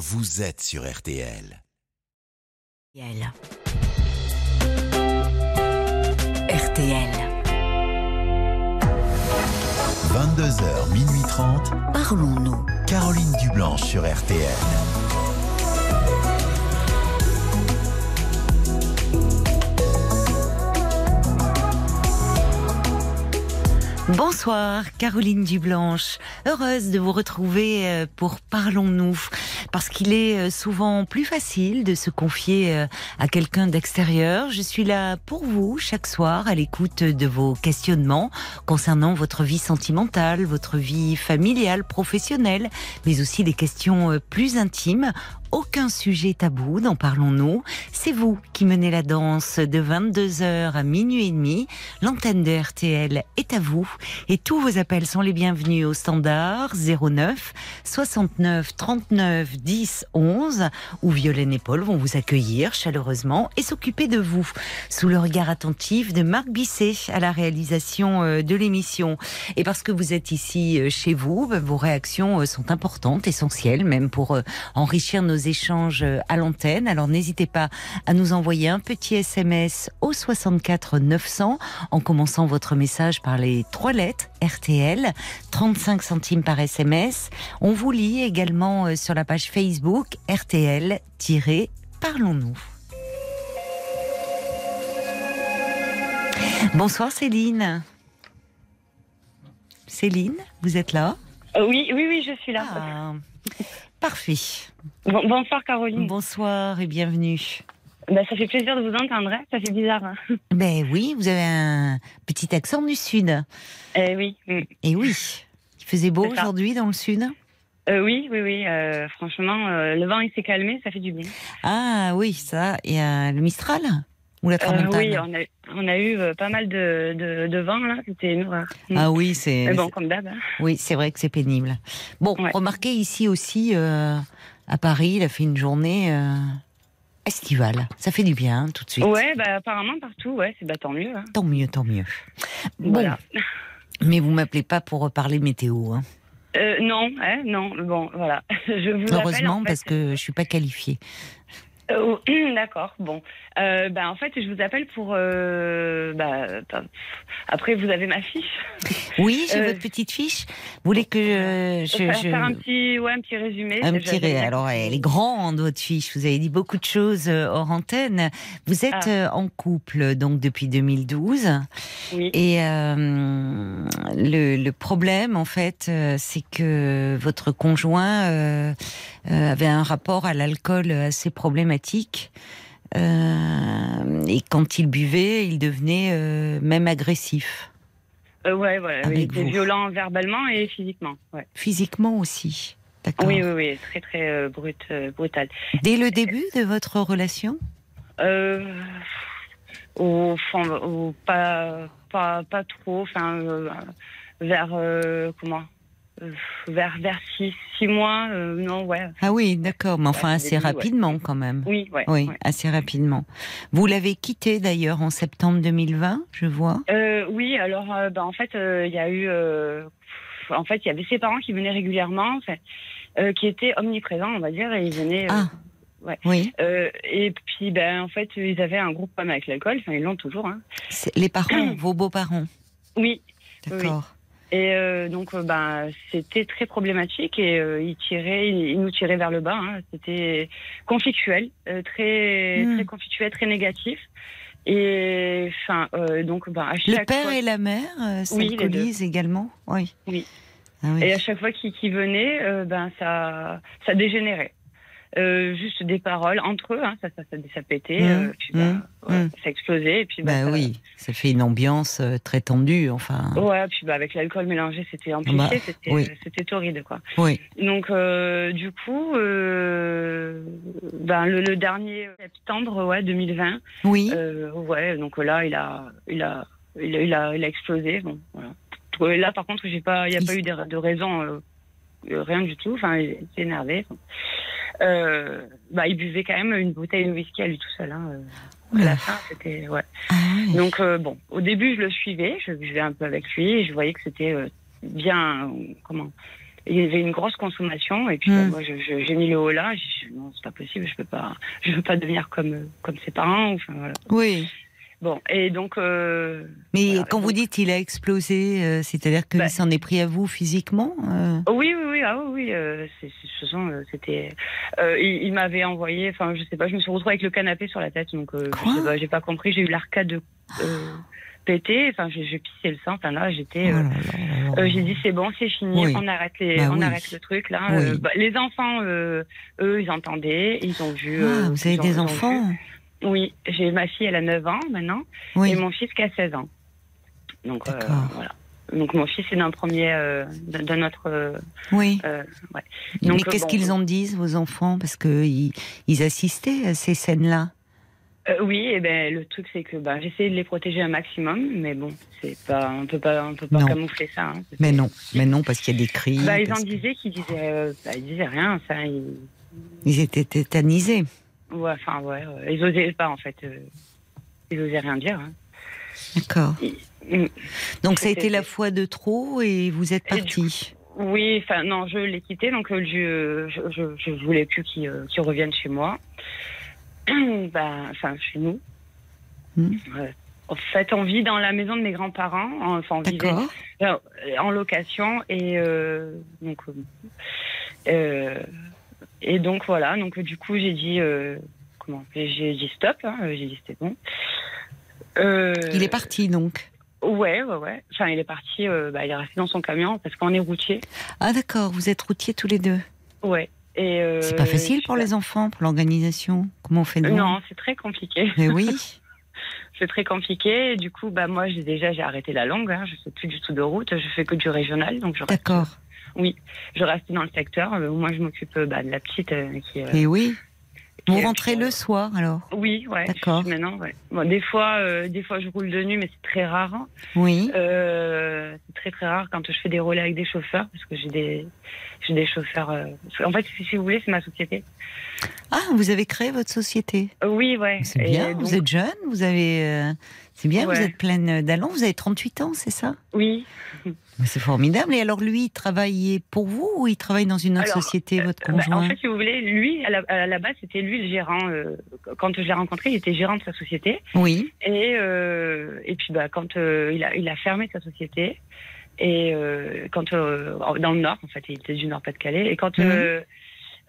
vous êtes sur RTL. RTL. RTL. 22h, minuit 30. Parlons-nous. Caroline Dublanche sur RTL. Bonsoir, Caroline Dublanche. Heureuse de vous retrouver euh, pour Parlons-nous, parce qu'il est euh, souvent plus facile de se confier euh, à quelqu'un d'extérieur. Je suis là pour vous chaque soir à l'écoute de vos questionnements concernant votre vie sentimentale, votre vie familiale, professionnelle, mais aussi des questions plus intimes aucun sujet tabou dans Parlons-nous. C'est vous qui menez la danse de 22h à minuit et demi. L'antenne de RTL est à vous et tous vos appels sont les bienvenus au standard 09 69 39 10 11 où Violaine et Paul vont vous accueillir chaleureusement et s'occuper de vous sous le regard attentif de Marc Bisset à la réalisation euh, de l'émission. Et parce que vous êtes ici euh, chez vous, ben, vos réactions euh, sont importantes, essentielles même pour enrichir nos échanges à l'antenne. Alors n'hésitez pas à nous envoyer un petit SMS au 64 900 en commençant votre message par les trois lettres RTL, 35 centimes par SMS. On vous lit également euh, sur la page Facebook RTL-Parlons-nous. Bonsoir Céline. Céline, vous êtes là? Euh, oui, oui, oui, je suis là. Ah, Parfait. Bon- bonsoir Caroline. Bonsoir et bienvenue. Bah, ça fait plaisir de vous entendre, hein. ça fait bizarre. hein. Ben oui, vous avez un petit accent du sud. Eh oui. Et oui, il faisait beau aujourd'hui dans le sud. Euh, oui, oui, oui. euh, franchement, euh, le vent il s'est calmé, ça fait du bien. Ah oui, ça, et le Mistral? Ou la Euh, Tramontane oui, on a, on a eu euh, pas mal de, de, de vent là, c'était une horreur. Mm. Ah oui, c'est Mais bon, comme d'hab. hein. oui, c'est vrai que c'est pénible. Bon, Ouais. remarquez ici aussi euh, à Paris, il a fait une journée estivale. Ça fait du bien hein, tout de suite. Ouais, bah apparemment partout, ouais, c'est bah tant mieux. hein. Tant mieux, tant mieux. Bon, Voilà. mais vous m'appelez pas pour reparler météo. Hein. Euh, non, hein, non, bon, voilà. Je vous appelle, Heureusement, en fait, parce que je suis pas qualifiée. Euh, D'accord, bon. Euh, bah, en fait, je vous appelle pour. euh, bah, après, vous avez ma fiche. Oui, j'ai Euh, votre petite fiche. Vous voulez que je, je- faire, je- faire un petit, ouais, un petit résumé. Un petit ré- Alors, elle est grande, votre fiche. Vous avez dit beaucoup de choses hors antenne. Vous êtes Ah. en couple, donc, depuis 2012. Oui. Et le, le problème, en fait, c'est que votre conjoint avait un rapport à l'alcool assez problématique. Euh, et quand il buvait, il devenait euh, même agressif. Euh, ouais, voilà. Il était vous. violent verbalement et physiquement. Ouais. Physiquement aussi. D'accord. Oui, oui, oui, très, très euh, brut, brutal. Dès le début de votre relation? Au fond, au- pas, pas, pas trop. Enfin, vers comment? Vers vers six, six mois. euh, non, ouais. Ah oui, d'accord, mais enfin Ouais, assez début, ouais. rapidement quand même. Oui, ouais. Oui, assez rapidement. Vous l'avez quitté d'ailleurs en septembre 2020, je vois. Euh, oui, alors, euh, bah, en fait, euh, il y a eu. euh, en fait, il y avait ses parents qui venaient régulièrement, en fait, euh, qui étaient omniprésents, on va dire, et ils venaient. euh, Ah. ouais. Oui, Euh, et puis, ben, en fait, ils avaient un gros problème avec l'alcool. Enfin, ils l'ont toujours. Hein. les parents, vos beaux-parents. Oui. D'accord. Et euh, donc, euh, ben, c'était très problématique et euh, ils tiraient, ils, ils nous tiraient vers le bas. hein. C'était conflictuel, euh, très, Hmm. très conflictuel, très négatif. Et enfin, euh, donc, ben, à Le chaque père fois, et la mère euh, Oui, s'alcoolisent également Oui. Oui. Ah oui. et à chaque fois qu'ils qu'ils venaient, euh, ben, ça, ça dégénérait. Euh, juste des paroles entre eux, hein, ça, ça, ça, ça pétait, Mmh, euh, puis, ben, mmh, ouais, mmh. ça explosait. Et puis, ben, Bah ça- oui, ça fait une ambiance euh, très tendue, enfin. Ouais, puis bah, avec l'alcool mélangé, c'était amplifié, Bah, c'était oui. euh, c'était torride, quoi. Oui. Donc, euh, du coup, ben, le, le dernier septembre ouais, 2020, Oui. ouais, donc là, il a, il a, il a, il a, il a explosé. Bon, voilà. Là, par contre, j'ai pas, il n'y a Il- pas eu de, de raison, rien du tout. Enfin, il s'est énervé. Euh, bah, il buvait quand même une bouteille de whisky à lui tout seul. Hein. euh. À la fin, c'était ouais. Ah oui. Donc euh, bon, au début, je le suivais, je vivais un peu avec lui, et je voyais que c'était euh, bien, euh, comment, il y avait une grosse consommation. Et puis, Mm. moi, je- je- j'ai mis le haut là. J'ai dit, non, c'est pas possible. Je peux pas, je veux pas devenir comme, comme ses parents. Enfin, voilà. Oui. Bon, et donc. euh, Mais Voilà, quand vous dites il a explosé, euh, c'est-à-dire qu'il Bah. s'en est pris à vous physiquement euh Oui, oui, oui, ah oui, euh, euh, c'était. euh, il, il m'avait envoyé, enfin, je sais pas, je me suis retrouvée avec le canapé sur la tête, donc euh, pas, j'ai pas compris, j'ai eu l'arcade euh, pété, enfin, j'ai, pissé le sang, enfin là, j'étais. Oh j'ai dit c'est bon, c'est fini, Oui. on arrête les, Bah on oui. arrête le truc là. Oui. Bah, les enfants, euh, eux, ils entendaient, ils ont vu. Ah, vous avez des enfants vu. Oui, j'ai ma fille, elle a 9 ans maintenant, Oui. et mon fils qui a 16 ans. Donc euh, voilà. Donc mon fils est d'un premier, euh, d'un autre. euh, Oui. euh, ouais. Mais qu'est-ce bon, qu'ils en disent, vos enfants? Parce qu'ils ils assistaient à ces scènes-là. Euh, oui, et ben le truc c'est que bah, j'essaie de les protéger un maximum, mais bon, c'est pas, on peut pas, on peut pas Non. camoufler ça. hein. Mais non, mais non, parce qu'il y a des cris. Bah, ils en que- disaient qu'ils disaient, bah, ils disaient rien, ça. Ils... Ils étaient tétanisés. Ouais, enfin ouais, ouais, ils osaient pas en fait, euh, ils osaient rien dire. hein. D'accord. Mm. Donc ça a été la fois de trop et vous êtes parti. Oui, enfin non, je l'ai quitté, donc euh, je, je, je, je voulais plus qu'il euh, qu'il revienne chez moi. bah, enfin chez nous. Mm. Ouais. En fait, on vit dans la maison de mes grands-parents. Enfin, on vivait en location et euh, donc euh, et donc voilà. Donc du coup, j'ai dit euh, comment J'ai dit stop. hein, j'ai dit c'était bon. Euh, Il est parti donc. Ouais, ouais, ouais. Enfin, il est parti. euh, bah, il est resté dans son camion parce qu'on est routier. Ah d'accord, vous êtes routiers tous les deux. Ouais. Et euh, C'est pas facile pour les enfants, pour l'organisation. Comment on fait Euh, Non, c'est très compliqué. Mais oui. C'est très compliqué. Et du coup, bah moi, j'ai déjà j'ai arrêté la longue. Hein. Je fais plus du tout de route. Je fais que du régional, donc je reste, D'accord. je reste dans le secteur. Euh, Moi, je m'occupe euh, bah, de la petite euh, qui. Et oui. qui Vous rentrez le soir alors Oui, ouais. D'accord. Maintenant, ouais. Bon, des fois, euh, des fois, je roule de nuit, mais c'est très rare. hein. Oui. Euh, c'est très très rare quand je fais des relais avec des chauffeurs, parce que j'ai des j'ai des chauffeurs. En fait, si, vous voulez, c'est ma société. Ah, vous avez créé votre société. Oui, ouais. C'est bien, donc- vous êtes jeune, vous avez... euh, C'est bien, vous êtes pleine d'allants, vous avez 38 ans, c'est ça? Oui. C'est formidable. Et alors lui, il travaillait pour vous ou il travaille dans une autre Alors, société, votre Euh, bah, conjoint? en fait, si vous voulez, lui, à la, à la base, c'était lui le gérant. euh, quand je l'ai rencontré, il était gérant de sa société. Oui. Et, euh, et puis, bah, quand euh, il, a, il a fermé sa société, et euh, quand euh, dans le Nord, en fait, il était du Nord-Pas-de-Calais, et quand Mhm.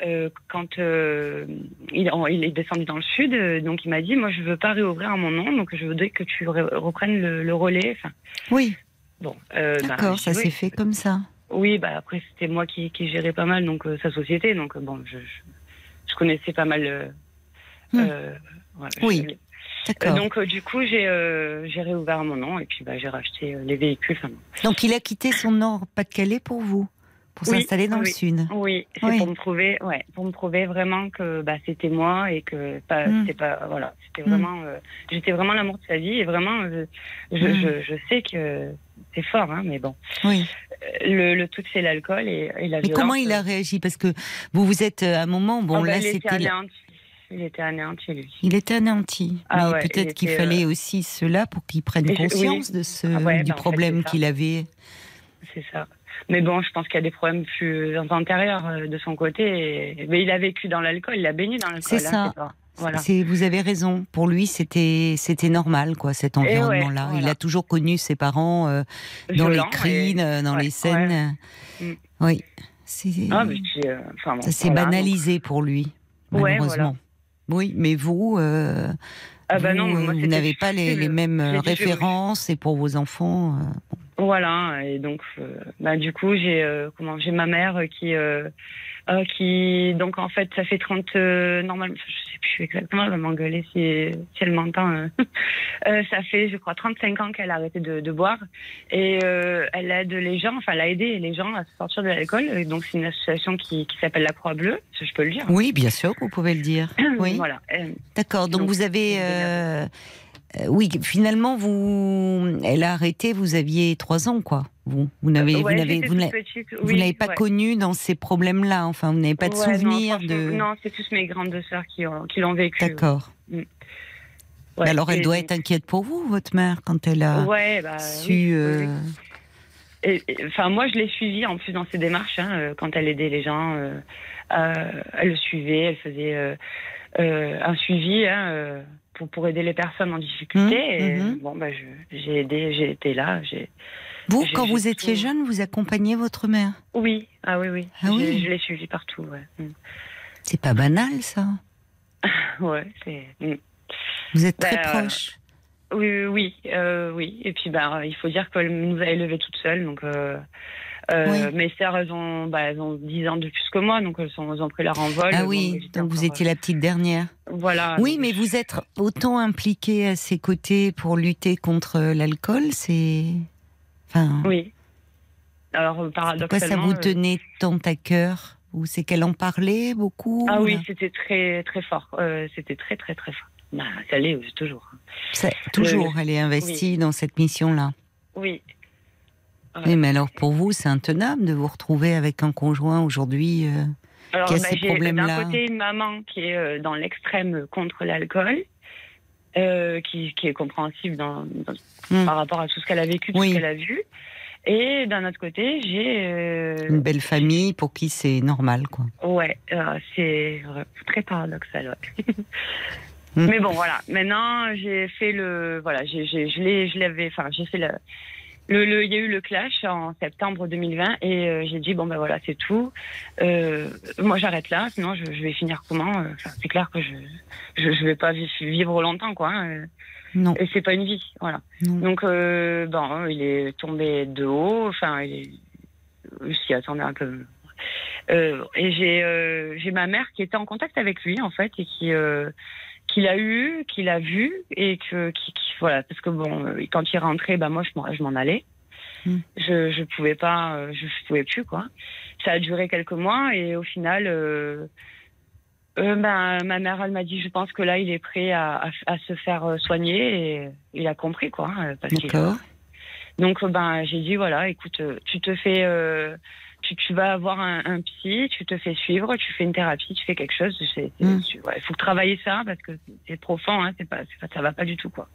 Euh, quand euh, il, en- il est descendu dans le sud, euh, donc il m'a dit, moi, je veux pas réouvrir à mon nom, donc je voudrais que tu re- reprennes le, le relais. Enfin, Oui, bon, bah, d'accord, ça oui. s'est fait comme ça. Oui, bah après c'était moi qui, qui gérais pas mal donc sa société, donc bon, je, je, je connaissais pas mal. Hmm. ouais, Oui, D'accord. donc du coup j'ai réouvert à mon nom et puis bah, j'ai racheté les véhicules. enfin, Donc il a quitté son Nord-Pas-de-Calais pour vous, pour Oui, s'installer dans oui. le Sud. oui, c'est Oui. pour me prouver, ouais, pour me prouver vraiment que bah, c'était moi et que pas, Hmm. c'était pas, voilà, c'était Hmm. vraiment, euh, j'étais vraiment l'amour de sa vie et vraiment, euh, je, Hmm. je, je sais que c'est fort, hein, mais bon, Oui. Euh, le, le truc c'est l'alcool et, et la Mais violence. comment il a réagi? Parce que vous vous êtes à un moment, bon bah, là il était c'était... anéanti. Il était anéanti lui. Il était anéanti. Ah ouais, peut-être il qu'il fallait aussi cela pour qu'il prenne oui. conscience de ce, Ah ouais, du bah, en fait, problème qu'il avait. C'est ça. Mais bon, je pense qu'il y a des problèmes plus antérieurs euh, de son côté. et- Mais il a vécu dans l'alcool, il a baigné dans l'alcool. C'est hein, ça. Voilà. C'est- Vous avez raison. Pour lui, c'était c'était normal, quoi, cet Et ouais, environnement-là. Il a toujours connu ses parents euh, dans Violent, les cris, et- dans ouais, les scènes. Mm. Oui. C'est Ah, euh, enfin, bon, ça s'est voilà, banalisé pour lui, malheureusement. Oui, mais vous, euh, Ah bah vous, non, moi, vous n'avez pas les, mêmes euh, références et pour vos enfants. euh, Voilà, et donc, euh, bah, du coup, j'ai euh, comment j'ai ma mère qui, qui, donc en fait, ça fait 30, euh, normalement, je plus exactement, elle va m'engueuler si, si elle m'entend. euh. Euh, ça fait, je crois, 35 ans qu'elle a arrêté de, de boire et euh, elle aide les gens, enfin, elle a aidé les gens à sortir de l'alcool. Et Donc, c'est une association qui, qui s'appelle la Croix Bleue, ça, je peux le dire. Oui, bien sûr, vous pouvez le dire. Oui. Voilà. Euh, D'accord. Donc, Donc, vous avez. Euh, euh, oui, finalement, vous, elle a arrêté. Vous aviez trois ans, quoi. Vous, vous n'avez, ouais, vous n'avez, vous n'avez- vous pas ouais. connu dans ces problèmes-là. Enfin, vous n'avez pas de Ouais, non, souvenir franchement, de. Non, c'est tous mes grandes sœurs qui, ont- qui l'ont vécu. D'accord. Ouais, Alors, elle doit être inquiète pour vous, votre mère, quand elle a bah, su. euh, oui. et- et- enfin, moi, je l'ai suivie en plus dans ses démarches hein, euh, quand elle aidait les gens. euh, euh, elle le suivait, elle faisait euh, euh, un suivi hein, euh, pour pour aider les personnes en difficulté. Et mhm. bon, bah, j'ai aidé, j'ai été là. J'ai Vous, quand vous étiez tout- jeune, vous accompagniez votre mère? oui, ah oui, oui. Ah Je- oui. Je l'ai suivie partout. Ouais, Mm. C'est pas banal, ça. ouais c'est. Vous êtes très Bah, euh, proche. Oui, oui, euh, oui. Et puis, bah, il faut dire qu'elle nous a élevés toutes seules. Donc, euh, euh, Oui. mes sœurs, elles ont, bah, elles ont 10 ans de plus que moi, donc elles, sont, elles ont pris leur envol. Ah oui, donc vous étiez la petite dernière. euh, Voilà. Oui, mais vous êtes autant impliquée à ses côtés pour lutter contre l'alcool, c'est. Enfin, Oui. Alors, euh, pourquoi ça paradoxalement. vous euh, tenait tant à cœur? Ou c'est qu'elle en parlait beaucoup Ah oui, c'était très, très fort. Euh, c'était très, très, très fort. Bah, ça l'est euh, toujours. C'est- Toujours, elle est investie dans cette mission-là. Oui. Oui, mais alors pour vous, c'est intenable de vous retrouver avec un conjoint aujourd'hui. euh, Alors, Qui a bah, ces j'ai problèmes-là. d'un côté une maman qui est euh, dans l'extrême contre l'alcool, euh, qui, qui est compréhensible dans, dans- Hmm. par rapport à tout ce qu'elle a vécu, tout Oui. ce qu'elle a vu. Et d'un autre côté, j'ai. euh, Une belle famille pour qui c'est normal, quoi. Ouais, c'est très paradoxal. ouais. Hmm. Mais bon, voilà. Maintenant, j'ai fait le. Voilà, j'ai, je l'ai, je l'avais. Enfin, j'ai fait le. Le, y a eu le clash en septembre 2020 et euh, j'ai dit bon ben voilà c'est tout. Euh, moi j'arrête là, sinon je, je vais finir comment euh, enfin, C'est clair que je, je je vais pas vi- vivre longtemps quoi. hein, Non, et c'est pas une vie, voilà. non. Donc bon, il est tombé de haut, enfin il est, s'y attendait un peu. Et j'ai j'ai ma mère qui était en contact avec lui en fait et qui euh, qui l'a eu, qui l'a vu et que qui, qui- voilà parce que bon euh, quand il rentrait bah moi je m'en allais. Mm. Je je pouvais pas euh, je pouvais plus quoi. Ça a duré quelques mois et au final euh, euh, ben, ma mère, elle m'a dit, je pense que là, il est prêt à, à, à se faire euh, soigner et il a compris, quoi. Parce qu'il- D'accord. Donc, ben, j'ai dit, voilà, écoute, tu te fais, euh, tu, tu vas avoir un, un psy, tu te fais suivre, tu fais une thérapie, tu fais quelque chose. Mm. ouais, Il faut travailler ça parce que c'est profond, hein, c'est pas, ça va pas du tout, quoi.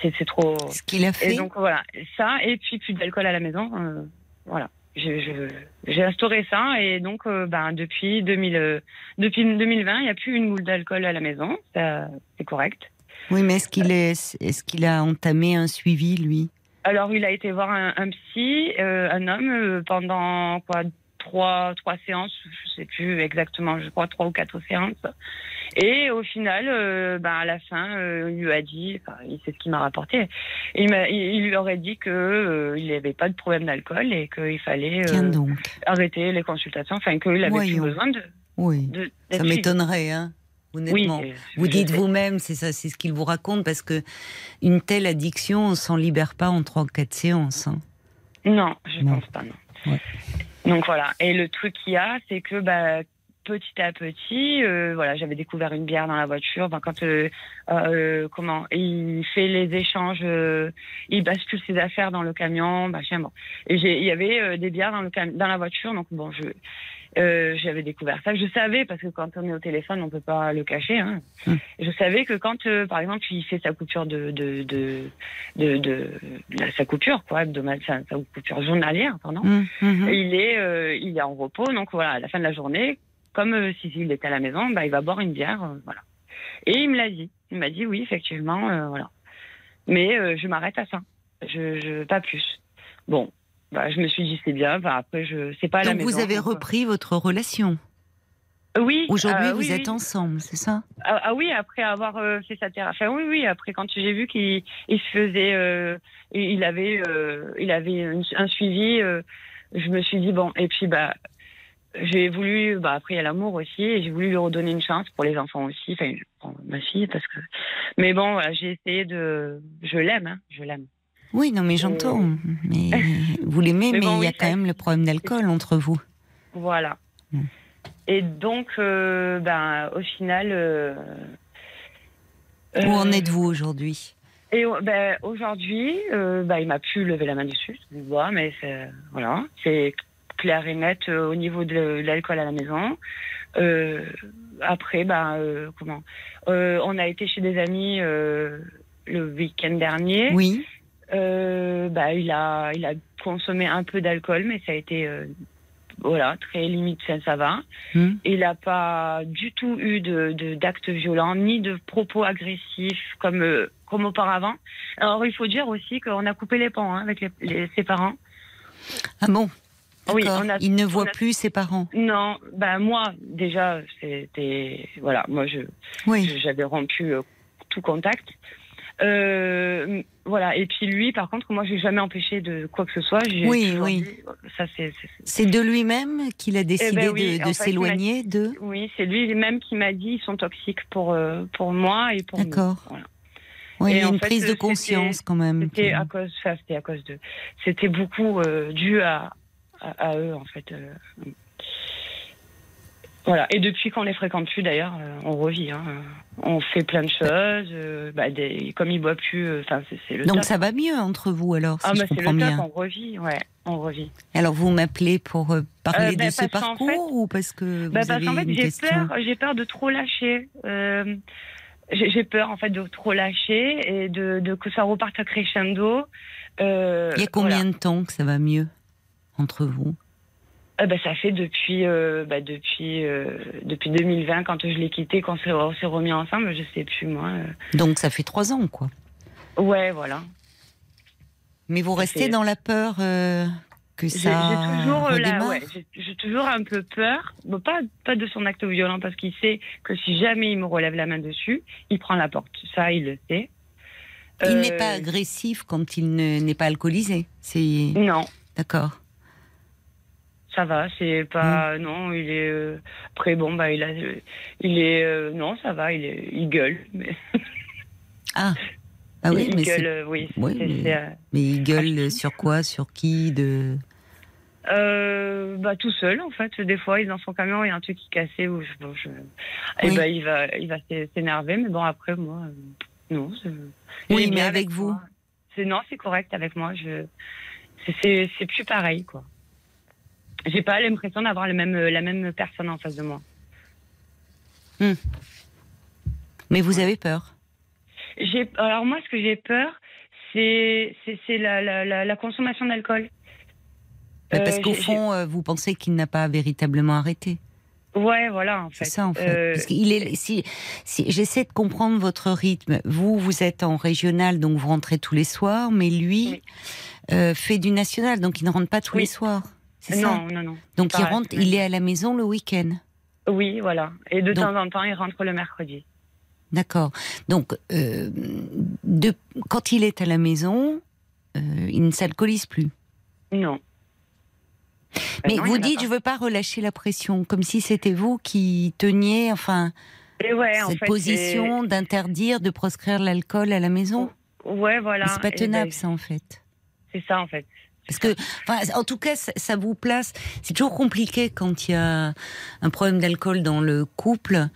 C'est trop. Ce qu'il a fait. Et donc voilà, ça, et puis plus d'alcool à la maison, euh, voilà. J'ai instauré ça, et donc euh, ben, depuis, 2000, euh, depuis 2020, il n'y a plus une boule d'alcool à la maison, c'est correct. Oui, mais est-ce qu'il est, est-ce qu'il a entamé un suivi, lui? Alors il a été voir un, un psy, euh, un homme, euh, pendant quoi trois, trois séances, je sais plus exactement, je crois trois ou quatre séances. Et au final, euh, ben, à la fin, euh, il lui a dit, enfin, sait ce qu'il m'a rapporté, il, m'a- il, lui aurait dit que euh, il n'avait pas de problème d'alcool et qu'il fallait donc. arrêter les consultations, enfin qu'il avait plus besoin de. Oui. de Ça m'étonnerait, hein Honnêtement. euh, Vous dites vous-même, c'est ça, c'est ce qu'il vous raconte, parce que une telle addiction, on s'en libère pas en trois ou quatre séances. hein. Non, je Non. pense pas, non. Ouais. Donc voilà. Et le truc qu'il y a, c'est que bah, petit à petit, euh, voilà, j'avais découvert une bière dans la voiture. Ben, quand euh, euh, comment il fait les échanges, il bascule ses affaires dans le camion, machin. Bon. Et il y avait des bières dans le cam- dans la voiture, donc bon, je euh, j'avais découvert ça. Je savais parce que quand on est au téléphone, on peut pas le cacher. Hein. Hum. Je savais que quand, euh, par exemple, il fait sa coupure de de de, de, de- de- sa coupure quoi, sa, sa coupure journalière, pardon. Hum, hum, il est, euh, il est en repos, donc voilà, à la fin de la journée, comme euh, si s'il était à la maison, bah, il va boire une bière, euh, voilà. Et il me l'a dit. Il m'a dit oui, effectivement, euh, voilà. Mais euh, je m'arrête à ça. Je, je, pas plus. Bon, bah, je me suis dit c'est bien. Bah, après, je, c'est pas la Donc maison. vous avez euh, repris votre relation. Oui. Aujourd'hui, euh, vous oui, êtes oui. ensemble, c'est ça? Ah, ah oui, après avoir euh, fait sa thérapie. Enfin oui, oui. Après, quand j'ai vu qu'il il se faisait, euh, il avait, euh, il avait une- un suivi. euh, je me suis dit bon. Et puis bah, j'ai voulu. Bah après, il y a l'amour aussi. Et j'ai voulu lui redonner une chance pour les enfants aussi. Enfin, pour ma fille parce que. Mais bon, voilà, j'ai essayé de. Je l'aime, hein, je l'aime. Oui, non, mais j'entends. Mais vous l'aimez, Mais mais, bon, il y a oui, quand même le problème d'alcool entre vous. Voilà. Et donc, euh, ben, au final. euh, Où en euh, êtes-vous aujourd'hui? Et euh, ben, aujourd'hui, euh, ben, il m'a pu lever la main dessus, je vois, mais c'est voilà, c'est clair et net euh, au niveau de, l'alcool à la maison. Euh, après, ben, euh, comment? Euh, On a été chez des amis euh, le week-end dernier. Oui. Euh, bah, il a, il a consommé un peu d'alcool, mais ça a été, euh, voilà, très limite, ça, ça va. Hmm. Il n'a pas du tout eu de d'actes violents, ni de propos agressifs comme, euh, comme auparavant. Alors, il faut dire aussi qu'on a coupé les ponts hein, avec les, les- ses parents. Ah bon? Oui, D'accord. on a- Il ne on voit a- plus ses parents. Non, bah moi, déjà, c'était. Voilà, moi, je, Oui. je- j'avais rompu euh, tout contact. Euh, voilà, et puis lui, par contre, moi, j'ai jamais empêché de quoi que ce soit. Oui, oui. dit- ça, c'est. c'est- de lui-même qu'il a décidé ben oui, de, s'éloigner de. Oui, c'est lui même qui m'a dit ils sont toxiques pour, euh, pour moi et pour. D'accord. Voilà. Oui, Et il y a en une fait, prise de conscience quand même. C'était à cause, enfin, c'était à cause de, c'était beaucoup euh, dû à, à, à eux en fait. Euh. Voilà. Et depuis qu'on les fréquente plus, d'ailleurs, euh, on revit. Hein. On fait plein de choses. euh, bah, des, comme ils boivent plus, euh, enfin, c'est, c'est le Donc top. ça va mieux entre vous alors, si ah, bah, c'est le top. bien. On revit, ouais, on revit. Alors vous m'appelez pour euh, parler Euh, de ben, ce parcours fait- ou parce que vous Bah, parce avez qu'en fait, j'ai peur, j'ai peur de trop lâcher. Euh, j'ai, peur en fait de trop lâcher et de, de que ça reparte à crescendo. Euh, Il y a combien voilà. de temps que ça va mieux entre vous? Euh, bah, ça fait depuis euh, bah, depuis euh, depuis 2020 quand je l'ai quitté, quand on s'est, s'est remis ensemble, je sais plus moi. euh. Donc ça fait trois ans quoi. Ouais, voilà. Mais vous Ça restez fait- dans la peur que ça j'ai toujours la, redémarre ouais, j'ai, j'ai toujours un peu peur, bon, pas pas de son acte violent parce qu'il sait que si jamais il me relève la main dessus, il prend la porte. Ça, il le sait. Il n'est pas agressif quand il ne- n'est pas alcoolisé. C'est Non, d'accord. Ça va, c'est pas Mm. non, il est euh, après bon bah il a il est euh, non, ça va, il est il gueule mais Ah, ah oui, il mais gueule euh, oui, mais- euh, il gueule Ah, sur quoi, sur qui, de. Bah tout seul en fait. Des fois, il est dans son camion, il y a un truc qui est cassé ou je, bon, je... et bah il va, il va s'é- s'énerver. Mais bon après moi, non. Oui, mais avec vous. C'est non, c'est correct avec moi. Je, c'est plus pareil quoi. J'ai pas l'impression d'avoir le même la même personne en face de moi. Mais vous avez peur. J'ai alors moi ce que j'ai peur, c'est c'est c'est la, la, la, la consommation d'alcool. Parce Euh, qu'au fond, euh, vous pensez qu'il n'a pas véritablement arrêté. ouais voilà en fait. C'est ça en fait. Euh, Parce qu'il est, si, si j'essaie de comprendre votre rythme, vous vous êtes en régional, donc vous rentrez tous les soirs, mais lui Oui. euh, fait du national, donc il ne rentre pas tous Oui. les soirs. Ça. non non non. Donc il rentre, il est à la maison le week-end. Oui, voilà. Et de Donc- temps en temps, il rentre le mercredi. D'accord. Donc euh, de, quand il est à la maison, euh, il ne s'alcoolise plus. Non. Ben Mais non, y vous en dites, je veux pas relâcher la pression, comme si c'était vous qui teniez, enfin, ouais, en cette fait, position d'interdire, de proscrire l'alcool à la maison. Ouais, voilà. C'est pas tenable, ben, ça, en fait. C'est ça, en fait. Parce que, en tout cas, ça, ça vous place. C'est toujours compliqué quand il y a un problème d'alcool dans le couple.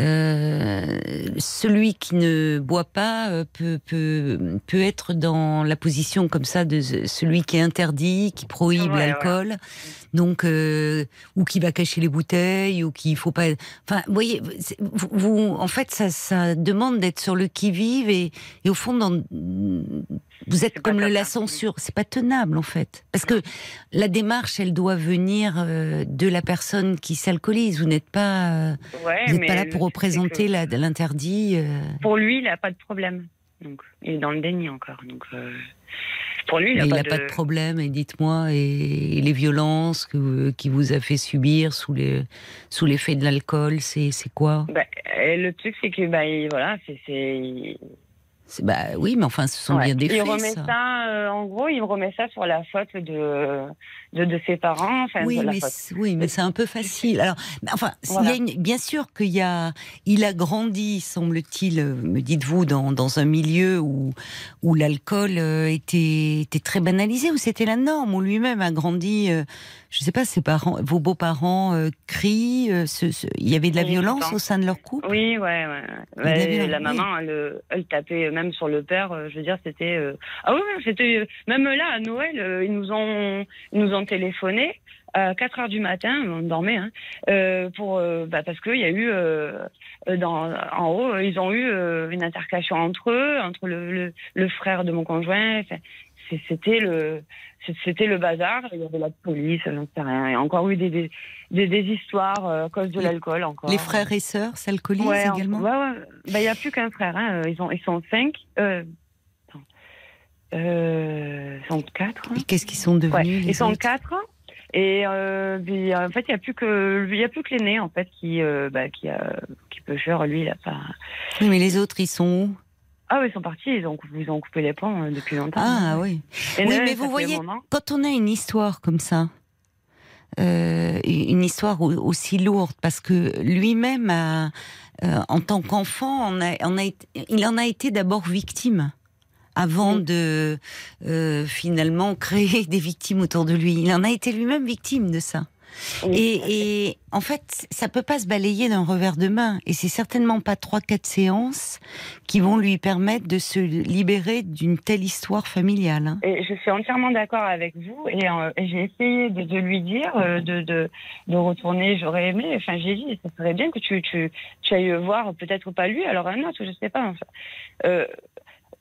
Euh, celui qui ne boit pas euh, peut, peut, peut être dans la position comme ça de ce- celui qui est interdit, qui prohibe Ouais, l'alcool, donc euh, ou qui va cacher les bouteilles, ou qui faut pas. Enfin, vous voyez, vous, vous- en fait, ça, ça demande d'être sur le qui vive et, et au fond, dans, vous êtes comme le, la censure. C'est pas tenable en fait, parce que la démarche, elle doit venir de la personne qui s'alcoolise. Vous n'êtes pas, Ouais, vous n'êtes pas là pour représenter l'interdit. euh, Pour lui, il n'a pas de problème. Donc, il est dans le déni encore. Donc, euh, pour lui, il n'a pas, de... pas de problème. Et dites-moi, et, et les violences que, qui vous a fait subir sous les sous l'effet de l'alcool, c'est quoi? Bah, le truc, c'est que, bah, il- voilà, c'est. Bah oui, mais enfin, ce sont Ouais. bien des il faits. remet ça. ça, euh, en gros, il remet ça sur la faute de, de, de ses parents. Enfin, Oui mais, oui, mais c'est un peu facile. Alors, enfin, il y a Voilà. une- bien sûr qu'il y a, il a grandi, semble-t-il, euh, me dites-vous, dans, dans un milieu où, où l'alcool euh, était, était très banalisé, où c'était la norme, où lui-même a grandi. euh, je sais pas, ses parents, vos beaux-parents euh, crient. euh, ce- ce- il y avait de la Oui, violence au sein de leur couple? Oui, ouais, la maman, elle, elle tapait même sur le père. Je veux dire, c'était. Ah oui, c'était. Même là, à Noël, ils nous ont, ils nous ont téléphoné. à 4 heures du matin, on dormait, hein, euh, pour, euh, bah, parce qu'il y a eu, euh, dans, en haut, ils ont eu une altercation entre eux, entre le, le, le frère de mon conjoint. C'était le, c'était le bazar. Il y avait la police, j'en sais rien. Il y a encore eu des, des, des, des histoires à cause de l'alcool encore. Les frères et sœurs s'alcoolisent Ouais, en- également ouais, ouais. Bah, il n'y a plus qu'un frère. Hein. Ils, ont, ils sont cinq. Euh, attends. Euh, ils sont quatre. hein. Et qu'est-ce qu'ils sont devenus Ouais, les ils sont autres quatre. Et euh, puis, en fait, il n'y a plus que il y a plus que l'aîné en fait qui euh, bah, qui a qui peut faire lui il a pas. Oui, mais les autres, ils sont où? Ah oui, ils sont partis. Ils ont ils ont coupé les ponts euh, depuis longtemps. Ah oui. Et Oui, là, mais vous voyez, quand on a une histoire comme ça, euh, une histoire au- aussi lourde, parce que lui-même, a, euh, en tant qu'enfant, on a, on a il en a été d'abord victime avant Oui. de euh, finalement créer des victimes autour de lui. Il en a été lui-même victime de ça. Oui, Et, et en fait, ça peut pas se balayer d'un revers de main. Et c'est certainement pas trois, quatre séances qui vont lui permettre de se libérer d'une telle histoire familiale. hein. Et je suis entièrement d'accord avec vous. Et, euh, j'ai essayé de, de lui dire euh, de, de, de retourner. J'aurais aimé. Enfin, j'ai dit, ça serait bien que tu, tu, tu ailles voir, peut-être pas lui, alors un autre, je sais pas. Enfin, euh,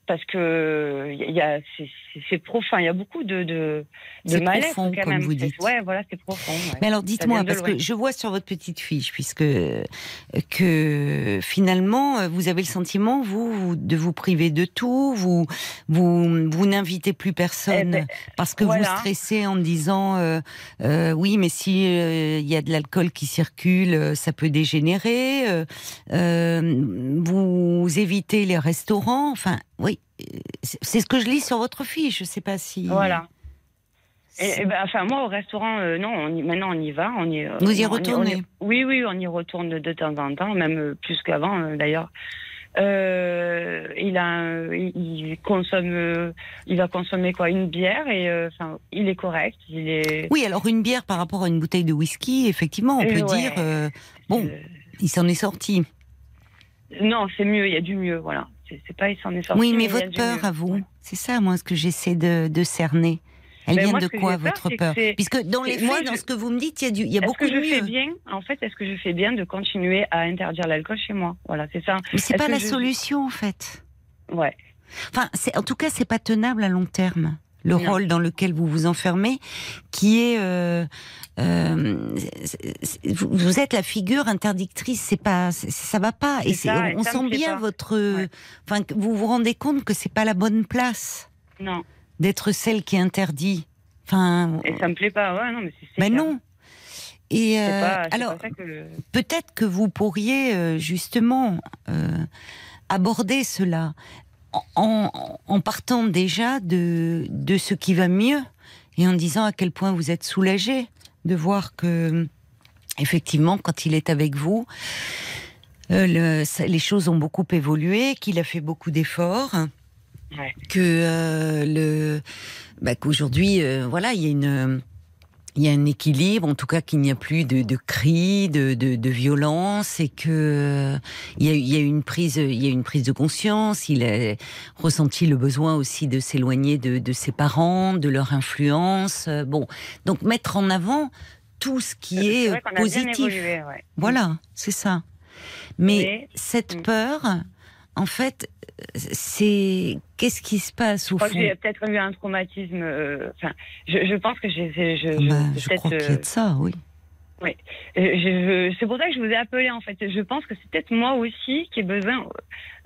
parce que il y a, c'est- profond. Il y a beaucoup de, de, de mal-être profond, quand comme même. vous dites. Ouais, voilà, c'est profond. ouais. Mais alors dites-moi, parce que je vois sur votre petite fiche, puisque euh, que finalement euh, vous avez le sentiment vous, vous- de vous priver de tout, vous vous vous n'invitez plus personne Eh ben, parce que vous voilà. stressez en disant euh, euh, oui, mais si euh, il y a de l'alcool qui circule, ça peut dégénérer. vous évitez les restaurants. Enfin, oui, c'est ce que je lis sur votre fiche. Je sais pas si Voilà. Et, ben, enfin, moi, au restaurant, euh, non, on y- maintenant, on y va. On y, Vous y on- on retournez on y- Oui, oui, on y retourne de, de temps en temps, même euh, plus qu'avant, euh, d'ailleurs. Euh, il a, il, consomme, il va consommer quoi, une bière et enfin, il est correct, il est. Oui, alors une bière par rapport à une bouteille de whisky, effectivement, on peut ouais. dire bon, il s'en est sorti. non, c'est mieux, il y a du mieux, voilà. C'est c'est pas, il s'en est sorti. oui, mais votre peur mieux. à vous, c'est ça, moi, ce que j'essaie de, de cerner. Elle Ben, vient moi, de ce quoi peur, votre peur Puisque dans les faits, moi, dans ce que vous me dites, il y a, du, il y a Est-ce beaucoup que de je fais mieux. bien, en fait, est-ce que je fais bien de continuer à interdire l'alcool chez moi? Voilà, c'est ça. Mais c'est Est-ce pas la je- solution, en fait. Ouais. Enfin, en tout cas, c'est pas tenable à long terme. Le Non. rôle dans lequel vous vous enfermez, qui est, euh, euh, vous êtes la figure interdictrice. C'est pas, ça va pas. Et C'est c'est- ça, et on sent bien pas. votre, Ouais. enfin, que vous vous rendez compte que c'est pas la bonne place Non. d'être celle qui interdit. Enfin, Et ça me plaît pas. Ouais, non, mais c'est. ben non. Et euh, pas, alors, peut-être que vous pourriez euh, justement euh, aborder cela en partant déjà de, de ce qui va mieux et en disant à quel point vous êtes soulagé de voir que effectivement quand il est avec vous euh, le- les choses ont beaucoup évolué, qu'il a fait beaucoup d'efforts, Ouais. que euh, le bah, qu'aujourd'hui euh, voilà il y a une il y a un équilibre, en tout cas qu'il n'y a plus de, de cris, de, de, de violence, et que euh, il y a, il y a une prise, il y a une prise de conscience. Il a ressenti le besoin aussi de s'éloigner de, de ses parents, de leur influence. Euh, Bon, donc mettre en avant tout ce qui est, positif. évolué, ouais. Voilà, c'est ça. Mais, Mais- cette Mm. peur, en fait, c'est qu'est-ce qui se passe au Je crois fond que j'ai peut-être eu un traumatisme. euh, Enfin, je, je pense que j'ai. Je, Bah, c'est Je peut-être, crois qu'il y a euh, de ça, oui. euh, je- je- c'est pour ça que je vous ai appelé en fait. Je pense que c'est peut-être moi aussi qui ai besoin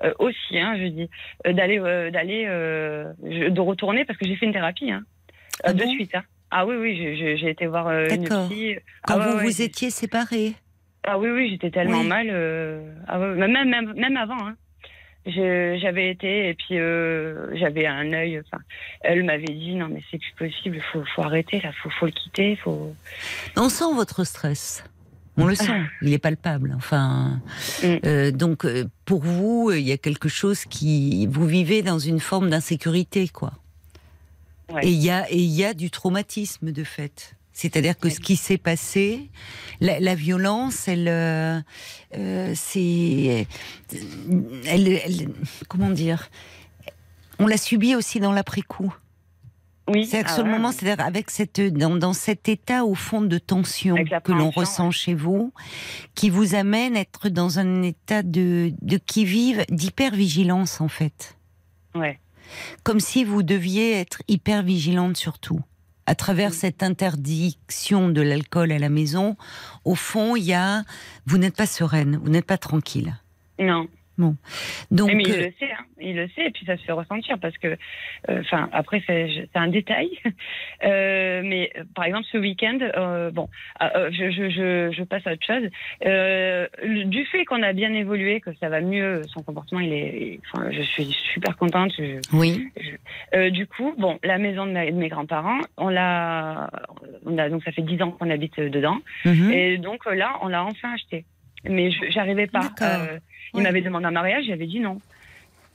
euh, aussi, hein, je dis, euh, d'aller, euh, d'aller, euh, de retourner parce que j'ai fait une thérapie, hein, euh, Ah de bon suite. Hein. Ah oui, oui, j'ai été voir euh, une psy. Quand Ah vous ouais, vous étiez séparés. Ah oui, oui, j'étais tellement Oui. mal. euh, Ah ouais, même, même, même avant. Hein. J'avais été et puis euh, j'avais un œil. Enfin, elle m'avait dit non mais c'est plus possible, faut, faut arrêter là, faut, faut le quitter, faut. On sent votre stress. On le sent, il est palpable. Enfin, Mm. euh, donc euh, pour vous, il y a quelque chose qui vous vivez dans une forme d'insécurité, quoi. Ouais. Et il y a et il y a du traumatisme de fait. C'est-à-dire que ce qui s'est passé, la, la violence, elle, euh, euh, c'est, elle, elle- comment dire, on l'a subie aussi dans l'après-coup. Oui. C'est-à-dire ah sur le ouais. moment, c'est-à-dire avec cette, dans, dans cet état au fond de tension que l'on ressent ouais. chez vous, qui vous amène à être dans un état de, de qui-vive, d'hyper-vigilance en fait. Ouais. Comme si vous deviez être hyper-vigilante sur tout. À travers Mm. cette interdiction de l'alcool à la maison, au fond, il y a, vous n'êtes pas sereine, vous n'êtes pas tranquille. Non. Donc, mais il euh, le sait, hein. il le sait, et puis ça se fait ressentir parce que, euh, enfin, après c'est un détail, Euh, mais par exemple ce week-end, bon, euh, je, je, je, je passe à autre chose. Du fait qu'on a bien évolué, que ça va mieux, son comportement, il est, enfin, je suis super contente. oui, du coup, bon, la maison de, ma- de mes grands-parents, on l'a, on a donc ça fait dix ans qu'on habite dedans, mhm. et donc là, on l'a enfin acheté. Mais je j'arrivais pas. Il Oui. m'avait demandé un mariage, j'avais dit non.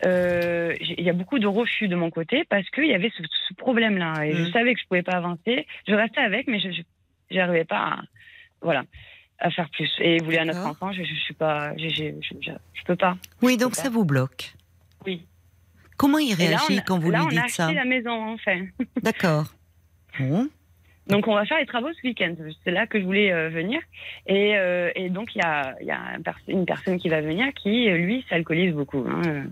Euh, Il y a beaucoup de refus de mon côté parce qu'il y avait ce, ce problème-là. Et Mm. je savais que je pouvais pas avancer. Je restais avec, mais je j'arrivais pas à, voilà, à faire plus. Et il voulait un autre enfant, je, pas, je, je, je, je, peux pas. oui, donc pas. ça vous bloque. Oui. Comment il Et là, réagit on a- quand vous là, lui on a dites ça acheté la maison, enfin. D'accord. Bon. Donc on va faire les travaux ce week-end. C'est là que je voulais euh, venir. Et, euh, et donc il y a, il y a un pers- une personne qui va venir qui, lui, s'alcoolise beaucoup. hein.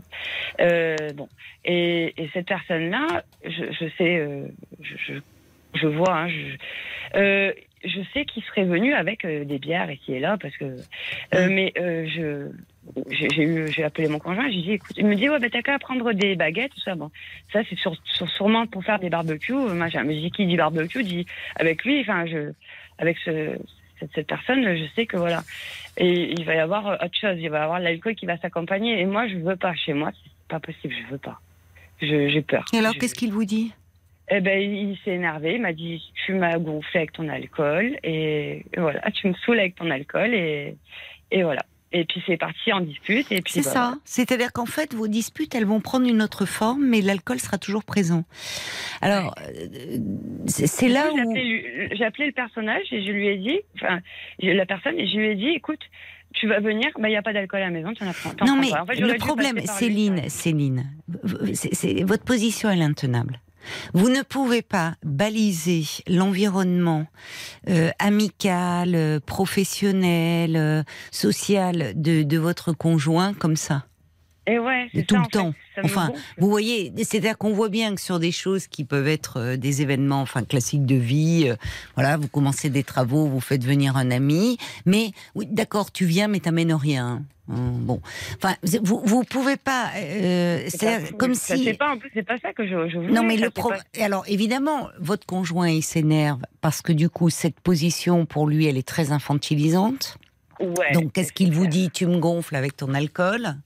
Euh, bon. Et, et cette personne-là, je, je sais, je, vois, hein, je, je sais qu'il serait venu avec des bières ici et là parce que. mais je. J'ai j'ai eu, j'ai appelé mon conjoint, j'ai dit, écoute, il me dit, ouais, bah, t'as qu'à prendre des baguettes, tout ça. Bon, ça, c'est sur, sur- sûrement pour faire des barbecues, euh, machin. Mais dis, qui dit barbecue, dit, avec lui, enfin, je, avec ce, cette, cette personne, je sais que voilà. Et il va y avoir euh, autre chose, il va y avoir l'alcool qui va s'accompagner. Et moi, je veux pas. Chez moi, c'est pas possible, je veux pas. J'ai peur. Et alors, Je- qu'est-ce qu'il vous dit? Eh ben, il s'est énervé. Il m'a dit, tu m'as gonflé avec ton alcool. Et voilà, tu me saoules avec ton alcool. Et, et voilà. Et puis, c'est parti en dispute. Et puis, C'est bah, ça. C'est-à-dire qu'en fait, vos disputes, elles vont prendre une autre forme, mais l'alcool sera toujours présent. Alors, euh, c'est là coup, où... J'ai appelé le personnage et je lui ai dit, enfin, la personne, et je lui ai dit, écoute, tu vas venir, bah, il n'y a pas d'alcool à la maison, tu en as t'en Non, mais pas. En fait, j'aurais le problème, Céline, ouais. Céline, votre position est intenable. Vous ne pouvez pas baliser l'environnement euh, amical, euh, professionnel, euh, social de, de votre conjoint comme ça. Et ouais, de tout ça, le fait, temps. Enfin. Vous voyez, c'est-à-dire qu'on voit bien que sur des choses qui peuvent être euh, des événements, enfin classiques de vie, euh, voilà, vous commencez des travaux, vous faites venir un ami, mais oui, d'accord, tu viens, mais t'amènes rien. Hum, Bon, enfin, vous vous pouvez pas, euh, C'est comme ça, si. C'est pas, en plus, c'est pas ça que je, je voulais. Non, mais ça, le pro... pas- alors évidemment, votre conjoint il s'énerve parce que du coup cette position pour lui elle est très infantilisante. Ouais, Donc, qu'est-ce qu'il vous dit? Tu me gonfles avec ton alcool?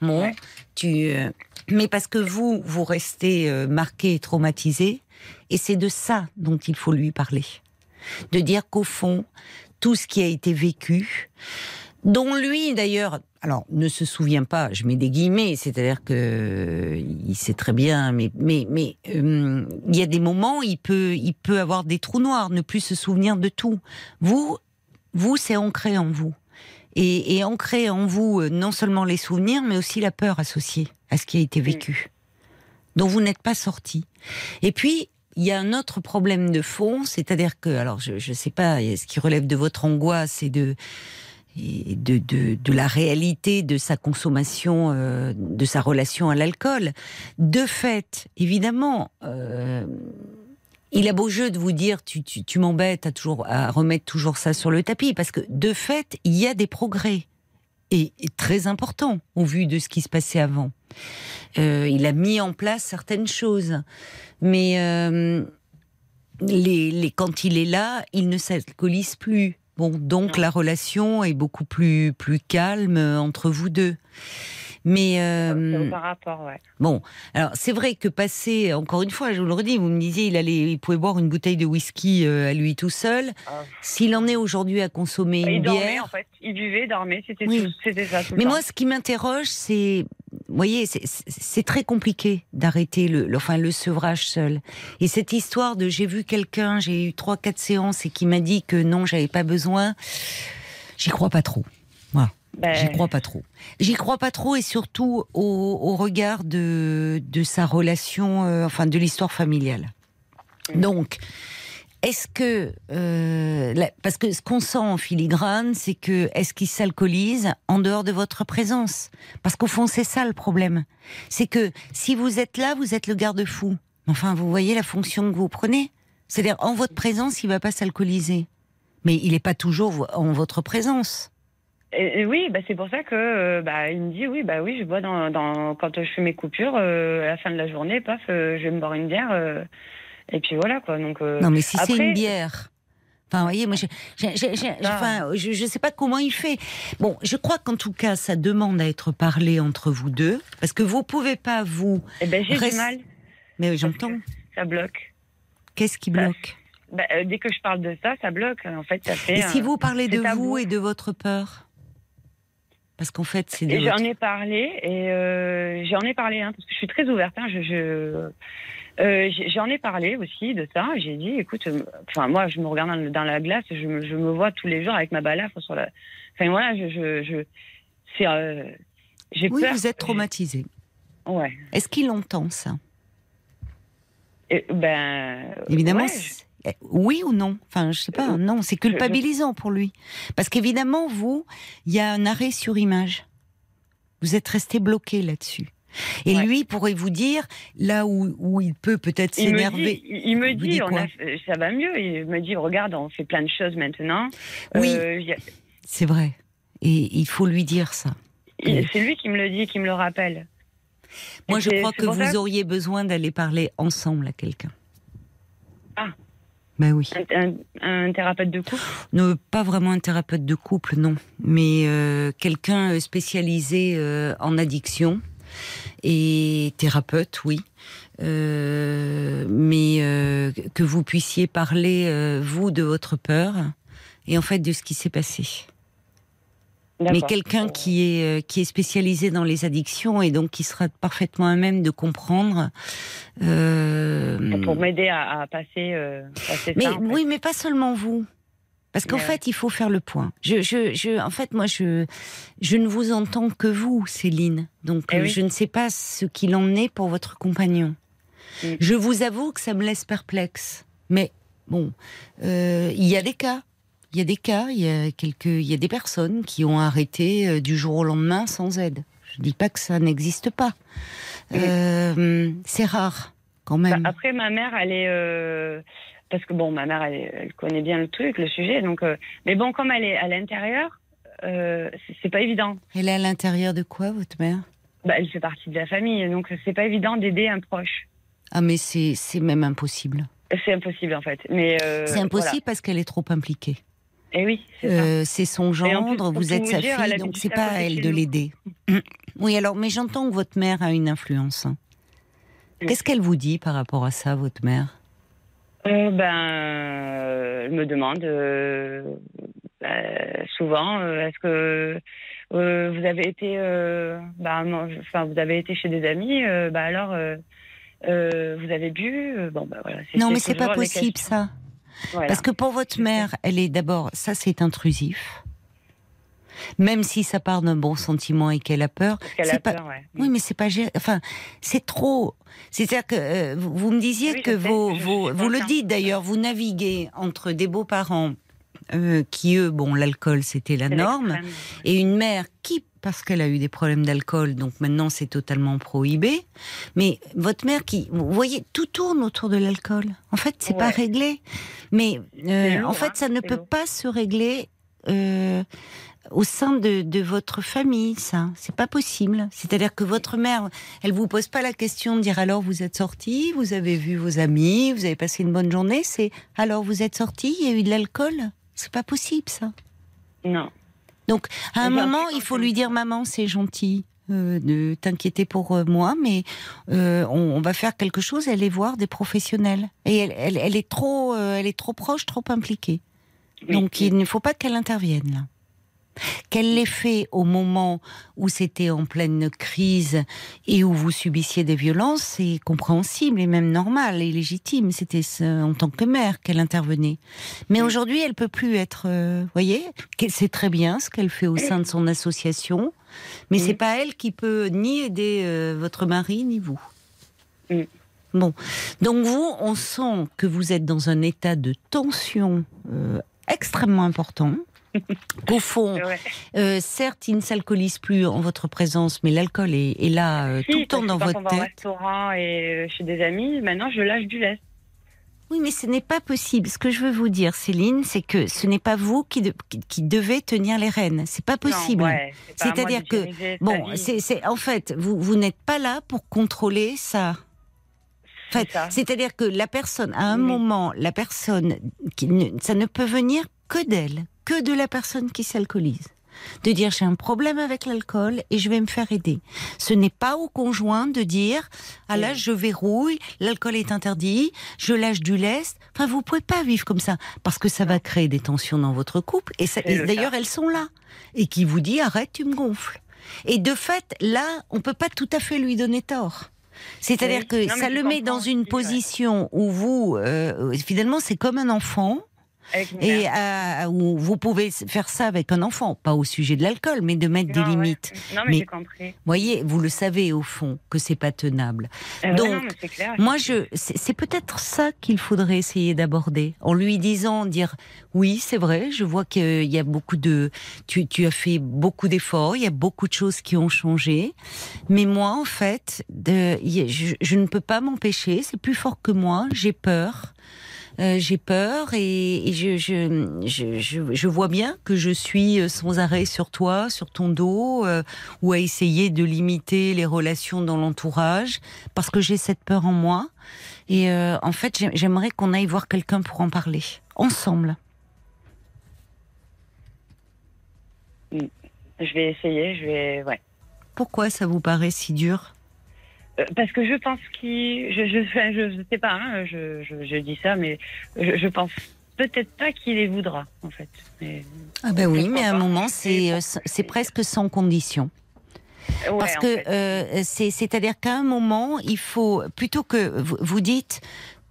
Bon, Ouais. tu. euh, Mais parce que vous, vous restez euh, marqué et traumatisé, et c'est de ça dont il faut lui parler. De dire qu'au fond, tout ce qui a été vécu, dont lui d'ailleurs, alors ne se souvient pas, je mets des guillemets, c'est-à-dire que euh, il sait très bien, mais mais mais euh, il y a des moments, il peut il peut avoir des trous noirs, ne plus se souvenir de tout. Vous, vous, c'est ancré en vous. Et, et ancré en vous euh, non seulement les souvenirs, mais aussi la peur associée à ce qui a été vécu, dont vous n'êtes pas sorti. Et puis, il y a un autre problème de fond, c'est-à-dire que, alors je ne sais pas, ce qui relève de votre angoisse et de, et de, de, de la réalité de sa consommation, euh, de sa relation à l'alcool. De fait, évidemment, euh, il a beau jeu de vous dire tu, tu, tu m'embêtes à toujours à remettre toujours ça sur le tapis parce que de fait il y a des progrès et, et très importants au vu de ce qui se passait avant. Euh, il a mis en place certaines choses, mais euh, les, les, quand il est là, il ne s'alcoolise plus. Bon, donc la relation est beaucoup plus plus calme entre vous deux. Mais euh, aucun rapport, ouais. Bon, alors c'est vrai que passer, encore une fois, je vous le redis, vous me disiez, il allait, il pouvait boire une bouteille de whisky euh, à lui tout seul. Ah. S'il en est aujourd'hui à consommer il une dormait, bière. en fait. Il buvait, dormait, c'était Oui. ça tout Mais moi, ce qui m'interroge, c'est, vous voyez, c'est très compliqué d'arrêter le, le- enfin, le sevrage seul. Et cette histoire de j'ai vu quelqu'un, j'ai eu trois, quatre séances et qui m'a dit que non, j'avais pas besoin, j'y crois pas trop. Ben, J'y crois pas trop. J'y crois pas trop et surtout au, au regard de, de sa relation, euh, enfin de l'histoire familiale. Donc, est-ce que euh, parce que ce qu'on sent en filigrane, c'est que est-ce qu'il s'alcoolise en dehors de votre présence? Parce qu'au fond, c'est ça le problème. C'est que si vous êtes là, vous êtes le garde-fou. Enfin, vous voyez la fonction que vous prenez. C'est-à-dire en votre présence, il va pas s'alcooliser, mais il n'est pas toujours en votre présence. Et, et oui, bah, c'est pour ça que euh, bah, il me dit oui, bah oui, je bois dans, dans quand je fais mes coupures euh, à la fin de la journée, paf, euh, je vais me boire une bière euh, et puis voilà quoi. Donc euh, Non, mais si c'est une bière. Enfin, vous voyez, moi, je, j'ai- j'ai- j'ai- Ah. enfin, je, je sais pas comment il fait. Bon, je crois qu'en tout cas, ça demande à être parlé entre vous deux, parce que vous pouvez pas vous. eh ben, j'ai du mal, Mais j'entends. ça bloque. Qu'est-ce qui Ça- bloque? Bah, dès que je parle de ça, ça bloque. En fait, ça fait. Et si vous parlez de tabou. vous et de votre peur? Parce qu'en fait, c'est Et j'en ai parlé et euh, j'en ai parlé hein, parce que je suis très ouverte. Hein, je, je- euh, j'en ai parlé aussi de ça. J'ai dit, écoute, euh, enfin moi, je me regarde dans, dans la glace, je me, je me vois tous les jours avec ma balafre sur la. Enfin voilà, je, je, je c'est, euh, j'ai Oui, peur. vous êtes traumatisé. Ouais. Est-ce qu'il entend ça? Et, ben. Évidemment, ouais, oui ou non? Enfin, je sais pas. Non, c'est culpabilisant pour lui. Parce qu'évidemment, vous, il y a un arrêt sur image. Vous êtes resté bloqué là-dessus. Et Ouais. lui pourrait vous dire, là où, où il peut peut-être s'énerver. il, il me dit, dit on a ça va mieux. Il me dit, regarde, on fait plein de choses maintenant. Oui. Euh, C'est vrai. Et il faut lui dire ça. c'est lui qui me le dit, qui me le rappelle. Moi, Et je crois que vous auriez besoin d'aller parler ensemble à quelqu'un. Ah. Ben oui. Un, un- un thérapeute de couple? Ne, pas vraiment un thérapeute de couple, non, mais euh, quelqu'un euh, spécialisé euh, en addiction et thérapeute, oui. Euh, mais euh, que vous puissiez parler, euh, vous, de votre peur et en fait de ce qui s'est passé. Mais quelqu'un qui est euh, qui est spécialisé dans les addictions et donc qui sera parfaitement à même de comprendre. euh, pour m'aider à, à passer, euh, passer mais ça. en fait. oui, mais pas seulement vous. Parce qu'en fait, il faut faire le point. Je, je, je, en fait, moi, je, je ne vous entends que vous, Céline. Donc, Eh euh, oui. je ne sais pas ce qu'il en est pour votre compagnon. Mm. Je vous avoue que ça me laisse perplexe. Mais bon, euh, il y a des cas. Il y a des cas. Il y a quelques, il y a des personnes qui ont arrêté euh, du jour au lendemain sans aide. Je dis pas que ça n'existe pas. Euh, c'est rare, quand Bah, même. après, ma mère, elle est. euh, parce que bon, ma mère, elle, connaît bien le truc, le sujet. Donc, euh, mais bon, comme elle est à l'intérieur, c'est- pas évident. Elle est à l'intérieur de quoi, votre mère? Bah, elle fait partie de la famille, donc c'est pas évident d'aider un proche. Ah, mais c'est même impossible. C'est impossible en fait. Mais c'est impossible parce qu'elle est trop impliquée. Et oui, c'est. Euh, son plus, gendre, vous êtes sa fille, donc c'est pas à elle de l'aider. Oui, alors, mais j'entends que votre mère a une influence. Mm. Qu'est-ce qu'elle vous dit par rapport à ça, votre mère? Euh, ben, euh, elle me demande euh, euh, souvent, est-ce que vous avez été, bah, enfin, vous avez été chez des amis, bah alors, vous avez bu, bon, bah voilà. Non, mais c'est pas possible ça. Voilà. Parce que pour votre mère, elle est d'abord, ça c'est intrusif. Même si ça part d'un bon sentiment et qu'elle a peur, Parce qu'elle c'est a pas. peur, ouais. Oui, mais c'est pas. Enfin, c'est trop. C'est-à-dire que euh, vous, me disiez Oui, que sais, vos, vous le dites d'ailleurs, vous naviguez entre des beaux-parents euh, qui eux, bon, l'alcool c'était la norme, et une mère qui, parce qu'elle a eu des problèmes d'alcool, donc maintenant c'est totalement prohibé. Mais votre mère qui, vous voyez, tout tourne autour de l'alcool. En fait, c'est pas Ouais. réglé. Mais euh, en fait, hein, ça ne c'est peut pas se régler. euh, au sein de, de votre famille, ça, c'est pas possible. C'est-à-dire que votre mère, elle vous pose pas la question de dire alors vous êtes sorti, vous avez vu vos amis, vous avez passé une bonne journée. C'est alors vous êtes sorti, il y a eu de l'alcool? C'est pas possible ça. Non. Donc, à un j'ai moment, il faut lui dire Maman, c'est gentil euh, de t'inquiéter pour euh, moi, mais euh, on, on va faire quelque chose et aller voir des professionnels. Et elle, elle, elle est trop, euh, elle est trop proche, trop impliquée. Oui. Donc, il ne faut pas qu'elle intervienne là. Qu'elle l'ait fait au moment où c'était en pleine crise et où vous subissiez des violences, c'est compréhensible et même normal et légitime. C'était en tant que mère qu'elle intervenait. Mais aujourd'hui, elle peut plus être. euh, voyez, c'est très bien ce qu'elle fait au sein de son association, mais c'est pas elle qui peut ni aider euh, votre mari ni vous. Bon, donc vous, on sent que vous êtes dans un état de tension euh, extrêmement important. Qu'au fond, Ouais. euh, certes, il ne s'alcoolise plus en votre présence, mais l'alcool est, est là euh, Si, tout le temps dans quand votre on va au tête. restaurant et euh, chez des amis, maintenant je lâche du lest. Oui, mais ce n'est pas possible. Ce que je veux vous dire, Céline, c'est que ce n'est pas vous qui, de- qui, qui devez tenir les rênes. C'est pas possible. Ouais, C'est-à-dire que, Bon, c'est, en fait, vous, vous n'êtes pas là pour contrôler ça. En fait, c'est-à-dire que la personne, à un Oui. moment, la personne, qui ne- ça ne peut venir que d'elle, que de la personne qui s'alcoolise. De dire j'ai un problème avec l'alcool et je vais me faire aider. Ce n'est pas au conjoint de dire ah là je verrouille, l'alcool est interdit, je lâche du lest. Enfin vous pouvez pas vivre comme ça parce que ça va créer des tensions dans votre couple et, ça- d'ailleurs elles sont là et qui vous dit arrête tu me gonfles. Et de fait là on peut pas tout à fait lui donner tort. C'est-à-dire Oui. que Non, ça le met dans une ouais. position où vous, euh, finalement, c'est comme un enfant, et euh, où vous pouvez faire ça avec un enfant, pas au sujet de l'alcool, mais de mettre des ouais. limites. Non, mais, Mais- j'ai compris. Voyez, vous le savez au fond que c'est pas tenable. Euh, Donc, non, clair. Moi, je, c'est c'est peut-être ça qu'il faudrait essayer d'aborder, en lui disant, dire, oui, c'est vrai, je vois qu'il y a beaucoup de, tu, tu as fait beaucoup d'efforts, il y a beaucoup de choses qui ont changé, mais moi, en fait, de, je, je ne peux pas m'empêcher, c'est plus fort que moi, j'ai peur. Euh, j'ai peur et, et je, je, je, je, je vois bien que je suis euh, sans arrêt sur toi, sur ton dos, euh, ou à essayer de limiter les relations dans l'entourage, parce que j'ai cette peur en moi. Et euh, en fait, j'ai- j'aimerais qu'on aille voir quelqu'un pour en parler, ensemble. Je vais essayer, je vais. Ouais. Pourquoi ça vous paraît si dur? Parce que je pense qu'il. Je, je, enfin, je, je sais pas, hein, je, je, dis ça, mais je, pense peut-être pas qu'il les voudra, en fait. Mais- Ah ben oui, mais à un moment, c'est euh, c'est presque sans condition. Ouais, Parce en que fait. euh, c'est c'est-à-dire qu'à un moment, il faut plutôt que vous, dites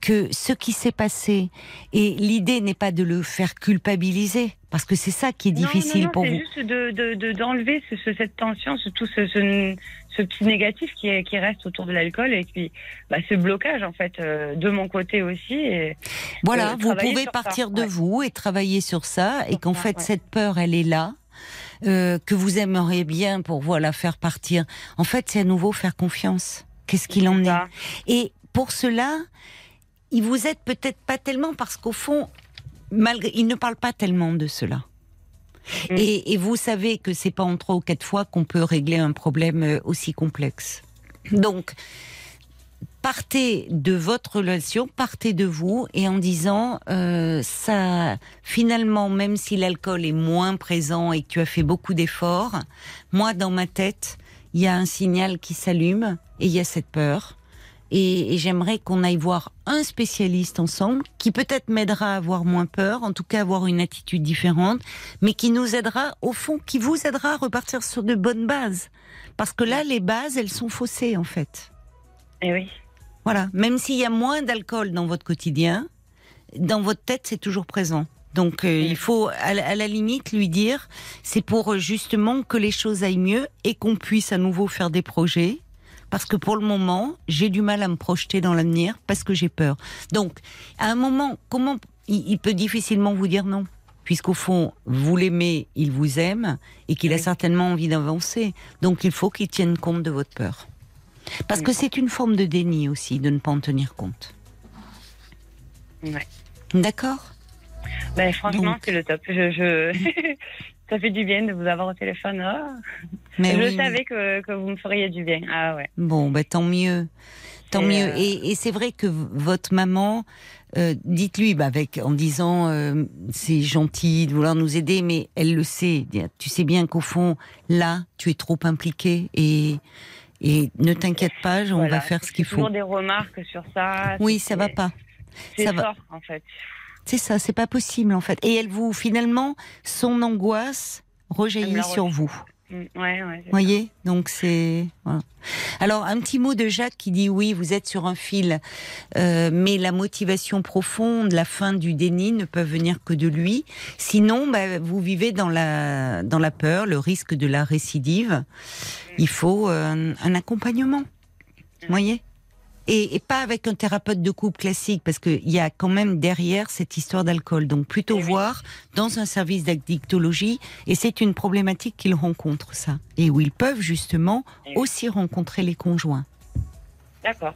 que ce qui s'est passé et l'idée n'est pas de le faire culpabiliser parce que c'est ça qui est Non, non, difficile non, pour c'est vous. juste de de- de- d'enlever ce, ce- cette tension, ce, tout ce, ce, petit négatif qui, est- qui reste autour de l'alcool et puis bah, ce blocage en fait euh, de mon côté aussi. Et, Voilà, vous pouvez ça, partir de ouais. vous et travailler sur ça et qu'en fait ouais. cette peur elle est là. euh, que vous aimeriez bien pour voilà faire partir. En fait, c'est à nouveau faire confiance. Qu'est-ce qu'il en est. Et pour cela, il vous aide peut-être pas tellement parce qu'au fond, malgré, il ne parle pas tellement de cela. Mm. Et, et vous savez que c'est pas en trois ou quatre fois qu'on peut régler un problème euh, aussi complexe. Donc, partez de votre relation, partez de vous et en disant euh, ça. Finalement, même si l'alcool est moins présent et que tu as fait beaucoup d'efforts, moi dans ma tête, il y a un signal qui s'allume et il y a cette peur. Et, et j'aimerais qu'on aille voir un spécialiste ensemble qui peut-être m'aidera à avoir moins peur, en tout cas avoir une attitude différente, mais qui nous aidera, au fond, qui vous aidera à repartir sur de bonnes bases. Parce que là, les bases, elles sont faussées, en fait. Et oui. Voilà. Même s'il y a moins d'alcool dans votre quotidien, dans votre tête, c'est toujours présent. Donc, euh, il faut, à, la- à la limite, lui dire, c'est pour euh, justement que les choses aillent mieux et qu'on puisse à nouveau faire des projets. Parce que pour le moment, j'ai du mal à me projeter dans l'avenir parce que j'ai peur. Donc, à un moment, comment il, peut difficilement vous dire non Puisqu'au fond, vous l'aimez, il vous aime et qu'il a certainement envie d'avancer. Donc, il faut qu'il tienne compte de votre peur. Parce que c'est une forme de déni aussi de ne pas en tenir compte. Ouais. D'accord? Ben, franchement, c'est le top. Je, je... ça fait du bien de vous avoir au téléphone. Ah. Mais je oui, savais que, que vous me feriez du bien. Ah ouais. Bon, bah, tant mieux. Tant Et, mieux. euh, Et, et c'est vrai que votre maman, euh, dites-lui, bah, avec, en disant, euh, c'est gentil de vouloir nous aider, mais elle le sait. Tu sais bien qu'au fond, là, tu es trop impliqué et, et ne t'inquiète pas, on Voilà. va faire ce qu'il faut. toujours des remarques sur ça. Oui, ça va pas. C'est va. en fait. C'est ça, c'est pas possible en fait. Et elle vous, finalement, son angoisse rejaillit sur vous. Mm, Ouais, ouais. c'est voyez Donc c'est voilà. Alors un petit mot de Jacques qui dit oui, vous êtes sur un fil, euh, mais la motivation profonde, la fin du déni ne peut venir que de lui. Sinon, bah, vous vivez dans la dans la peur, le risque de la récidive. Il faut euh, un accompagnement, voyez Et, et pas avec un thérapeute de couple classique, parce qu'il y a quand même derrière cette histoire d'alcool. Donc plutôt Eh oui. voir dans un service d'addictologie, et c'est une problématique qu'ils rencontrent, ça. Et où ils peuvent justement Eh oui. aussi rencontrer les conjoints. D'accord.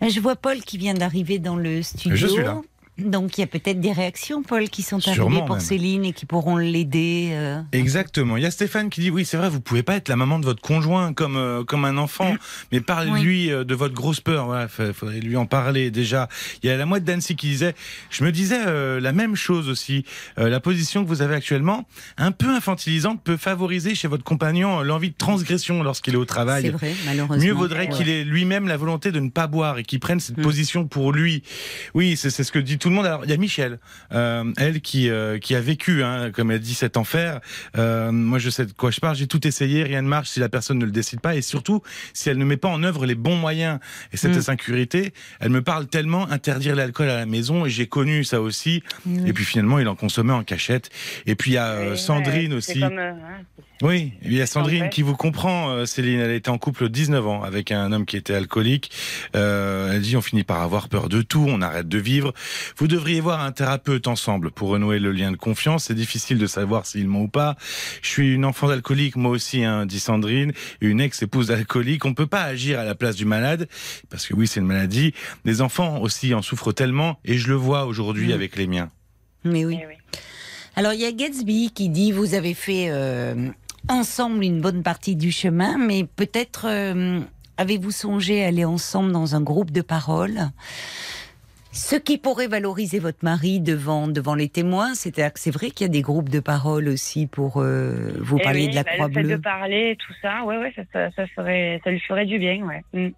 Je vois Paul qui vient d'arriver dans le studio. Je suis là. Donc il y a peut-être des réactions, Paul, qui sont Sûrement arrivées pour même. Céline et qui pourront l'aider. euh. Exactement. Il y a Stéphane qui dit oui, c'est vrai, vous pouvez pas être la maman de votre conjoint comme euh, comme un enfant, mais parlez-lui euh, de votre grosse peur. Voilà, fa- faudrait lui en parler déjà. Il y a la moite d'Annecy qui disait, je me disais euh, la même chose aussi. La position que vous avez actuellement, un peu infantilisante, peut favoriser chez votre compagnon l'envie de transgression lorsqu'il est au C'est travail. vrai, malheureusement. Mieux vaudrait Ouais. qu'il ait lui-même la volonté de ne pas boire et qu'il prenne cette Mm. position pour lui. Oui, c'est c'est ce que dit tout le monde. Alors, il y a Michel, euh, elle qui euh, qui a vécu, hein, comme elle dit, cet enfer. Euh, moi, je sais de quoi je parle. J'ai tout essayé, rien ne marche si la personne ne le décide pas et surtout si elle ne met pas en œuvre les bons moyens. Et cette Mm. insécurité, elle me parle tellement interdire l'alcool à la maison et j'ai connu ça aussi. Et puis finalement, il en consommait en cachette. Et puis il y a Sandrine aussi. comme, hein, Oui, il y a Sandrine qui vous comprend, euh, Céline. Elle était en couple 19 ans avec un homme qui était alcoolique. Euh, elle dit on finit par avoir peur de tout, on arrête de vivre. Vous devriez voir un thérapeute ensemble pour renouer le lien de confiance. C'est difficile de savoir s'il ment ou pas. Je suis une enfant d'alcoolique, moi aussi, hein, dit Sandrine, une ex-épouse d'alcoolique. On peut pas agir à la place du malade parce que oui, c'est une maladie. Les enfants aussi en souffrent tellement et je le vois aujourd'hui Mm. avec les miens. Mais oui. eh oui. Alors il y a Gatsby qui dit vous avez fait euh, ensemble une bonne partie du chemin, mais peut-être euh, avez-vous songé à aller ensemble dans un groupe de parole ce qui pourrait valoriser votre mari devant devant les témoins, c'est-à-dire que c'est vrai qu'il y a des groupes de parole aussi pour euh, vous Eh parler oui, de la bah, Croix le fait Bleue. de parler tout ça, ouais, ouais, ça, ça, ça ferait, ça lui ferait du bien, ouais. Mm.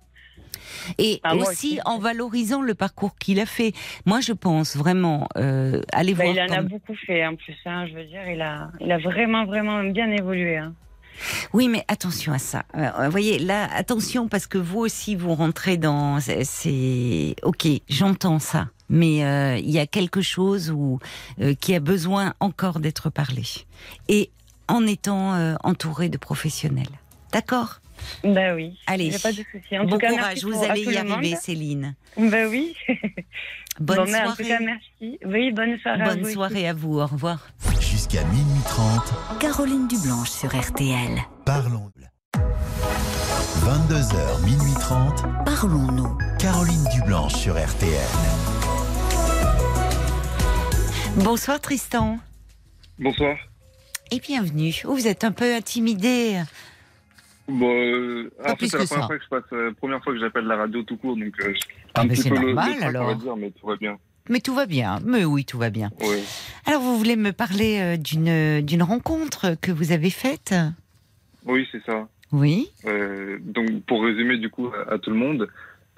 Et Ah, aussi, aussi. en valorisant le parcours qu'il a fait. Moi, je pense vraiment euh, aller Bah, voir. il en a beaucoup fait en plus, hein, je veux dire, il a, il a vraiment, vraiment bien évolué. Hein. Oui, mais attention à ça. Euh, Vous voyez, là, attention parce que vous aussi, vous rentrez dans. c'est- ok, j'entends ça, mais euh, il y a quelque chose où euh, qui a besoin encore d'être parlé et en étant euh, entouré de professionnels. D'accord? Bah oui. Allez. Pas de souci. En Bon tout cas, courage, merci vous à allez tout y arriver. Céline. Bah oui. Bonne Bon, mais en tout soirée. cas, merci. Oui, bonne soirée. à Bonne vous soirée à vous. Au revoir. Jusqu'à minuit 30, Caroline Dublanche sur RTL. parlons. 22h, minuit 30, Parlons-nous. Caroline Dublanche sur RTL. Bonsoir Tristan Bonsoir. et bienvenue. Oh, vous êtes un peu intimidé. Bon, euh, en fait, c'est la première ça. fois que je passe, euh, première fois que j'appelle la radio tout court, donc euh, Ah, un petit peu le- normal, le, trac, alors. dire, mais tout va bien. Mais tout va bien. Mais oui, tout va bien. Alors, vous voulez me parler euh, d'une d'une rencontre que vous avez faite? Oui, c'est ça. Oui. Donc, pour résumer du coup à, à tout le monde,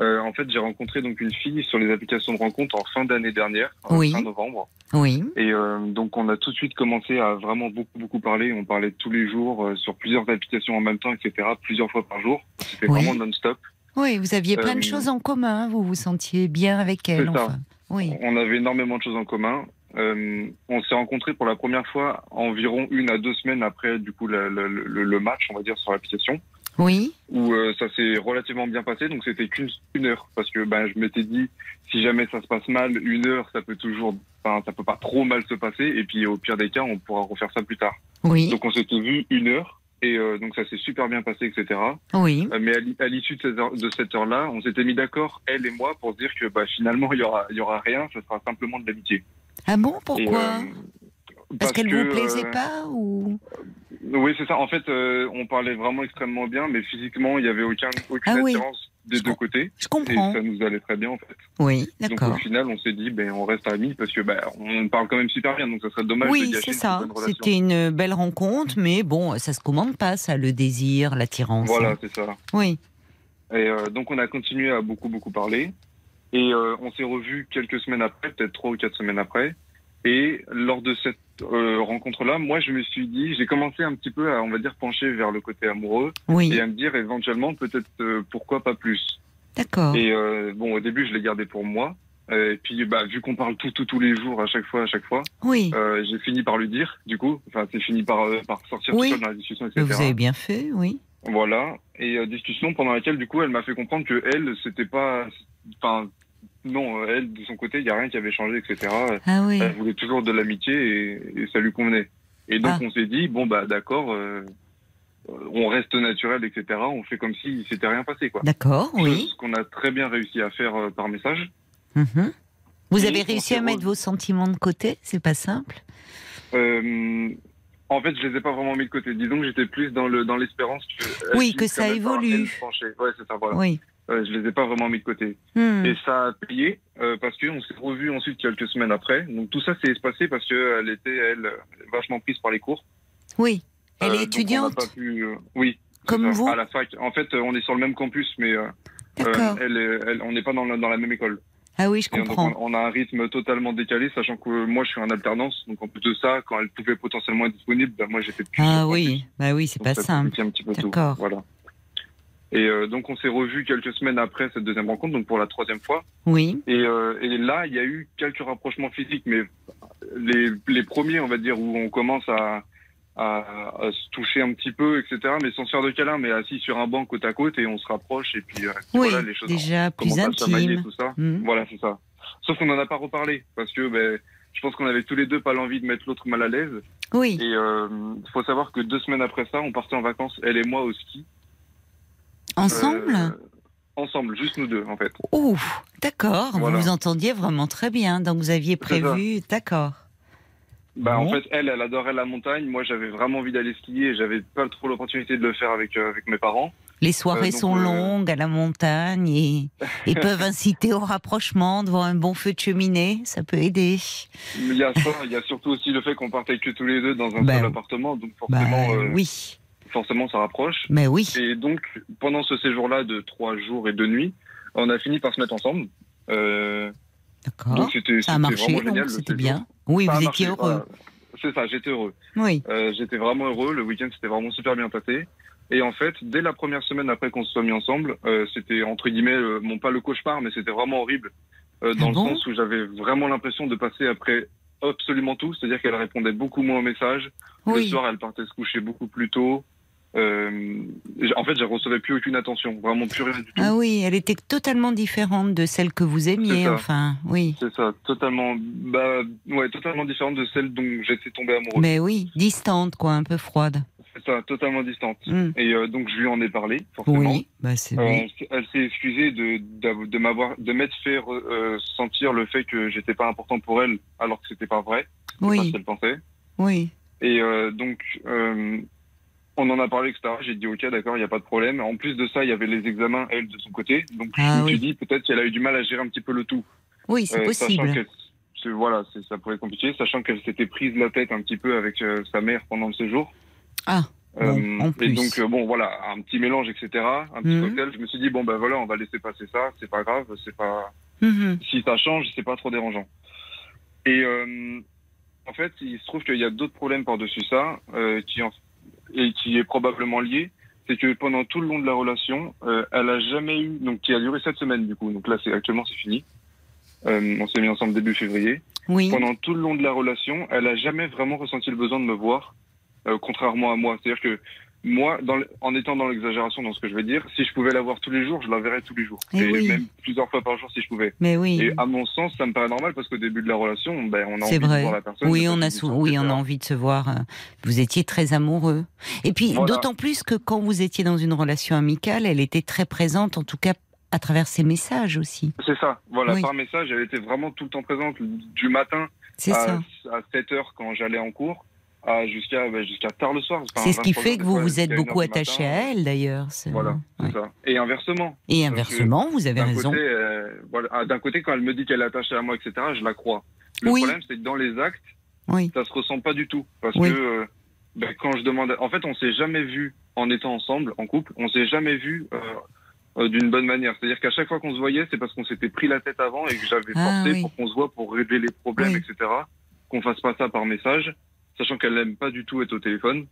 euh, en fait, j'ai rencontré donc une fille sur les applications de rencontre en fin d'année dernière, en Oui. fin novembre. Oui. Et euh, donc, on a tout de suite commencé à vraiment beaucoup beaucoup parler. On parlait tous les jours euh, sur plusieurs applications en même temps, etc. Plusieurs fois par jour. C'était Oui. vraiment non-stop. Oui, vous aviez plein de choses en commun. Vous vous sentiez bien avec elle, ça. Oui. On avait énormément de choses en commun. Euh, on s'est rencontrés pour la première fois environ une à deux semaines après du coup le match, on va dire, sur l'application, Oui. où euh, ça s'est relativement bien passé. Donc c'était qu'une une heure, parce que ben je m'étais dit si jamais ça se passe mal, une heure, ça peut toujours, enfin ça peut pas trop mal se passer. Et puis au pire des cas, on pourra refaire ça plus tard. Oui. Donc on s'était vu une heure. Et euh, donc ça s'est super bien passé, etc. Oui. Euh, Mais à l'i- à l'issue de, cette heure- de cette heure-là, on s'était mis d'accord, elle et moi, pour dire que bah, finalement, il y aura, y aura rien, ce sera simplement de l'amitié. Ah bon, Et, pourquoi euh, Parce qu'elle que, vous plaisait pas ou? Oui, c'est ça. En fait, euh, on parlait vraiment extrêmement bien, mais physiquement, il n'y avait aucun, aucune Ah oui. attirance des Je deux côtés. Je Et comprends. ça nous allait très bien, en fait. Oui, Donc, au d'accord. final, on s'est dit, ben, on reste amis parce que ben, on parle quand même super bien, donc ça serait dommage de Oui, gâcher c'est ça. C'était une belle rencontre, mais bon, ça se commande pas, ça, le désir, l'attirance. Voilà, c'est ça. Oui. Et euh, donc, on a continué à beaucoup, beaucoup parler. Et euh, on s'est revus quelques semaines après, peut-être trois ou quatre semaines après. Et lors de cette euh, rencontre-là, moi, je me suis dit, j'ai commencé un petit peu à, on va dire, pencher vers le côté amoureux Oui. et à me dire éventuellement, peut-être, euh, pourquoi pas plus. D'accord. Et euh, bon, au début, je l'ai gardé pour moi. Et puis, bah, vu qu'on parle tout, tout, tous les jours, à chaque fois, à chaque fois, Oui. euh, j'ai fini par lui dire, du coup. Enfin, c'est fini par, euh, par sortir Oui. tout seul dans la discussion, etc. Vous avez bien fait, oui. Voilà. Et euh, discussion pendant laquelle, du coup, elle m'a fait comprendre que elle, c'était pas. Enfin, non, euh, elle, de son côté, il n'y a rien qui avait changé, etc. Ah oui. Elle voulait toujours de l'amitié et, et ça lui convenait. Et donc, Ah. on s'est dit, bon, bah, d'accord, euh, on reste naturel, etc. On fait comme si s'était rien passé, quoi. D'accord, oui. Ce qu'on a très bien réussi à faire euh, par message. Mhm. Vous Et avez réussi à mettre re- vos sentiments de côté C'est pas simple Euh, en fait, je les ai pas vraiment mis de côté. Disons que j'étais plus dans le dans l'espérance que Oui, que ça évolue. Ouais, c'est ça. Voilà. Oui. Euh, je les ai pas vraiment mis de côté. Hmm. Et ça a payé euh, parce qu'on s'est revu ensuite quelques semaines après. Donc tout ça s'est espacé parce que elle était elle euh, vachement prise par les cours. Oui. Elle Euh, est on n'a étudiante pas pu, euh, oui. Comme vous À la fac. En fait, euh, on est sur le même campus, mais euh, euh, elle, est- elle- on n'est pas dans la, dans la même école. Ah oui, je donc, comprends. on, a un rythme totalement décalé, sachant que euh, moi je suis en alternance. Donc en plus de ça, quand elle pouvait potentiellement être disponible, ben, moi j'étais plus. Ah oui, bah oui, c'est pas ça simple. compliquait un petit peu tout. D'accord. Voilà. Et euh, donc on s'est revus quelques semaines après cette deuxième rencontre, donc pour la troisième fois. Oui. Et, euh, et là, il y a eu quelques rapprochements physiques, mais les, les premiers, on va dire, où on commence à, à, à se toucher un petit peu, etc., mais sans se faire de câlin, mais assis sur un banc côte à côte et on se rapproche et puis euh, Oui, voilà les choses. déjà plus commencent à se chamailler, intime. tout ça. Hmm. Voilà, c'est ça. Sauf qu'on n'en a pas reparlé parce que ben, je pense qu'on avait tous les deux pas l'envie de mettre l'autre mal à l'aise. Oui. Et il faut savoir que deux semaines après ça, on partait en vacances, elle et moi, au ski. Ensemble Euh, Ensemble, juste nous deux, en fait. Ouf, d'accord. Voilà. Vous vous entendiez vraiment très bien. Donc vous aviez prévu. D'accord. Bah, Bon. En fait, elle, elle adorait la montagne. Moi, j'avais vraiment envie d'aller skier et j'avais pas trop l'opportunité de le faire avec, euh, avec mes parents. Les soirées Euh, donc, sont euh, longues à la montagne et, et peuvent inciter au rapprochement devant un bon feu de cheminée. Ça peut aider. Il y a ça, il y a surtout aussi le fait qu'on partait que tous les deux dans un Bah, seul appartement. Donc, Bah forcément, euh, oui. Forcément, ça rapproche. Mais oui. Et donc, pendant ce séjour-là de trois jours et deux nuits, on a fini par se mettre ensemble. Euh, D'accord. Ça a marché, le c'était bien. Oui, Ça vous marché, étiez heureux. C'est ça, j'étais heureux. Oui. Euh, j'étais vraiment heureux. Le week-end s'était vraiment super bien passé. Et en fait, dès la première semaine après qu'on se soit mis ensemble, euh, c'était entre guillemets, bon pas le cauchemar, mais c'était vraiment horrible. Euh, dans Ah le bon sens où j'avais vraiment l'impression de passer après absolument tout. C'est-à-dire qu'elle répondait beaucoup moins aux messages. Le Oui. soir, elle partait se coucher beaucoup plus tôt. Euh, en fait, je recevais plus aucune attention, vraiment plus rien du tout. Ah oui, elle était totalement différente de celle que vous aimiez. Enfin, oui. C'est ça, totalement, bah, ouais, totalement différente de celle dont j'étais tombé amoureux. Mais oui, distante, quoi, un peu froide. C'est ça, totalement distante. Hmm. Et euh, donc, je lui en ai parlé, forcément. Oui, bah c'est Euh, oui. elle s'est- excusée de, de m'avoir, de m'être fait euh, sentir le fait que j'étais pas important pour elle, alors que c'était pas vrai. C'est pas ce Oui, qu'elle pensait. oui. Et donc, on en a parlé, etc. J'ai dit ok, d'accord, il y a pas de problème. En plus de ça, il y avait les examens, elle, de son côté. Donc, Ah je me oui. suis dit peut-être qu'elle a eu du mal à gérer un petit peu le tout. Oui, c'est Euh, possible. voilà, ça pourrait être compliqué, sachant qu'elle s'était prise la tête un petit peu avec euh, sa mère pendant le séjour. Ah, Bon, en et plus. donc euh, bon voilà un petit mélange etc un petit Mhm. cocktail je me suis dit bon ben voilà on va laisser passer ça c'est pas grave c'est pas Mhm. si ça change c'est pas trop dérangeant et euh, en fait il se trouve qu'il y a d'autres problèmes par dessus ça euh, qui en- et qui est probablement lié c'est que pendant tout le long de la relation euh, elle a jamais eu donc qui a duré sept semaines du coup donc là c'est actuellement c'est fini Euh, on s'est mis ensemble début février oui. pendant tout le long de la relation, elle a jamais vraiment ressenti le besoin de me voir, euh, contrairement à moi. C'est-à-dire que moi, dans le- en étant dans l'exagération dans ce que je vais dire, si je pouvais la voir tous les jours, je la verrais tous les jours. Eh et oui. même plusieurs fois par jour si je pouvais. Mais oui. Et à mon sens, ça me paraît normal parce qu'au début de la relation, ben, on a envie vrai. de voir la personne. Oui, on a sou- oui, on a envie de se voir. euh, Vous étiez très amoureux. Et puis, Voilà. d'autant plus que quand vous étiez dans une relation amicale, elle était très présente, en tout cas à travers ses messages aussi. C'est ça. Voilà, Oui. par message, elle était vraiment tout le temps présente, du matin à, à 7 heures quand j'allais en cours, à jusqu'à ben, jusqu'à tard le soir. Enfin, C'est ce qui 23 fait que vous vous êtes beaucoup attaché matin. à elle d'ailleurs. Voilà, c'est ouais. ça. Et inversement. Et inversement, vous avez raison. côté, euh, voilà, ah, d'un côté, quand elle me dit qu'elle est attachée à moi, etc., je la crois. Le Oui. problème, c'est que dans les actes, Oui. ça se ressent pas du tout. Parce Oui. que euh, ben, quand je demande, en fait, on s'est jamais vu en étant ensemble, en couple, on s'est jamais vu euh, euh, d'une bonne manière. C'est-à-dire qu'à chaque fois qu'on se voyait, c'est parce qu'on s'était pris la tête avant et que j'avais Ah, forcé pour qu'on se voit pour régler les problèmes, etc. Qu'on fasse pas ça par message, sachant qu'elle n'aime pas du tout être au téléphone.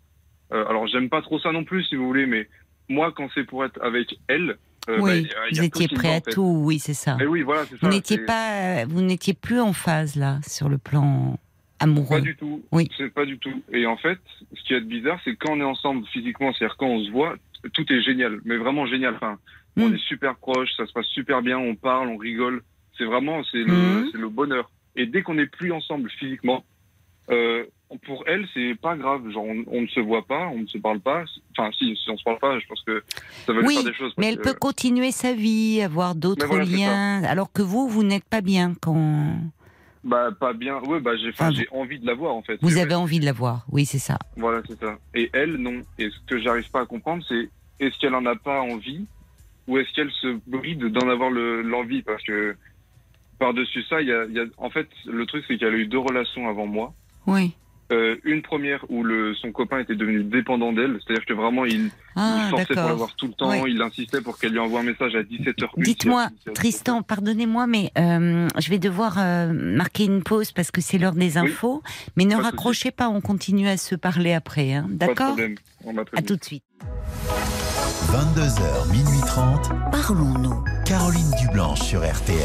Euh, alors, j'aime pas trop ça non plus, si vous voulez, mais moi, quand c'est pour être avec elle, euh, oui, y vous étiez prêt à fait. tout, oui, c'est ça. Et oui, voilà, ça. Vous n'étiez pas, vous n'étiez plus en phase là sur le plan amoureux. Pas du tout. Oui. C'est pas du tout. Et en fait, ce qui est bizarre, c'est quand on est ensemble physiquement, c'est-à-dire quand on se voit, tout est génial, mais vraiment génial. Enfin, on Mm. est super proches, ça se passe super bien, on parle, on rigole. C'est vraiment, c'est le, le bonheur. Et dès qu'on n'est plus ensemble physiquement, euh, pour elle, c'est pas grave. Genre, on, on ne se voit pas, on ne se parle pas. Enfin, si, si on se parle pas, je pense que ça va lui Oui, faire des choses. Mais elle que- peut continuer sa vie, avoir d'autres voilà, liens, alors que vous, vous n'êtes pas bien quand Bah, pas bien. Ouais, bah, j'ai, enfin, envie de la voir, en fait. vous avez envie de la voir. Oui, c'est ça. Voilà, c'est ça. Et elle, non. Et ce que j'arrive pas à comprendre, c'est est-ce qu'elle en a pas envie ou est-ce qu'elle se bride d'en avoir le- l'envie? Parce que par-dessus ça, il y a, il y a- en fait, le truc, c'est qu'elle a eu deux relations avant moi. Oui. Euh, une première où le, son copain était devenu dépendant d'elle, c'est-à-dire que vraiment il, il Ah, forçait pour la d'accord. voir tout le temps, Oui. il insistait pour qu'elle lui envoie un message à 17h. Dites-moi, Tristan, pardonnez-moi, mais euh, je vais devoir euh, marquer une pause parce que c'est l'heure des infos. Mais ne Pas raccrochez pas, on continue à se parler après. Hein, Pas de D'accord À tout de suite. 22h, minuit 30. Parlons-nous. Caroline Dublanche sur RTL.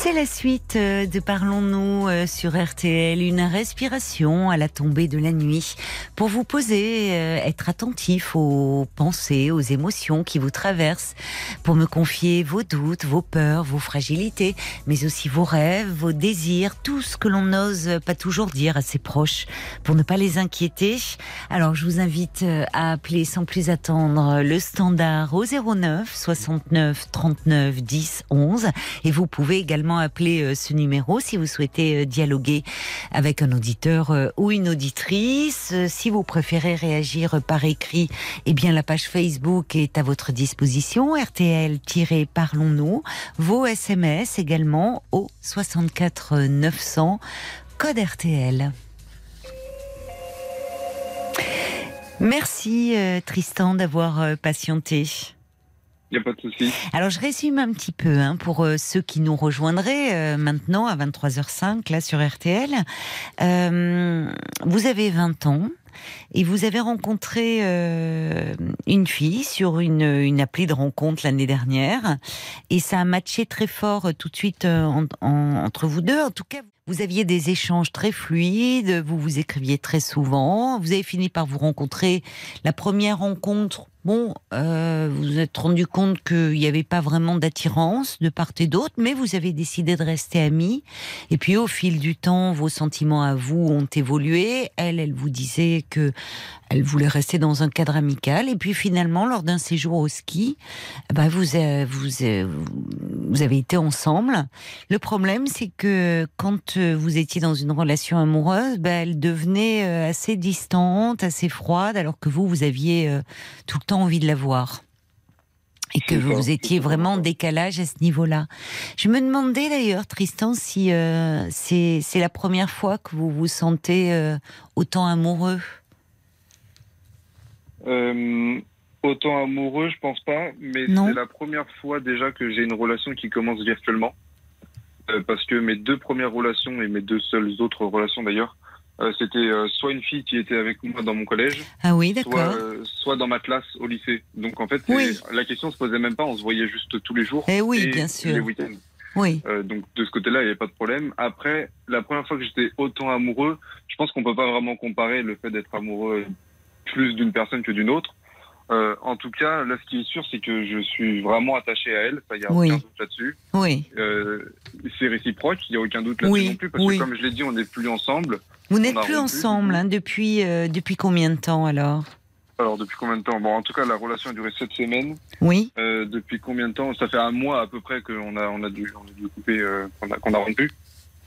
C'est la suite euh, de Parlons-nous euh, sur RTL, une respiration à la tombée de la nuit pour vous poser, euh, être attentif aux pensées, aux émotions qui vous traversent, pour me confier vos doutes, vos peurs, vos fragilités, mais aussi vos rêves, vos désirs, tout ce que l'on n'ose pas toujours dire à ses proches pour ne pas les inquiéter. Alors je vous invite à appeler sans plus attendre le standard au 09 69 39 10 11 et vous pouvez également appeler euh, ce numéro si vous souhaitez euh, dialoguer avec un auditeur euh, ou une auditrice. Si vous préférez réagir par écrit, eh bien la page Facebook est à votre disposition, RTL-Parlons-nous. Vos SMS également au 64 900, code RTL. Merci Tristan d'avoir patienté. Il n'y a pas de souci. Alors je résume un petit peu hein, pour euh, ceux qui nous rejoindraient euh, maintenant à 23h05 là sur RTL. Euh, vous avez 20 ans et vous avez rencontré euh, une fille sur une, une appli de rencontre l'année dernière et ça a matché très fort euh, tout de suite en- entre vous deux. En tout cas, vous aviez des échanges très fluides, vous vous écriviez très souvent, vous avez fini par vous rencontrer. La première rencontre, bon, euh, vous vous êtes rendu compte qu'il n'y avait pas vraiment d'attirance de part et d'autre, mais vous avez décidé de rester amis. Et puis au fil du temps, vos sentiments à vous ont évolué. Elle, elle vous disait que elle voulait rester dans un cadre amical. Et puis finalement, lors d'un séjour au ski, bah vous, euh, vous, euh, vous avez été ensemble. Le problème, c'est que quand vous étiez dans une relation amoureuse, bah, elle devenait assez distante, assez froide, alors que vous, vous aviez tout le temps envie de la voir. Et que vous, étiez vraiment en décalage à ce niveau-là. Je me demandais d'ailleurs, Tristan, si euh, c'est la première fois que vous vous sentez euh, autant amoureux. Euh, autant amoureux, je pense pas, mais c'est la première fois déjà que j'ai une relation qui commence virtuellement. Parce que mes deux premières relations et mes deux seules autres relations d'ailleurs, euh, c'était euh, soit une fille qui était avec moi dans mon collège, Ah oui, soit, d'accord. euh, soit dans ma classe au lycée. Donc en fait, Oui. la question se posait même pas, on se voyait juste tous les jours. Eh oui, et bien sûr. Les week-ends. Oui, Euh, donc de ce côté-là, il n'y avait pas de problème. Après, la première fois que j'étais autant amoureux, je pense qu'on peut pas vraiment comparer le fait d'être amoureux plus d'une personne que d'une autre. Euh, en tout cas, là, ce qui est sûr, c'est que je suis vraiment attaché à elle. Ça, il y a Oui. aucun doute là-dessus. oui. Euh, c'est réciproque. Il y a aucun doute là-dessus Oui, non plus, parce oui. que comme je l'ai dit, on n'est plus ensemble. Vous n'êtes plus ensemble hein, depuis depuis depuis combien de temps alors? Alors depuis combien de temps? Bon, en tout cas, la relation a duré sept semaines. Oui, Euh, depuis combien de temps? Ça fait un mois à peu près qu'on a on a dû on a dû couper, euh, qu'on a qu'on a rompu.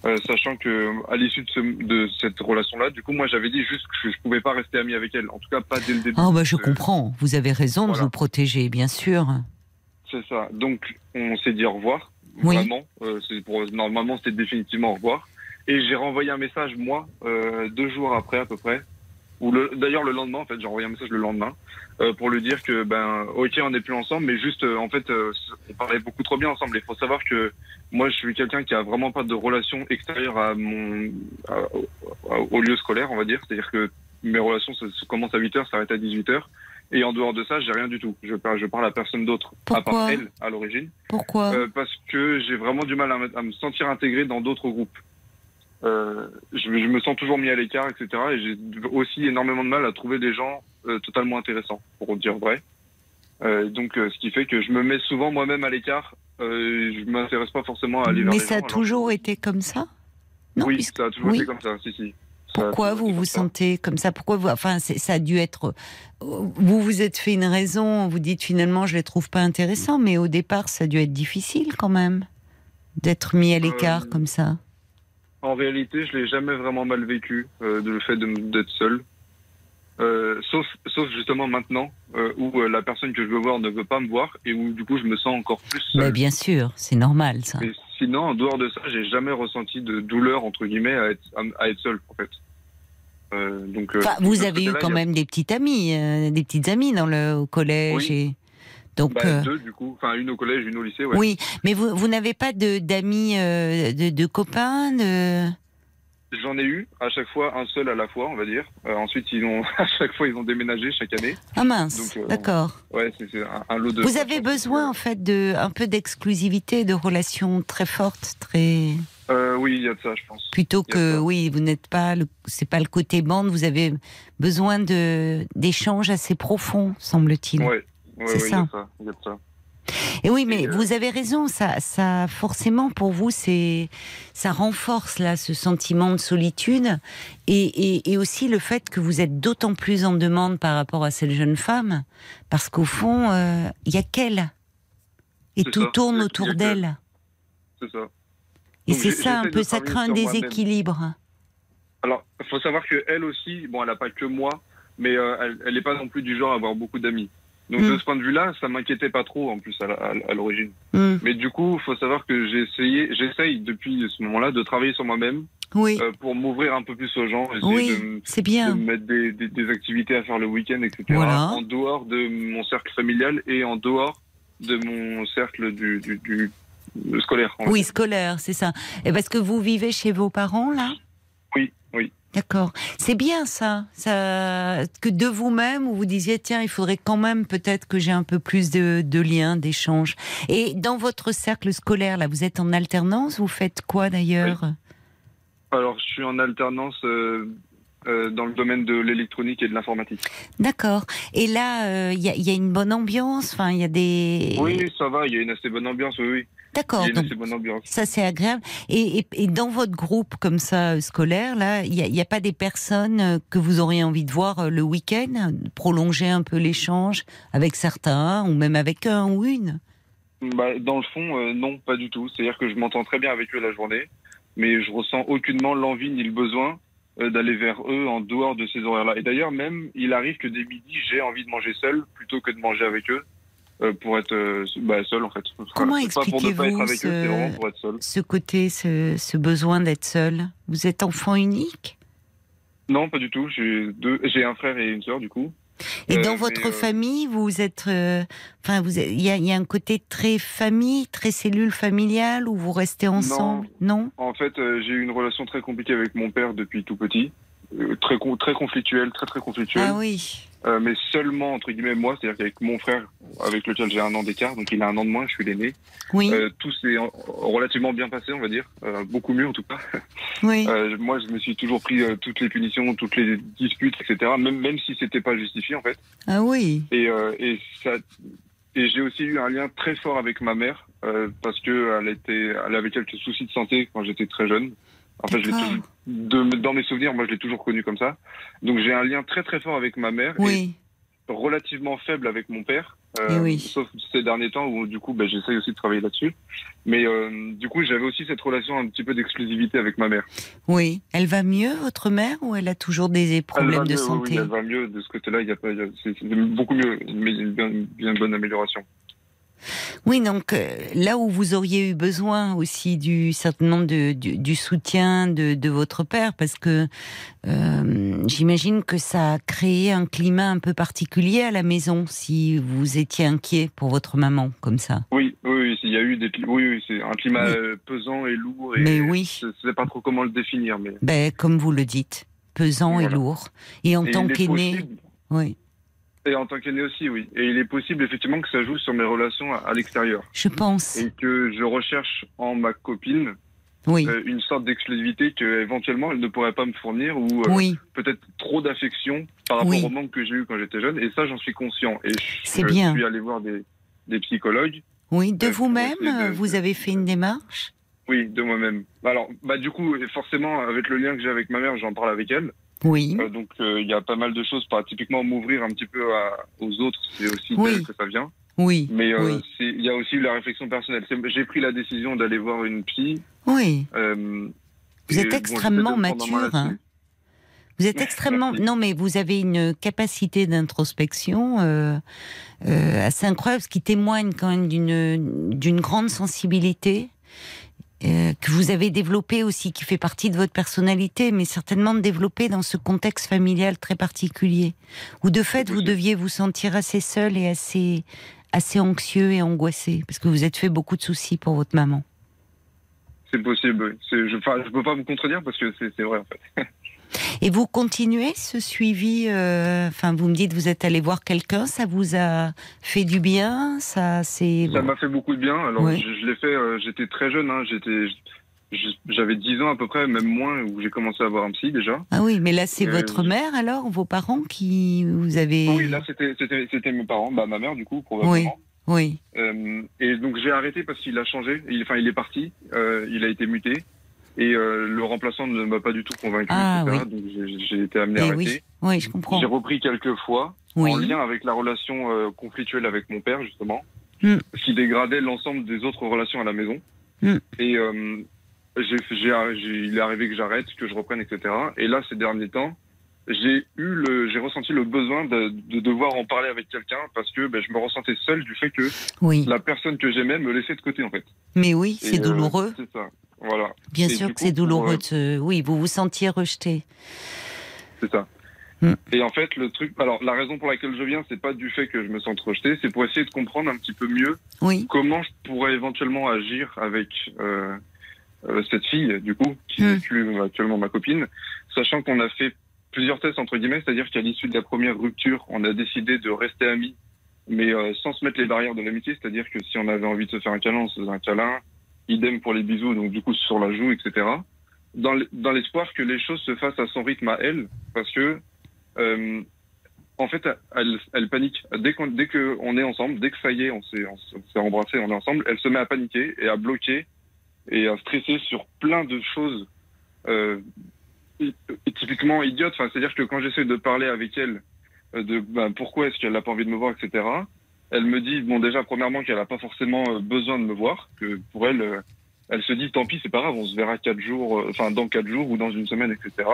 Euh, sachant que à l'issue de, ce- de cette relation-là, du coup, moi, j'avais dit juste que je, je pouvais pas rester ami avec elle. En tout cas, pas dès le début. oh bah je Euh, comprends. Vous avez raison de vous protéger, bien sûr. C'est ça. Donc, on s'est dit au revoir. Oui. Vraiment. Euh, c'est pour normalement, c'était définitivement au revoir. Et j'ai renvoyé un message moi euh, deux jours après à peu près. Ou le, d'ailleurs le lendemain en fait, j'ai envoyé un message le lendemain euh, pour lui dire que ben ok on n'est plus ensemble, mais juste euh, en fait euh, on parlait beaucoup trop bien ensemble. Il faut savoir que moi je suis quelqu'un qui a vraiment pas de relation extérieure à mon à- au, au lieu scolaire on va dire. C'est-à-dire que mes relations ça, ça commence à 8 heures, s'arrête à 18 heures. Et en dehors de ça, j'ai rien du tout. Je parle, je parle à personne d'autre, à part elle à l'origine. Pourquoi? Parce que j'ai vraiment du mal à, me- à me sentir intégré dans d'autres groupes. Euh, je, je me sens toujours mis à l'écart, etc. Et j'ai aussi énormément de mal à trouver des gens euh, totalement intéressants, pour dire vrai. Euh, donc, ce qui fait que je me mets souvent moi-même à l'écart. Je m'intéresse pas forcément à aller vers Mais les ça a gens, toujours été comme ça? Non, oui, puisque- ça a toujours oui. été comme ça, si, si. Pourquoi vous vous sentez comme ça? Pourquoi vous Enfin, ça a dû être. Vous vous êtes fait une raison. Vous dites finalement, je les trouve pas intéressants, mais au départ, ça a dû être difficile quand même d'être mis à l'écart Euh, comme ça. En réalité, je l'ai jamais vraiment mal vécu, euh, de le fait d'être seul. Euh, sauf, sauf justement maintenant, euh, où euh, la personne que je veux voir ne veut pas me voir et où du coup je me sens encore plus Mais seul. bien sûr, c'est normal ça. Mais sinon, en dehors de ça, j'ai jamais ressenti de douleur entre guillemets à être, à, à être seul en fait. Euh, donc, euh, Enfin, vous avez eu quand a- même des petites amies, euh, des petites amies dans le au collège Oui. et donc. bah, euh, deux du coup, enfin une au collège, une au lycée. Ouais. Oui, mais vous, vous n'avez pas de d'amis, euh, de, de copains, de... J'en ai eu à chaque fois un seul à la fois, on va dire. Euh, ensuite, ils ont à chaque fois ils ont déménagé chaque année. Ah mince, euh, d'accord. Ouais, c'est un, un lot de. Vous avez besoin en fait de un peu d'exclusivité, de relations très fortes, très Euh, oui, il y a de ça, je pense. plutôt que oui, vous n'êtes pas le c'est pas le côté bande, vous avez besoin de d'échanges assez profonds, semble-t-il. Ouais, C'est y a ça. y a. Et oui, mais Et, euh, vous avez raison, ça, ça forcément pour vous, c'est, ça renforce là ce sentiment de solitude et, et, et aussi le fait que vous êtes d'autant plus en demande par rapport à cette jeune femme, parce qu'au fond, euh, il y a qu'elle et tout ça, tourne a- autour d'elle. C'est ça. Et c'est ça un peu, ça crée un déséquilibre. Alors, il faut savoir que elle aussi, bon, elle n'a pas que moi, mais euh, elle, elle est pas non plus du genre à avoir beaucoup d'amis. Donc de ce point de vue-là, ça m'inquiétait pas trop en plus à, l'origine. Hmm. Mais du coup, il faut savoir que j'ai essayé, j'essaye depuis ce moment-là de travailler sur moi-même Oui, euh, pour m'ouvrir un peu plus aux gens, essayer oui, de, bien. me mettre des, des- des activités à faire le week-end, etc. Voilà. En dehors de mon cercle familial et en dehors de mon cercle du, du, du- du scolaire. Oui, scolaire, c'est ça. Et parce que vous vivez chez vos parents là? Oui. D'accord. C'est bien ça, ça que de vous-même où vous disiez tiens il faudrait quand même peut-être que j'ai un peu plus de, de liens, d'échanges. Et dans votre cercle scolaire là, vous êtes en alternance, vous faites quoi d'ailleurs? Alors, je suis en alternance euh, euh, dans le domaine de l'électronique et de l'informatique. D'accord. Et là euh, il y, a, il y a une bonne ambiance, enfin il y a des. Oui, ça va, il y a une assez bonne ambiance, oui, oui. D'accord. donc bonne ambiance. Ça, c'est agréable. Et, et, et dans votre groupe comme ça euh, scolaire, là, il n'y a, pas des personnes euh, que vous auriez envie de voir euh, le week-end, prolonger un peu l'échange avec certains, ou même avec un ou une? Bah, dans le fond, euh, non, pas du tout. C'est-à-dire que je m'entends très bien avec eux la journée, mais je ressens aucunement l'envie ni le besoin d'aller vers eux en dehors de ces horaires-là. Et d'ailleurs, même, il arrive que dès midi, j'ai envie de manger seul plutôt que de manger avec eux. Euh, pour être euh, bah, seul en fait. Comment expliquez-vous eux, ce- côté, ce, ce besoin d'être seul? Vous êtes enfant unique? Non, pas du tout. J'ai deux, j'ai un frère et une sœur du coup. Et Euh, dans mais, votre euh, famille, vous êtes, euh, enfin, vous, il y a, il y a un côté très famille, très cellule familiale, où vous restez ensemble, non, En fait, euh, j'ai eu une relation très compliquée avec mon père depuis tout petit. Euh, très, très conflictuelle, très très conflictuelle. Ah oui. Euh, mais seulement entre guillemets moi, c'est-à-dire qu'avec mon frère, avec lequel j'ai un an d'écart, donc il a un an de moins, je suis l'aîné. Oui, Euh, tout s'est en- relativement bien passé, on va dire, Euh, beaucoup mieux en tout cas. oui. Euh, moi, je me suis toujours pris euh, toutes les punitions, toutes les disputes, etc. Même même si c'était pas justifié en fait. Ah oui. Et euh, et ça et j'ai aussi eu un lien très fort avec ma mère euh, parce que elle était, elle avait quelques soucis de santé quand j'étais très jeune. En fait, je l'ai toujours- de, dans mes souvenirs, moi, je l'ai toujours connue comme ça. Donc, j'ai un lien très très fort avec ma mère Oui. et relativement faible avec mon père. euh, oui. Sauf ces derniers temps où, du coup, ben, j'essaye aussi de travailler là-dessus. Mais euh, du coup, j'avais aussi cette relation un petit peu d'exclusivité avec ma mère. Oui. Elle va mieux, votre mère, ou elle a toujours des problèmes de mieux, santé oui, elle va mieux de ce côté-là. Il y a c'est beaucoup mieux, mais une bien, bien bonne amélioration. Oui, donc euh, là où vous auriez eu besoin aussi du certainement de, du, du soutien de, de votre père, parce que euh, j'imagine que ça a créé un climat un peu particulier à la maison si vous étiez inquiet pour votre maman comme ça. Oui, oui, il y a eu des, oui, oui, c'est un climat euh, pesant et lourd. Et Mais oui. Je sais pas trop comment le définir, mais. Ben, comme vous le dites, pesant et lourd. Et en Et tant qu'aîné, oui, Et en tant qu'aîné aussi, oui. Et il est possible effectivement que ça joue sur mes relations à, à l'extérieur. je pense. Et que je recherche en ma copine Oui. euh, une sorte d'exclusivité que éventuellement elle ne pourrait pas me fournir ou euh, oui. peut-être trop d'affection par rapport Oui. au manque que j'ai eu quand j'étais jeune. Et ça, j'en suis conscient. Et je, C'est je bien. suis allé voir des, des psychologues. Oui, de Euh, vous-même, vous avez fait une démarche? Oui, de moi-même. Alors, bah du coup, forcément, avec le lien que j'ai avec ma mère, j'en parle avec elle. Oui. Euh, donc, euh, il y a pas mal de choses. Par typiquement m'ouvrir un petit peu à- aux autres, c'est aussi Oui. que ça vient. Oui. Mais euh, oui. il y a aussi eu la réflexion personnelle. J'ai pris la décision d'aller voir une psy. Oui. euh, Vous êtes extrêmement mature, hein. Vous êtes extrêmement. Merci. Non, mais vous avez une capacité d'introspection assez incroyable, ce qui témoigne quand même d'une d'une grande sensibilité euh, que vous avez développée aussi, qui fait partie de votre personnalité, mais certainement développée dans ce contexte familial très particulier, où de fait vous deviez vous sentir assez seul et assez assez anxieux et angoissé, parce que vous êtes fait beaucoup de soucis pour votre maman. C'est possible. oui. Je, je peux pas vous contredire parce que c'est vrai en fait. Et vous continuez ce suivi euh, Enfin, vous me dites vous êtes allé voir quelqu'un, ça vous a fait du bien Ça, c'est. Ça m'a fait beaucoup de bien. Alors, Ouais. je, je l'ai fait. euh, j'étais très jeune. Hein, j'étais, j'avais 10 ans à peu près, même moins, où j'ai commencé à voir un psy déjà. Ah oui, mais là c'est Euh, votre mère alors, vos parents qui vous avez. Oui, là c'était, c'était, c'était mes parents, bah ma mère du coup probablement. Oui. Euh, et donc j'ai arrêté parce qu'il a changé. Il, enfin, il est parti. euh, il a été muté. Et euh, le remplaçant ne m'a pas du tout convaincu. Ah, etc. Donc j'ai, été amené à Eh arrêter. oui. Oui, je comprends. J'ai repris quelques fois Oui. en lien avec la relation euh, conflictuelle avec mon père justement, Hmm. qui dégradait l'ensemble des autres relations à la maison. Hmm. Et euh, j'ai, j'ai- il est arrivé que j'arrête, que je reprenne, etc. Et là, ces derniers temps, j'ai eu le, j'ai ressenti le besoin de, de devoir en parler avec quelqu'un parce que ben, je me ressentais seul du fait que Oui. la personne que j'aimais me laissait de côté en fait. Mais oui, c'est euh, douloureux. c'est ça. Voilà, Bien et sûr que c'est pour, douloureux. euh, de Oui, vous vous sentiez rejeté. c'est ça. Hmm. Et en fait, le truc, alors la raison pour laquelle je viens, c'est pas du fait que je me sente rejeté, c'est pour essayer de comprendre un petit peu mieux Oui. comment je pourrais éventuellement agir avec euh, euh, cette fille, du coup, qui Hmm. plus actuellement ma copine, sachant qu'on a fait plusieurs tests entre guillemets, c'est-à-dire qu'à l'issue de la première rupture, on a décidé de rester amis, mais sans se mettre les barrières de l'amitié, c'est-à-dire que si on avait envie de se faire un câlin, on se faisait un câlin, idem pour les bisous, donc du coup sur la joue, etc. Dans l'espoir que les choses se fassent à son rythme à elle, parce que euh, en fait, elle, panique. Dès qu'on dès que on est ensemble, dès que ça y est, on s'est embrassé, on est ensemble, elle se met à paniquer et à bloquer et à stresser sur plein de choses euh, typiquement idiotes. Enfin, c'est-à-dire que quand j'essaie de parler avec elle euh, de ben, pourquoi est-ce qu'elle n'a pas envie de me voir, etc. Elle me dit bon déjà premièrement qu'elle n'a pas forcément euh, besoin de me voir, que pour elle, euh, elle se dit tant pis c'est pas grave, on se verra quatre jours, euh, enfin dans quatre jours ou dans une semaine, etc.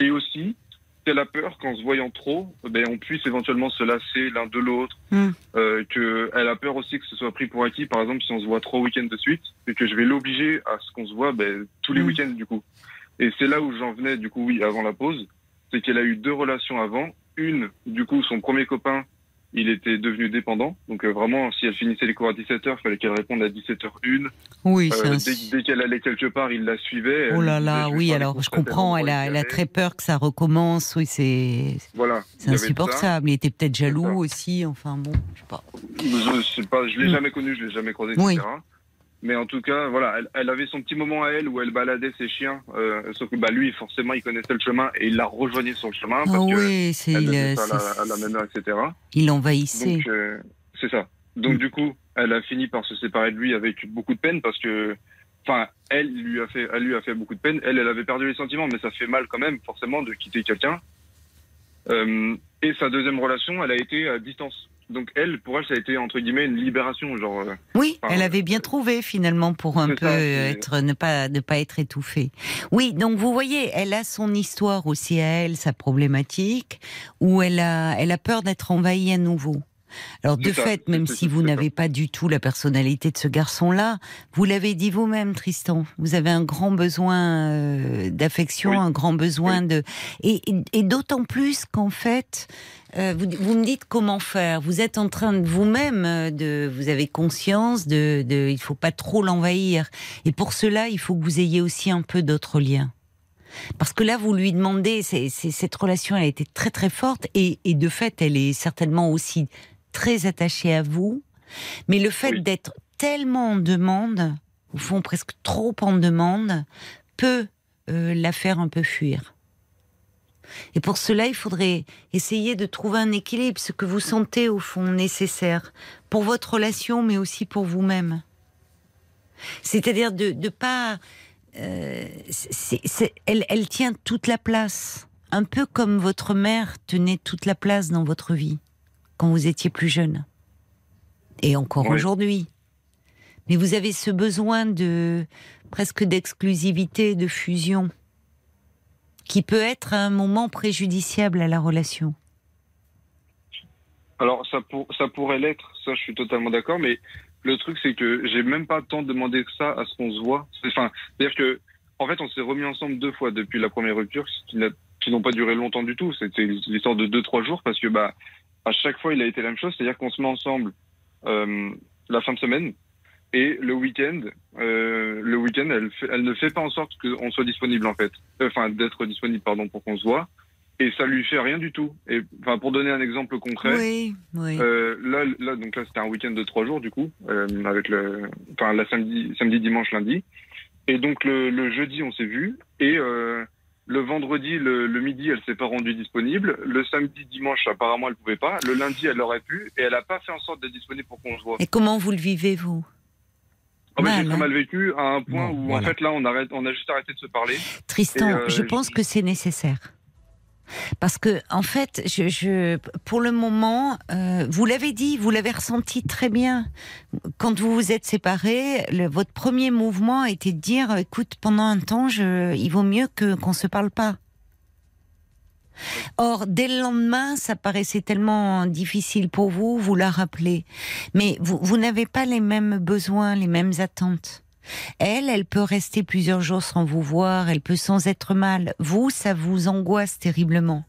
Et aussi qu'elle a peur qu'en se voyant trop, ben, on puisse éventuellement se lasser l'un de l'autre. Hmm. Euh, que elle a peur aussi que ce soit pris pour acquis, par exemple, si on se voit trois week-ends de suite, et que je vais l'obliger à ce qu'on se voit ben, tous les Hmm. week-ends du coup. Et c'est là où j'en venais, du coup, oui, avant la pause, c'est qu'elle a eu deux relations avant. Une, du coup, son premier copain, il était devenu dépendant. Donc euh, vraiment, si elle finissait les cours à 17h, il fallait qu'elle réponde à 17h01. Oui, Euh, c'est un- dès dès qu'elle allait quelque part, il la suivait. Oh là là, oui, alors je comprends, elle a, elle a très peur que ça recommence, oui, c'est Voilà. insupportable. Il était peut-être jaloux aussi, enfin bon, je sais pas. Je je l'ai Mm. jamais connu, je l'ai jamais croisé, Oui. etc. Mais en tout cas, voilà, elle, elle avait son petit moment à elle où elle baladait ses chiens. euh, sauf que bah, lui, forcément, il connaissait le chemin et il la rejoignait sur le chemin parce Ah oui, c'est elle euh, ça à la, c'est- à la même heure, etc. il envahissait. Donc euh, c'est ça. Donc du coup, elle a fini par se séparer de lui avec beaucoup de peine parce que, enfin, elle lui a fait, elle lui a fait beaucoup de peine. Elle, elle avait perdu les sentiments, mais ça fait mal quand même, forcément, de quitter quelqu'un. Euh, et sa deuxième relation, elle a été à distance. Donc elle, pour elle, ça a été entre guillemets une libération, genre. euh, Oui, Enfin, elle avait bien trouvé finalement pour un peu ça, c'est- être ne pas ne pas être étouffée. Oui, donc vous voyez, elle a son histoire aussi à elle, sa problématique, où elle a elle a peur d'être envahie à nouveau. Alors de ça, fait, même si vous n'avez pas du tout la personnalité de ce garçon-là, vous l'avez dit vous-même, Tristan, vous avez un grand besoin euh, d'affection, Oui. un grand besoin de et, et- et d'autant plus qu'en fait, euh, vous, vous me dites comment faire. Vous êtes en train de vous-même euh, de, vous avez conscience de, de, il faut pas trop l'envahir. Et pour cela, il faut que vous ayez aussi un peu d'autres liens. Parce que là, vous lui demandez, cette relation, elle a été très très forte et, et de fait, elle est certainement aussi très attachée à vous. Mais le fait Oui. d'être tellement en demande, au fond presque trop en demande, peut euh, la faire un peu fuir. Et pour cela, il faudrait essayer de trouver un équilibre, ce que vous sentez au fond nécessaire pour votre relation, mais aussi pour vous-même. C'est-à-dire de ne pas... Euh, elle, elle tient toute la place, un peu comme votre mère tenait toute la place dans votre vie quand vous étiez plus jeune, et encore aujourd'hui. Mais vous avez ce besoin de presque d'exclusivité, de fusion, qui peut être à un moment préjudiciable à la relation. Alors ça, pour, ça pourrait l'être, ça je suis totalement d'accord, mais le truc c'est que j'ai même pas tant demandé que ça à ce qu'on se voit. Enfin, c'est-à-dire que en fait on s'est remis ensemble deux fois depuis la première rupture, qui n'ont pas duré longtemps du tout. C'était l'histoire de deux trois jours parce que bah à chaque fois il a été la même chose, c'est-à-dire qu'on se met ensemble euh, la fin de semaine et le week-end, euh, le week-end elle, fait- elle ne fait pas en sorte qu'on soit disponible en fait, enfin d'être disponible pardon pour qu'on se voit. Et ça lui fait rien du tout. Et enfin, pour donner un exemple concret, Oui, oui. euh, là, là, donc là, c'était un week-end de trois jours du coup, euh, avec le, enfin, la samedi, samedi, dimanche, lundi. Et donc le, le jeudi, on s'est vu. Et euh, le vendredi, le, le midi, elle s'est pas rendue disponible. Le samedi, dimanche, apparemment, elle pouvait pas. Le lundi, elle aurait pu, et elle a pas fait en sorte d'être disponible pour qu'on se voit. Et comment vous le vivez, vous? Ah, mal, J'ai très hein. mal vécu à un point Bon, où voilà. en fait là, on arrête, on a juste arrêté de se parler. Tristan, Et, euh, je pense je- que c'est nécessaire. Parce que, en fait, pour le moment, euh, vous l'avez dit, vous l'avez ressenti très bien. Quand vous vous êtes séparés, votre premier mouvement était de dire, écoute, pendant un temps, je, il vaut mieux que qu'on se parle pas. Or, dès le lendemain, ça paraissait tellement difficile pour vous, vous la rappelez. Mais vous n'avez pas les mêmes besoins, les mêmes attentes. Elle, elle peut rester plusieurs jours sans vous voir, elle peut sans être mal. Vous, ça vous angoisse terriblement.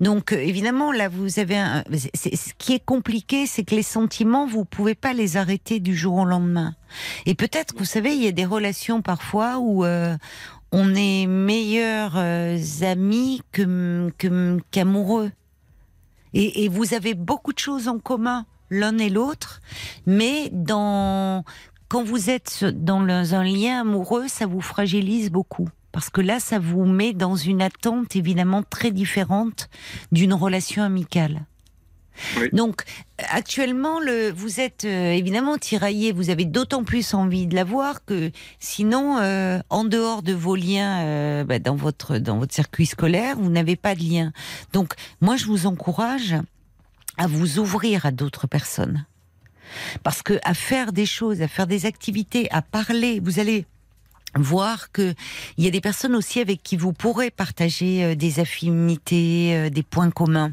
Donc, euh, évidemment, là, vous avez un. ce qui est compliqué, c'est que les sentiments, vous pouvez pas les arrêter du jour au lendemain. Et peut-être, vous savez, il y a des relations parfois où euh, on est meilleurs euh, amis qu'amoureux. Et vous avez beaucoup de choses en commun, l'un et l'autre, mais dans quand vous êtes dans un lien amoureux, ça vous fragilise beaucoup. Parce que là, ça vous met dans une attente évidemment très différente d'une relation amicale. Oui. Donc, actuellement, le, vous êtes euh, évidemment tiraillé, vous avez d'autant plus envie de la voir que sinon, euh, en dehors de vos liens euh, bah, dans, votre, dans votre circuit scolaire, vous n'avez pas de lien. Donc, moi, je vous encourage à vous ouvrir à d'autres personnes. Parce que à faire des choses, à faire des activités, à parler, vous allez voir que il y a des personnes aussi avec qui vous pourrez partager euh, des affinités, euh, des points communs.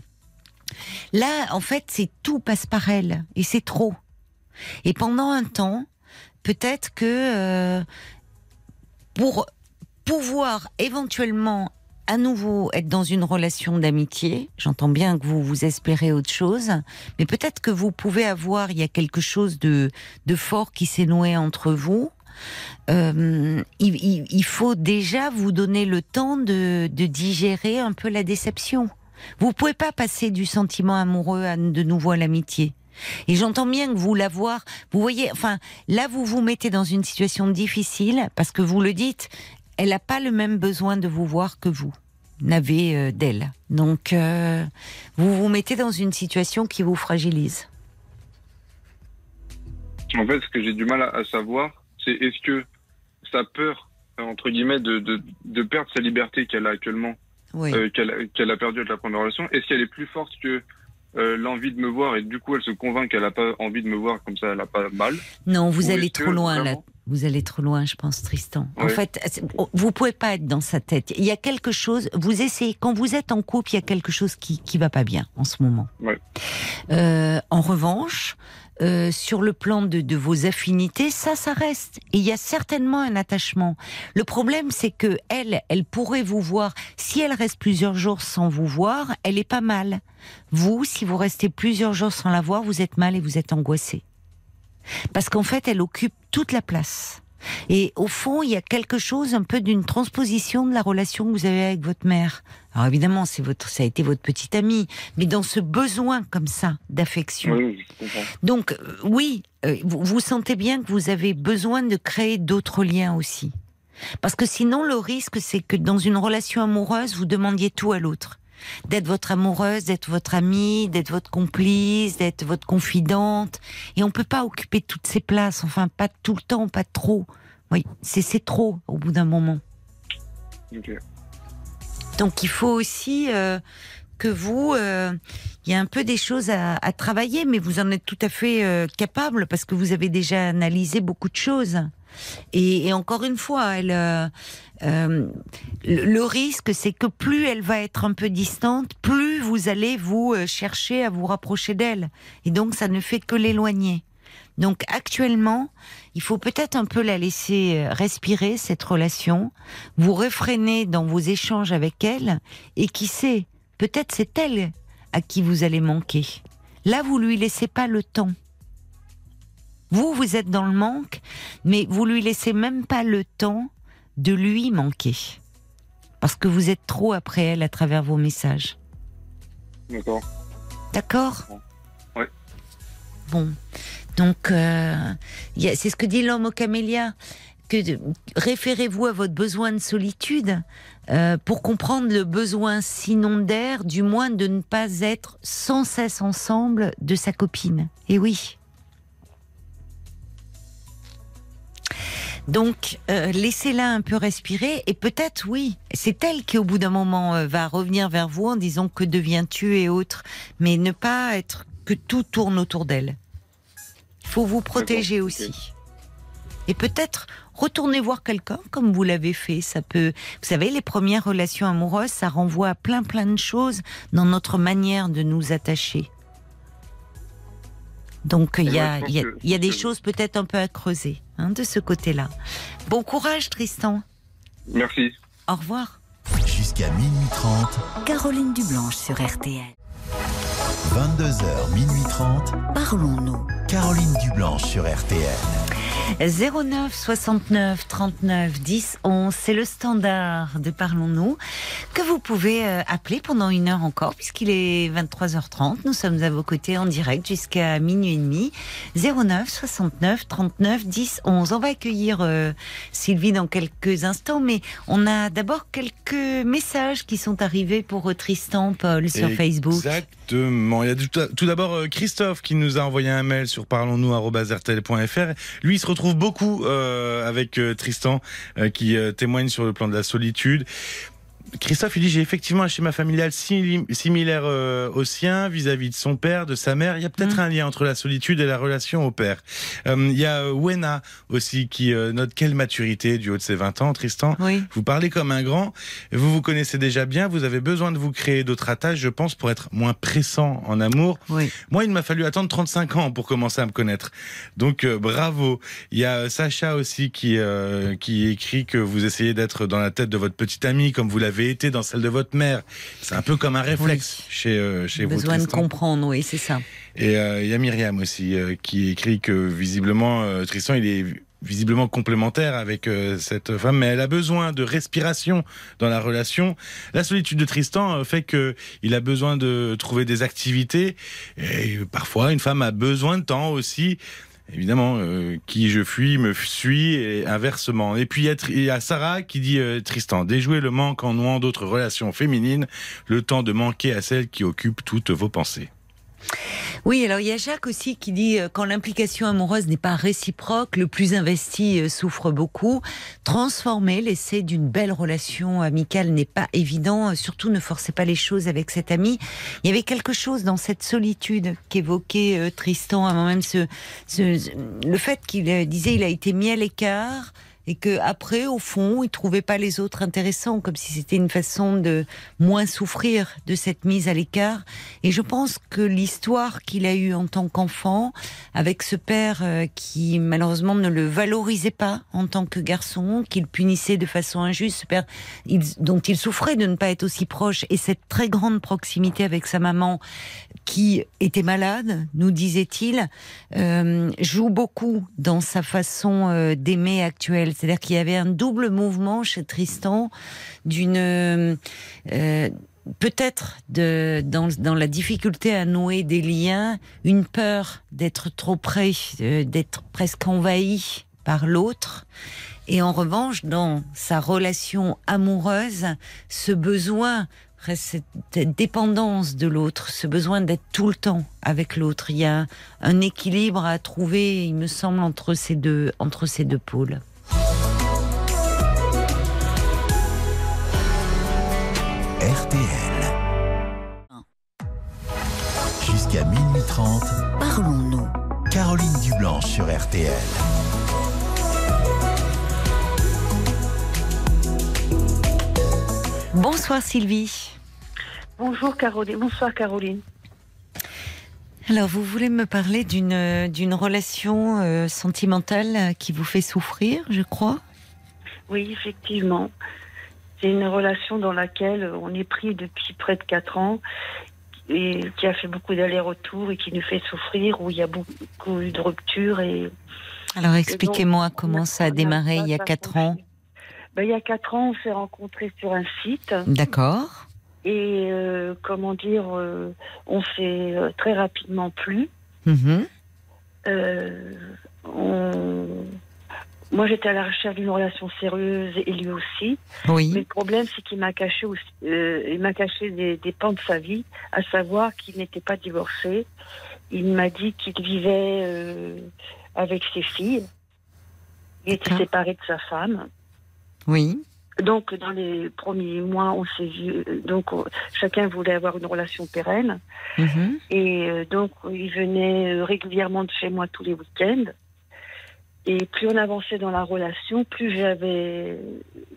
Là, en fait, c'est tout passe par elle et c'est trop. Et pendant un temps, peut-être que euh, pour pouvoir éventuellement à nouveau être dans une relation d'amitié, j'entends bien que vous vous espérez autre chose, mais peut-être que vous pouvez avoir, il y a quelque chose de, de fort qui s'est noué entre vous. Euh, il, faut déjà vous donner le temps de, digérer un peu la déception. Vous pouvez pas passer du sentiment amoureux à de nouveau à l'amitié. Et j'entends bien que vous la voir, vous voyez, enfin, là vous vous mettez dans une situation difficile parce que vous le dites, elle n'a pas le même besoin de vous voir que vous n'avez euh, d'elle. Donc, euh, vous vous mettez dans une situation qui vous fragilise. En fait, ce que j'ai du mal à, à savoir, c'est est-ce que sa peur, entre guillemets, de, de, de perdre sa liberté qu'elle a actuellement, Oui. euh, qu'elle a- perdue avec la première relation, est-ce qu'elle est plus forte que euh, l'envie de me voir et du coup elle se convainc qu'elle a pas envie de me voir comme ça elle a pas mal? Non, vous Ou allez trop loin là. Vous allez trop loin, je pense, Tristan. En fait, vous pouvez pas être dans sa tête. Il y a quelque chose. Vous essayez quand vous êtes en couple, il y a quelque chose qui qui va pas bien en ce moment. Euh, en revanche, euh, sur le plan de, de vos affinités, ça, ça reste. Et il y a certainement un attachement. Le problème, c'est que elle, elle pourrait vous voir. Si elle reste plusieurs jours sans vous voir, elle est pas mal. Vous, si vous restez plusieurs jours sans la voir, vous êtes mal et vous êtes angoissé. Parce qu'en fait, elle occupe toute la place. Et au fond, il y a quelque chose un peu d'une transposition de la relation que vous avez avec votre mère. Alors évidemment, c'est votre, ça a été votre petite amie, mais dans ce besoin comme ça d'affection. Oui. Donc euh, oui, euh, vous, vous sentez bien que vous avez besoin de créer d'autres liens aussi. Parce que sinon, le risque, c'est que dans une relation amoureuse, vous demandiez tout à l'autre. D'être votre amoureuse, d'être votre amie, d'être votre complice, d'être votre confidente. Et on peut pas occuper toutes ces places. Enfin, pas tout le temps, pas trop. Oui, c'est trop au bout d'un moment. Donc il faut aussi euh, que vous, euh, il y a un peu des choses à, à travailler, mais vous en êtes tout à fait euh, capable parce que vous avez déjà analysé beaucoup de choses. Et, et encore une fois, elle, euh, euh, le, risque, c'est que plus elle va être un peu distante, plus vous allez vous euh, chercher à vous rapprocher d'elle. Et donc ça ne fait que l'éloigner. Donc actuellement, il faut peut-être un peu la laisser euh, respirer cette relation, vous réfréner dans vos échanges avec elle, et qui sait, peut-être c'est elle à qui vous allez manquer. Là, vous lui laissez pas le temps. Vous, vous êtes dans le manque, mais vous lui laissez même pas le temps de lui manquer. Parce que vous êtes trop après elle à travers vos messages. D'accord. D'accord? Ouais. Bon. Donc, euh, c'est ce que dit l'homme au camélia. Que référez-vous à votre besoin de solitude euh, pour comprendre le besoin, sinon d'air, du moins de ne pas être sans cesse ensemble de sa copine. Et oui. Donc, euh, laissez-la un peu respirer et peut-être, oui, c'est elle qui, au bout d'un moment, euh, va revenir vers vous en disant que deviens-tu et autres, mais ne pas être que tout tourne autour d'elle. Il faut vous protéger aussi. Et peut-être retourner voir quelqu'un comme vous l'avez fait. Ça peut, vous savez, les premières relations amoureuses, ça renvoie à plein plein de choses dans notre manière de nous attacher. Donc il y a, je pense il y a, que- il y a des que- choses peut-être un peu à creuser hein, de ce côté-là. Bon courage Tristan. Merci. Au revoir. Jusqu'à minuit 30, Caroline Dublanche sur RTL. 22h, minuit 30. Parlons-nous. Caroline Dublanche sur RTL. 09 69 39 10 11, c'est le standard de Parlons-nous que vous pouvez euh, appeler pendant une heure encore puisqu'il est 23h30. Nous sommes à vos côtés en direct jusqu'à minuit et demi. 09 69 39 10 11. On va accueillir euh, Sylvie dans quelques instants, mais on a d'abord quelques messages qui sont arrivés pour euh, Tristan Paul sur Facebook. Il y a tout, d'abord euh, Christophe qui nous a envoyé un mail sur parlons-nous@rtl.fr. Lui, il se retrouve beaucoup euh, avec euh, Tristan qui témoigne sur le plan de la solitude. Christophe, il dit j'ai effectivement un schéma familial sim- similaire euh, au sien vis-à-vis de son père, de sa mère. Il y a peut-être Mm. un lien entre la solitude et la relation au père. Euh, il y a euh, Wena aussi qui euh, note quelle maturité du haut de ses 20 ans, Tristan. Oui. Vous parlez comme un grand, vous vous connaissez déjà bien, vous avez besoin de vous créer d'autres attaches, je pense, pour être moins pressant en amour. Oui. Moi, il m'a fallu attendre 35 ans pour commencer à me connaître. Donc, bravo. Il y a Sacha aussi qui, qui écrit que vous essayez d'être dans la tête de votre petite amie comme vous l'avez été dans celle de votre mère. C'est un peu comme un réflexe Oui. chez, euh, chez vous, Besoin de comprendre, oui, c'est ça. Et euh, il y a Myriam aussi euh, qui écrit que visiblement euh, Tristan il est visiblement complémentaire avec euh, cette femme, mais elle a besoin de respiration dans la relation. La solitude de Tristan fait que il a besoin de trouver des activités. Et parfois, une femme a besoin de temps aussi. Évidemment, euh, qui je fuis me suit et inversement. Et puis il y a Sarah qui dit euh, Tristan, déjouer le manque en nouant d'autres relations féminines, le temps de manquer à celle qui occupe toutes vos pensées. Oui, alors il y a Jacques aussi qui dit euh, quand l'implication amoureuse n'est pas réciproque, le plus investi euh, souffre beaucoup. Transformer l'essai d'une belle relation amicale n'est pas évident. euh, Surtout ne forcez pas les choses avec cet ami. Il y avait quelque chose dans cette solitude qu'évoquait Tristan avant même ce, ce- le fait qu'il disait il a été mis à l'écart. Et que après, au fond, il trouvait pas les autres intéressants, comme si c'était une façon de moins souffrir de cette mise à l'écart. Et je pense que l'histoire qu'il a eue en tant qu'enfant, avec ce père euh, qui malheureusement ne le valorisait pas en tant que garçon, qu'il punissait de façon injuste, ce père dont il souffrait de ne pas être aussi proche, et cette très grande proximité avec sa maman qui était malade, nous disait-il, euh, joue beaucoup dans sa façon euh, d'aimer actuelle. C'est-à-dire qu'il y avait un double mouvement chez Tristan d'une euh, peut-être dans, dans, la difficulté à nouer des liens, une peur d'être trop près, d'être presque envahi par l'autre. Et en revanche, dans sa relation amoureuse, ce besoin cette dépendance de l'autre, ce besoin d'être tout le temps avec l'autre. Il y a un équilibre à trouver, il me semble, entre ces deux, entre ces deux pôles. RTL. Jusqu'à minuit 30. Parlons-nous. Caroline Dublanche sur RTL. Bonsoir Sylvie. Bonjour Caroline. Bonsoir Caroline. Alors, vous voulez me parler d'une d'une relation euh, sentimentale qui vous fait souffrir, je crois? Oui, effectivement. C'est une relation dans laquelle on est pris depuis près de 4 ans et qui a fait beaucoup d'allers-retours et qui nous fait souffrir, où il y a beaucoup de ruptures. Et, Alors, expliquez-moi comment ça a démarré il y a 4 ans. Ben, il y a 4 ans, on s'est rencontrés sur un site. D'accord. Et euh, comment dire, euh, on s'est euh, très rapidement plu. Mhm. Moi, j'étais à la recherche d'une relation sérieuse et lui aussi. Oui. Mais le problème, c'est qu'il m'a caché, aussi, il m'a caché des, des, pans de sa vie, à savoir qu'il n'était pas divorcé. Il m'a dit qu'il vivait avec ses filles. Il était séparé de sa femme. Oui. Donc, dans les premiers mois, on s'est vu. Donc, chacun voulait avoir une relation pérenne. Mhm. Et euh, donc, il venait régulièrement de chez moi tous les week-ends. Et plus on avançait dans la relation, plus j'avais,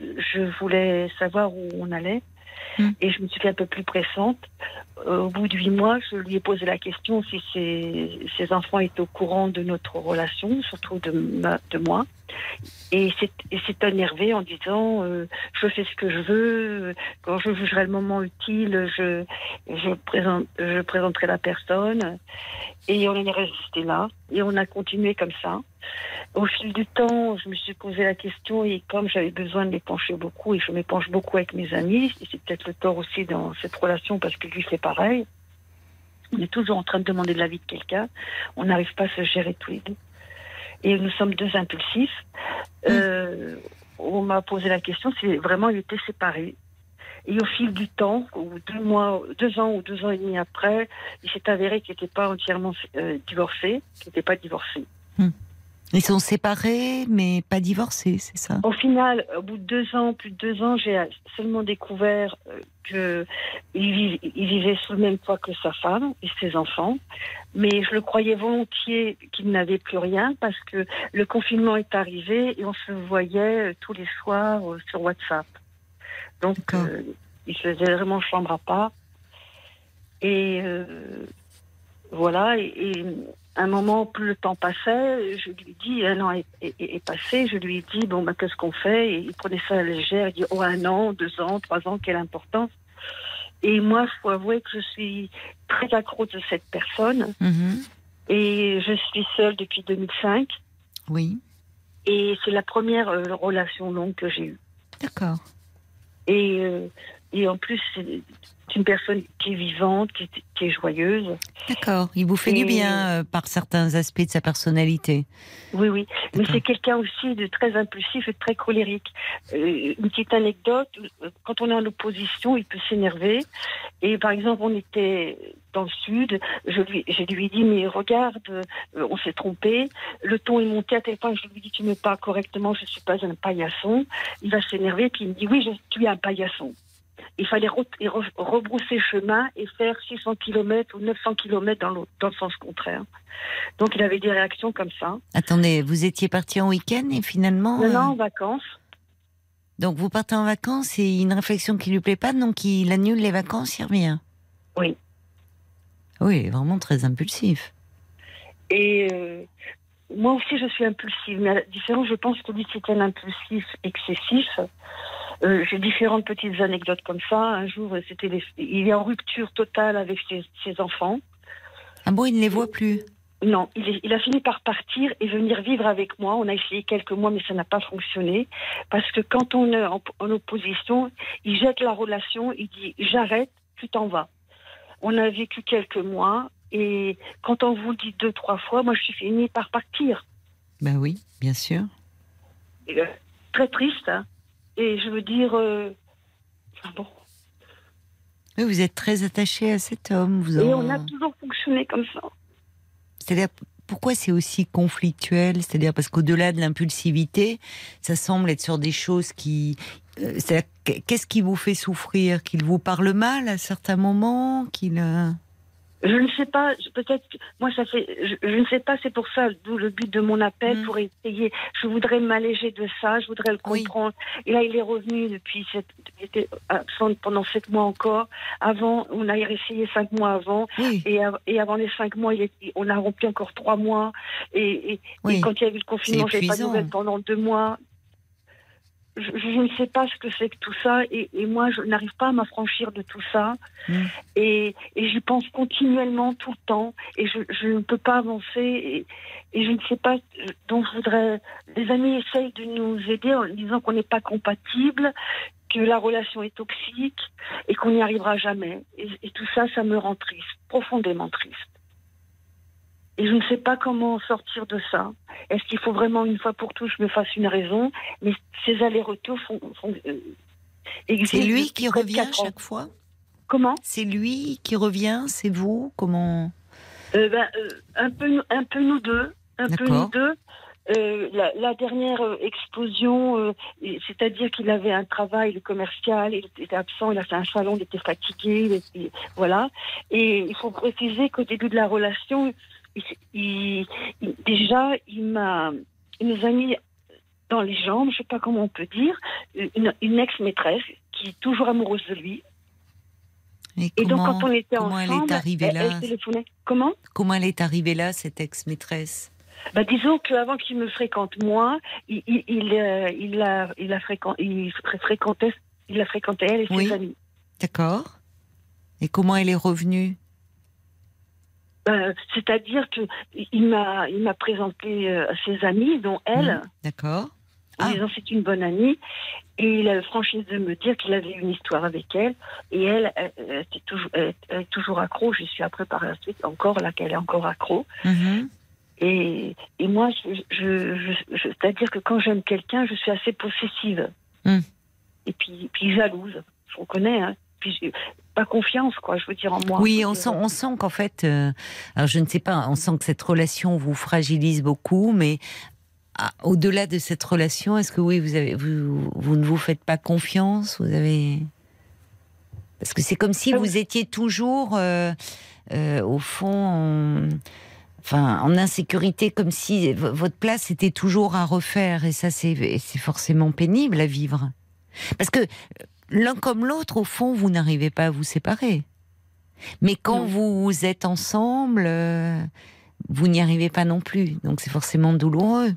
je voulais savoir où on allait. Mm. Et je me suis fait un peu plus pressante. Au bout de huit mois, je lui ai posé la question si ses, ses enfants étaient au courant de notre relation, surtout de, ma, de moi. Et s'est énervé en disant euh, je fais ce que je veux, quand je jugerai le moment utile, je, je, présente, je présenterai la personne. Et on est resté là. Et on a continué comme ça. Au fil du temps, je me suis posé la question et comme j'avais besoin de m'épancher beaucoup, et je m'épanche beaucoup avec mes amis, et c'est peut-être le tort aussi dans cette relation parce que lui c'est pareil, on est toujours en train de demander de l'avis de quelqu'un, on n'arrive pas à se gérer tous les deux. Et nous sommes deux impulsifs. Euh, on m'a posé la question si vraiment il était séparé. Et au fil du temps, ou deux mois, deux ans ou deux ans et demi après, il s'est avéré qu'il n'était pas entièrement euh, divorcé, qu'il n'était pas divorcé. Hmm. Ils sont séparés, mais pas divorcés, c'est ça? Au final, au bout de deux ans, plus de deux ans, j'ai seulement découvert qu'il il vivait sous le même toit que sa femme et ses enfants. Mais je le croyais volontiers qu'il n'avait plus rien parce que le confinement est arrivé et on se voyait tous les soirs sur WhatsApp. Donc, euh, il faisait vraiment chambre à part. Et euh, voilà, et, et un moment, plus le temps passait, je lui dis, un an est, est, est passé, je lui dis, bon, ben, qu'est-ce qu'on fait? Et il prenait ça à la légère, il dit, oh, un an, deux ans, trois ans, quelle importance Et moi, il faut avouer que je suis très accro de cette personne. Mhm. Et je suis seule depuis 2005. Oui. Et c'est la première euh, relation longue que j'ai eue. D'accord. Et, euh, et en plus, c'est une personne qui est vivante, qui, qui est joyeuse. D'accord. Il vous fait Et- du bien euh, par certains aspects de sa personnalité. Oui, oui. Mais c'est quelqu'un aussi de très impulsif et de très colérique. Euh, une petite anecdote, quand on est en opposition, il peut s'énerver. Et par exemple, on était dans le sud, je lui, je lui ai dit, mais regarde, euh, on s'est trompé. Le ton est monté à tel point que je lui dis, tu me parles correctement, je ne suis pas un paillasson. Il va s'énerver, puis il me dit, oui, je, tu es un paillasson. Il fallait re- rebrousser chemin et faire 600 km ou 900 km dans, le sens contraire. Donc il avait des réactions comme ça. Attendez, vous étiez parti en week-end et finalement. Non, non, euh, en vacances. Donc vous partez en vacances et une réflexion qui lui plaît pas, donc il annule les vacances, il revient. Oui. Oui, vraiment très impulsif. Et euh, moi aussi, je suis impulsive. Mais à la différence, je pense que lui, c'est un impulsif excessif. Euh, J'ai différentes petites anecdotes comme ça. Un jour, c'était les- il est en rupture totale avec ses, ses enfants. Ah bon, il ne les voit plus. Non, il, est- il a fini par partir et venir vivre avec moi. On a essayé quelques mois, mais ça n'a pas fonctionné. Parce que quand on est en, en opposition, il jette la relation, il dit j'arrête, tu t'en vas. On a vécu quelques mois et quand on vous le dit deux, trois fois, moi je suis fini par partir. Ben oui, bien sûr. Et, euh, très triste. hein. Et je veux dire, euh, ah bon. Oui, vous êtes très attaché à cet homme. Vous Et en- on a toujours fonctionné comme ça. C'est-à-dire, pourquoi c'est aussi conflictuel? C'est-à-dire, parce qu'au-delà de l'impulsivité, ça semble être sur des choses qui. euh, qu'est-ce qui vous fait souffrir? Qu'il vous parle mal à certains moments? Qu'il. Je ne sais pas, je- peut-être, moi ça fait, je, je ne sais pas, c'est pour ça, d'où le but de mon appel, Mm. pour essayer, je voudrais m'alléger de ça, je voudrais le Oui. comprendre. Et là, il est revenu depuis, cette, il était absent pendant sept mois encore. Avant, on a essayé cinq mois avant, Oui, et, av- et avant les cinq mois, il est- on a rempli encore trois mois. Et, et, oui. et quand il y a eu le confinement, j'avais pas de nouvelles pendant deux mois. Je, je ne sais pas ce que c'est que tout ça, et, et moi, je n'arrive pas à m'affranchir de tout ça. Mm. Et, et j'y pense continuellement, tout le temps, et je, je ne peux pas avancer, et, et je ne sais pas. Donc, je voudrais. Les amis essayent de nous aider en disant qu'on n'est pas compatible, que la relation est toxique, et qu'on n'y arrivera jamais. Et, et tout ça, ça me rend triste, profondément triste. Et je ne sais pas comment sortir de ça. Est-ce qu'il faut vraiment une fois pour toutes je me fasse une raison? Mais ces allers-retours font. font euh, C'est lui qui revient ans. chaque fois? Comment? C'est lui qui revient? C'est vous? Comment? Euh, ben, euh, un, peu, nous- un peu nous deux. Un peu nous deux. Euh, la, la dernière explosion, euh, c'est-à-dire qu'il avait un travail le commercial, il était absent, il a fait un salon, il était fatigué, il était- voilà. Et il faut préciser qu'au début de la relation, il, il- il- déjà, il m'a, il nous a mis dans les jambes, je sais pas comment on peut dire, une, une ex-maîtresse qui est toujours amoureuse de lui. Et Et donc comment, quand on était comment elle est ensemble, arrivée elle, là? elle téléphonait. Comment? Comment elle est arrivée là, cette ex-maîtresse? Bah, disons qu'avant qu'il me fréquente moi, il, il, il, euh, il a, il a fréquent- il fré- fréquentait, il a fréquenté elle et ses Oui. amis. D'accord. Et comment elle est revenue? Euh, C'est-à-dire que il m'a, il m'a présenté euh, à ses amis, dont elle, Hmm, D'accord. en Ah. disant c'est une bonne amie, et il a la franchise de me dire qu'il avait une histoire avec elle, et elle, elle, elle était toujours, elle, elle est toujours accro. Je suis après par la suite encore là qu'elle est encore accro. Mhm. Et, et moi, je, je, je- je- c'est-à-dire que quand j'aime quelqu'un, je suis assez possessive. Hmm. Et puis, puis jalouse. Je reconnais. Hein. Puis pas confiance, quoi. Je veux dire en moi. Oui, on sent, on sent qu'en fait, euh, alors je ne sais pas, on sent que cette relation vous fragilise beaucoup, mais ah, au-delà de cette relation, est-ce que oui, vous avez, vous, vous ne vous faites pas confiance Vous avez parce que c'est comme si Ah vous étiez toujours, euh, euh, au fond, en, enfin, en insécurité, comme si votre place était toujours à refaire, et ça, c'est c'est forcément pénible à vivre, parce que l'un comme l'autre, au fond, vous n'arrivez pas à vous séparer. Mais quand Non. vous êtes ensemble, euh, vous n'y arrivez pas non plus. Donc c'est forcément douloureux.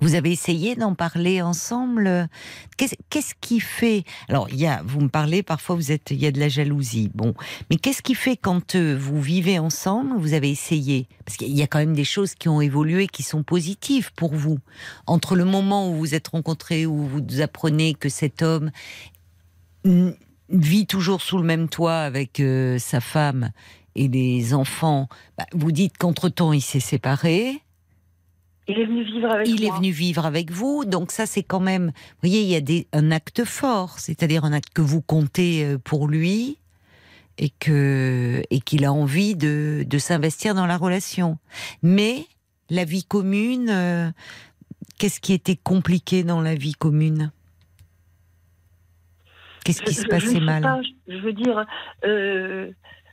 Vous avez essayé d'en parler ensemble. Qu'est-ce qui fait Alors, il y a, vous me parlez parfois, vous êtes, il y a de la jalousie. Bon, mais qu'est-ce qui fait quand euh, vous vivez ensemble Vous avez essayé? Parce qu'il y a quand même des choses qui ont évolué, qui sont positives pour vous. Entre le moment où vous êtes rencontrés, où vous apprenez que cet homme vit toujours sous le même toit avec euh, sa femme et les enfants, bah, vous dites qu'entre-temps il s'est séparé, Il est venu vivre avec il est venu vivre avec vous, donc ça c'est quand même, vous voyez, il y a des, un acte fort, c'est-à-dire un acte que vous comptez euh, pour lui et que et qu'il a envie de, de s'investir dans la relation. Mais la vie commune, euh, qu'est-ce qui était compliqué dans la vie commune? Qu'est-ce qui Je- se passait mal pas, Je veux dire, euh,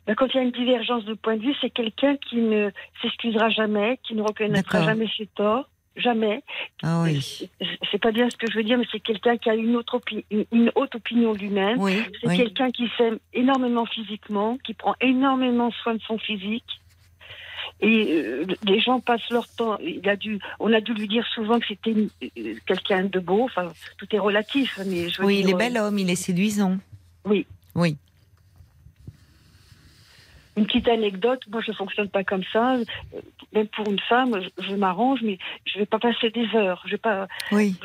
ben, quand il y a une divergence de point de vue, c'est quelqu'un qui ne s'excusera jamais, qui ne reconnaîtra jamais ses torts, jamais. Ah oui. C'est pas bien ce que je veux dire, mais c'est quelqu'un qui a une, autre opi- une- une haute opinion de lui-même. Oui, C'est oui. quelqu'un qui s'aime énormément physiquement, qui prend énormément soin de son physique. Et euh, les gens passent leur temps. Il a dû, on a dû lui dire souvent que c'était euh, quelqu'un de beau. Enfin, tout est relatif, mais je Oui, dire, il est bel homme, il est séduisant. Oui. Oui. Une petite anecdote, moi je fonctionne pas comme ça. Euh, Même pour une femme, je, je m'arrange, mais je vais pas passer des heures. Je vais pas. Oui.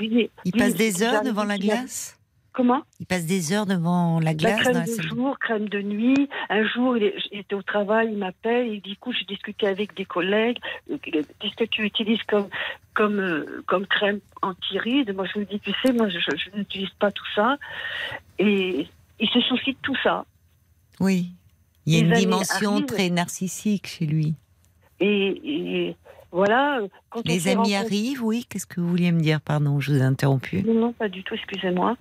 Il passe des heures devant la glace? Comment Il passe des heures devant la La glace dans crème la de jour, crème de nuit. Un jour, il, était au travail, il m'appelle, il dit écoute, j'ai discuté avec des collègues. euh, Qu'est-ce que tu utilises comme comme euh, comme crème anti-rides? Moi, je lui dis tu sais, moi, je, je n'utilise pas tout ça. Et il se soucie de tout ça. Oui. Il y a Les une dimension arrivent. très narcissique chez lui. Et, et voilà. Quand Les amis arrivent, oui. Qu'est-ce que vous vouliez me dire? Pardon, je vous ai interrompu. Non, non, pas du tout, excusez-moi.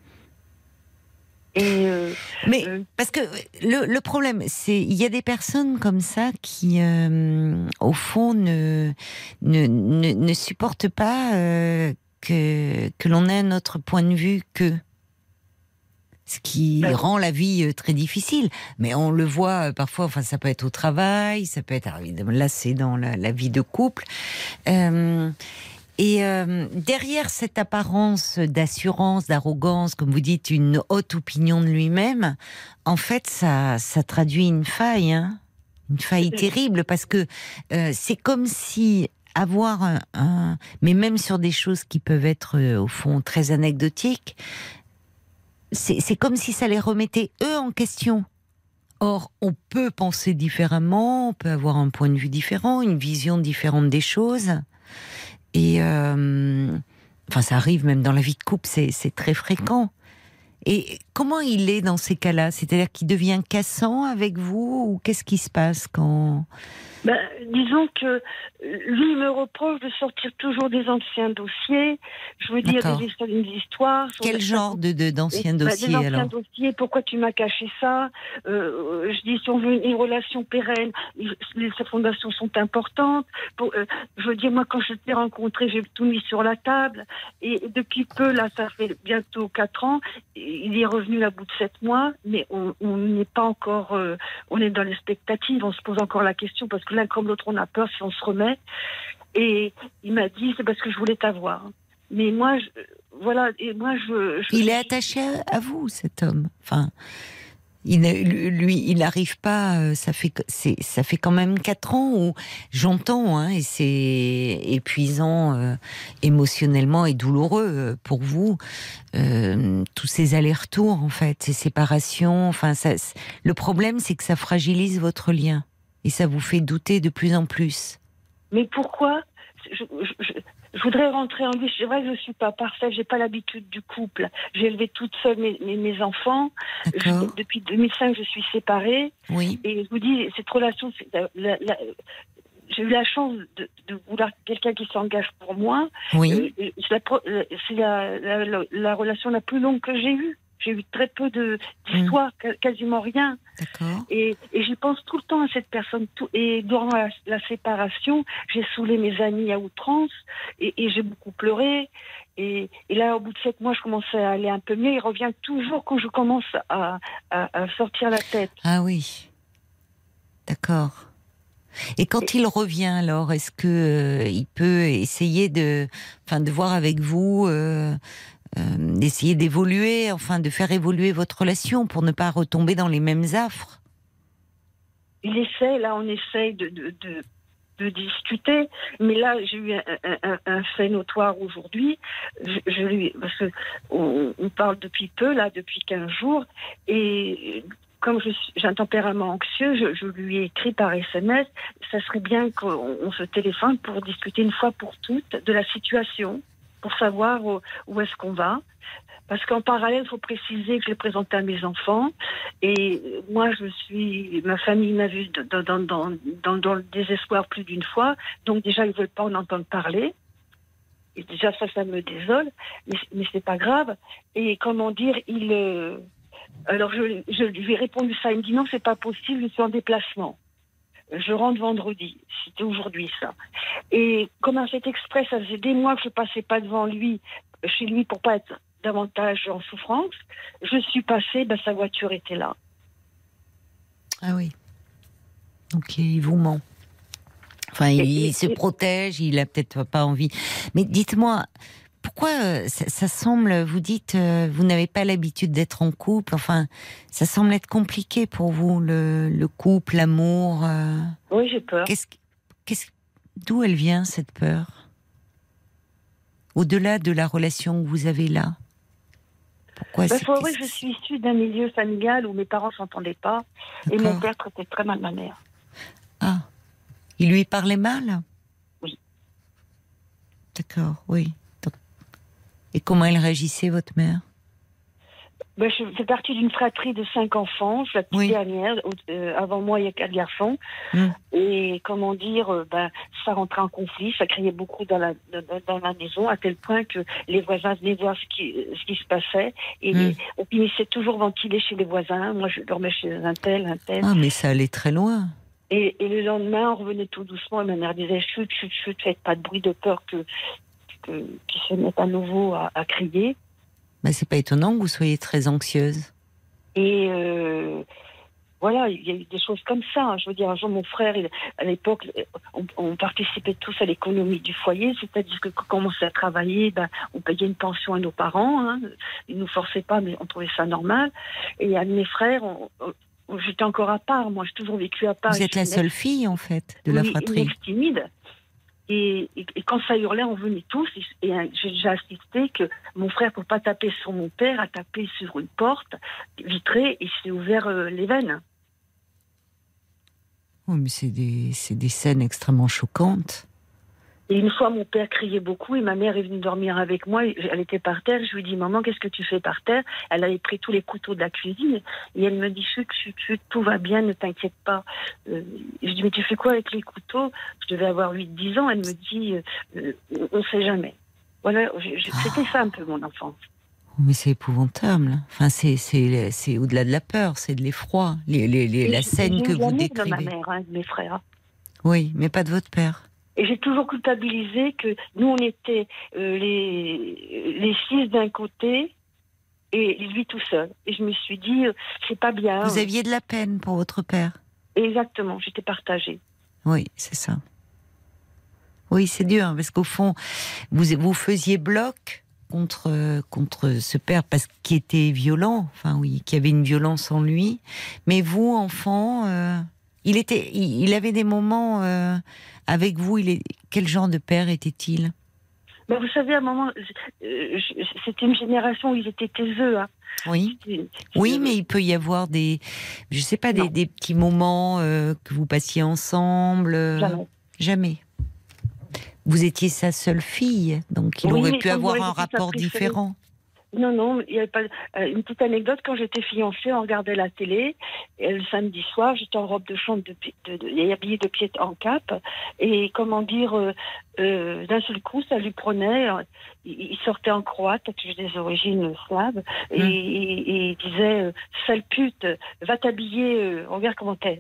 Et euh, Mais euh, parce que le, le problème, c'est il y a des personnes comme ça qui, euh, au fond, ne ne, ne, ne supportent pas que que l'on ait un autre point de vue qu'eux. Ce qui Ben- rend la vie très difficile. Mais on le voit parfois, enfin, ça peut être au travail, ça peut être, évidemment, là, c'est dans la, la vie de couple. Et euh, derrière cette apparence d'assurance, d'arrogance, comme vous dites, une haute opinion de lui-même, en fait, ça, ça traduit une faille, hein une faille terrible, parce que euh, c'est comme si avoir un, un- mais même sur des choses qui peuvent être euh, au fond très anecdotiques, c'est comme si ça les remettait eux en question. Or, on peut penser différemment, on peut avoir un point de vue différent, une vision différente des choses. Et euh, enfin, ça arrive même dans la vie de couple, c'est très fréquent. Et comment il est dans ces cas-là? C'est-à-dire qu'il devient cassant avec vous ou qu'est-ce qui se passe quand ben, disons que euh, lui me reproche de sortir toujours des anciens dossiers. Je veux dire des histoires, des histoires. Quel genre de de- d'anciens dossiers Des anciens alors dossiers, pourquoi tu m'as caché ça Euh, Je dis, si on veut une relation pérenne, les ces fondations sont importantes. Pour, euh, je veux dire, moi, quand je t'ai rencontré, j'ai tout mis sur la table. Et depuis peu, là, ça fait bientôt quatre ans, il est revenu à bout de sept mois, mais on on n'est pas encore... euh, on est dans l'expectative, on se pose encore la question, parce que l'un comme l'autre, on a peur si on se remet. Et il m'a dit, c'est parce que je voulais t'avoir. Mais moi, je, voilà, et moi, je... Il est attaché à, vous, cet homme. Enfin, lui, il n'arrive pas. euh, Ça fait, ça fait quand même quatre ans où j'entends, hein, et c'est épuisant euh, émotionnellement et douloureux euh, pour vous. tous ces allers-retours, en fait, ces séparations. Enfin, ça, le problème, c'est que ça fragilise votre lien et ça vous fait douter de plus en plus. Mais pourquoi je, je- je- je voudrais rentrer en lui. C'est vrai que je suis pas parfaite, j'ai pas l'habitude du couple. J'ai élevé toute seule mes, mes, mes enfants. Je- depuis 2005, je suis séparée. Oui. Et je vous dis, cette relation, j'ai eu la chance de, de vouloir quelqu'un qui s'engage pour moi. Oui. C'est euh, c'est la, la- la- la relation la plus longue que j'ai eue. J'ai eu très peu de- d'histoires, quasiment rien. Et, et j'y pense tout le temps à cette personne. Tout, et durant la, la séparation, j'ai saoulé mes amis à outrance et, et j'ai beaucoup pleuré. Et, et là, au bout de sept mois, je commençais à aller un peu mieux. Il revient toujours quand je commence à, à- à sortir la tête. Ah oui. D'accord. Et quand il revient, alors, est-ce que euh, il peut essayer de, enfin, de voir avec vous, euh, d'essayer d'évoluer, enfin, de faire évoluer votre relation pour ne pas retomber dans les mêmes affres Il essaie, là, on essaye de, discuter. Mais là, j'ai eu un, fait notoire aujourd'hui. Je, lui, parce que on, on parle depuis peu, là, depuis 15 jours. Et comme j'ai un tempérament anxieux, je, je lui ai écrit par SMS, ça serait bien qu'on on se téléphone pour discuter une fois pour toutes de la situation, pour savoir où, est-ce qu'on va. Parce qu'en parallèle, il faut préciser que je l'ai présenté à mes enfants. Et moi, je suis, ma famille m'a vu dans, dans, dans, dans, le désespoir plus d'une fois. Donc déjà, ils veulent pas en entendre parler. Et déjà, ça, ça me désole. Mais, mais c'est pas grave. Et comment dire, il, euh, Alors je, je lui ai répondu ça. Il me dit non, c'est pas possible, je suis en déplacement. Je rentre vendredi. C'était aujourd'hui ça. Et comme a fait exprès, ça faisait des mois que je passais pas devant lui, chez lui, pour pas être davantage en souffrance. Je suis passée, ben, sa voiture était là. Ah oui. Ok, il vous ment. Enfin, il, et- se protège, il a peut-être pas envie. Mais dites-moi, pourquoi euh, ça, ça semble, vous dites, euh, vous n'avez pas l'habitude d'être en couple, enfin, ça semble être compliqué pour vous, le, le couple, l'amour. euh, Oui, j'ai peur. Qu'est-ce, qu'est-ce, d'où elle vient cette peur? Au-delà de la relation que vous avez là? Pourquoi faut avouer que je suis issue d'un milieu familial où mes parents s'entendaient pas et mon père traitait très mal ma mère. Ah, il lui parlait mal? Oui. D'accord, oui. Et comment elle réagissait, votre mère? Ben, je fais partie d'une fratrie de cinq enfants, la petite Oui. dernière. Euh, avant moi, il y a quatre garçons. Hmm. Et comment dire, euh, ben, ça rentrait en conflit, ça criait beaucoup dans la, dans, la maison, à tel point que les voisins venaient voir ce qui, ce qui se passait. Et Hmm. on finissait toujours ventiler chez les voisins. Moi, je dormais chez un tel, un tel. Ah, mais ça allait très loin. Et, et le lendemain, on revenait tout doucement et ma mère disait chut, chut, chut, faites pas de bruit de peur que que- qu'ils se mettent à nouveau à, à crier. Mais c'est pas étonnant que vous soyez très anxieuse. Et euh, voilà, il y a eu des choses comme ça. hein. Je veux dire, un jour, mon frère, il- à l'époque, on, on participait tous à l'économie du foyer, c'est-à-dire que quand on commençait à travailler, ben, on payait une pension à nos parents. Hein. Ils nous forçaient pas, mais on trouvait ça normal. Et à mes frères, on- on- j'étais encore à part. Moi, j'ai toujours vécu à part. Vous êtes la seule fille, en fait, de la fratrie. Une ex timide. Et, quand ça hurlait, on venait tous. Et, euh, j'ai déjà assisté que mon frère, pour pas taper sur mon père, a tapé sur une porte vitrée et s'est ouvert euh, les veines. Oh, mais c'est des, des scènes extrêmement choquantes. Et une fois, mon père criait beaucoup et ma mère est venue dormir avec moi. Elle était par terre. Je lui ai dit, maman, qu'est-ce que tu fais par terre? Elle avait pris tous les couteaux de la cuisine et elle me dit, chut, chut, chut, tout va bien, ne t'inquiète pas. Euh, je dis, mais tu fais quoi avec les couteaux? Je devais avoir 8-10 ans. Elle me dit, euh, euh, on ne sait jamais. Voilà, c'était ça un peu mon enfance. Mais c'est épouvantable. Enfin, c'est, c'est, c'est au-delà de la peur, c'est de l'effroi. Les, les, les- Et la scène que vous l'amour de ma décrivez. mère, hein, de mes frères. Oui, mais pas de votre père. Et j'ai toujours culpabilisé que nous, on était euh, les, les six d'un côté et lui tout seul. Et je me suis dit, euh, c'est pas bien. Vous aviez de la peine pour votre père. Exactement, j'étais partagée. Oui, c'est ça. Oui, c'est dur, hein, parce qu'au fond, vous, vous faisiez bloc contre, contre ce père parce qu'il était violent, enfin oui, qu'il y avait une violence en lui. Mais vous, enfant, euh, il, était, il, avait des moments euh, avec vous. Il est, quel genre de père était-il? Mais vous savez, à un moment, euh, c'était une génération où ils étaient taiseux. hein. Oui. C'était- Oui, mais il peut y avoir des, je sais pas, des, petits moments euh, que vous passiez ensemble. Jamais. Jamais. Vous étiez sa seule fille, donc il Oui, aurait pu avoir un rapport différent. Non, non, il y avait pas. euh, une petite anecdote quand j'étais fiancée, on regardait la télé. Et le samedi soir, j'étais en robe de chambre de, de, de- et habillée de pied en cap. Et comment dire, euh, euh, d'un seul coup, ça lui prenait. euh, il, il sortait en croate, parce des origines slaves, et, Hmm. et- et il disait euh, sale pute, va t'habiller, euh, regarde comment t'es.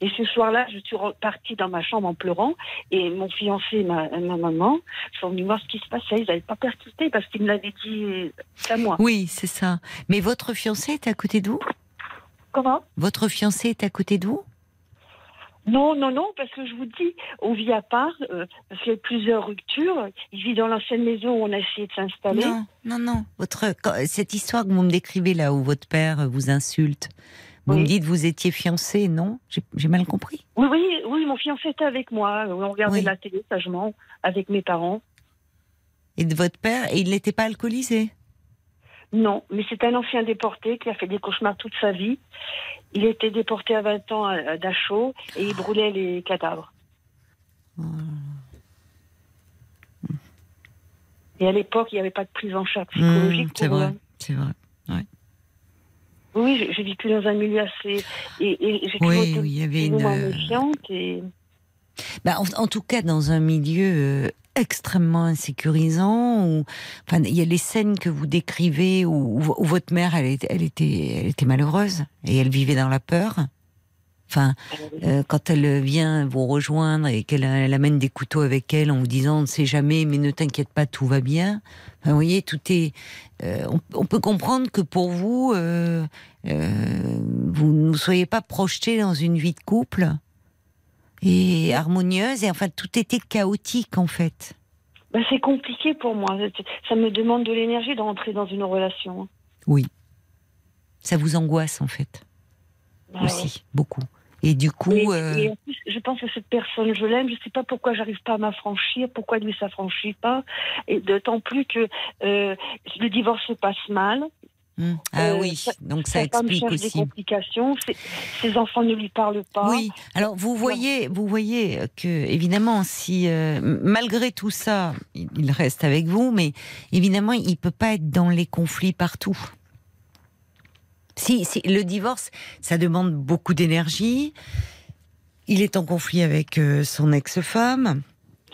Et ce soir-là, je suis repartie dans ma chambre en pleurant. Et mon fiancé et ma, ma maman sont venus voir ce qui se passait. Ils n'avaient pas percuté parce qu'ils me l'avaient dit euh, à moi. Oui, c'est ça. Mais votre fiancé est à côté de vous Comment? Votre fiancé est à côté de vous Non, non, non, parce que je vous dis, on vit à part, euh, parce qu'il y a plusieurs ruptures. Il vit dans l'ancienne maison où on a essayé de s'installer. Non, non, non. Votre, cette histoire que vous me décrivez là, où votre père vous insulte, vous Oui. me dites vous étiez fiancé, non? J'ai mal compris? Oui, oui, oui, mon fiancé était avec moi. On regardait Oui. la télé sagement avec mes parents. Et de votre père, et il n'était pas alcoolisé? Non, mais c'est un ancien déporté qui a fait des cauchemars toute sa vie. Il était déporté à 20 ans à- Dachau et il brûlait les cadavres. Et à l'époque, il n'y avait pas de prise en charge psychologique. Mmh, C'est pour, vrai, euh, c'est vrai. Oui, j'ai- vécu dans un milieu assez. Et, et j'ai Oui, il y avait une. euh. Et... Bah, en, en tout cas, dans un milieu euh, extrêmement insécurisant. Ou, enfin, il y a les scènes que vous décrivez où, où votre mère, elle, était, elle, était, elle était malheureuse et elle vivait dans la peur. Enfin, euh, quand elle vient vous rejoindre et qu'elle elle amène des couteaux avec elle en vous disant on ne sait jamais, mais ne t'inquiète pas, tout va bien. Enfin, vous voyez, tout est. Euh, on, on, peut comprendre que pour vous, euh, vous ne soyez pas projeté dans une vie de couple et harmonieuse, et enfin tout était chaotique en fait. Ben, c'est compliqué pour moi. Ça me demande de l'énergie de rentrer dans une relation. Oui. Ça vous angoisse en fait. Bah, aussi, ouais. beaucoup. Et du coup. Et, euh, et en plus, je pense que cette personne, je l'aime. Je ne sais pas pourquoi j'arrive pas à m'affranchir, pourquoi lui s'affranchit pas. Et d'autant plus que euh, le divorce se passe mal. hmm. Ah Euh, oui, donc ça explique cherche des aussi. complications. Ses, ses enfants ne lui parlent pas. Oui, alors vous voyez, vous voyez que évidemment, si euh, malgré tout ça, il il reste avec vous, mais évidemment, il peut pas être dans les conflits partout. Si, si le divorce, ça demande beaucoup d'énergie. Il est en conflit avec euh, son ex-femme.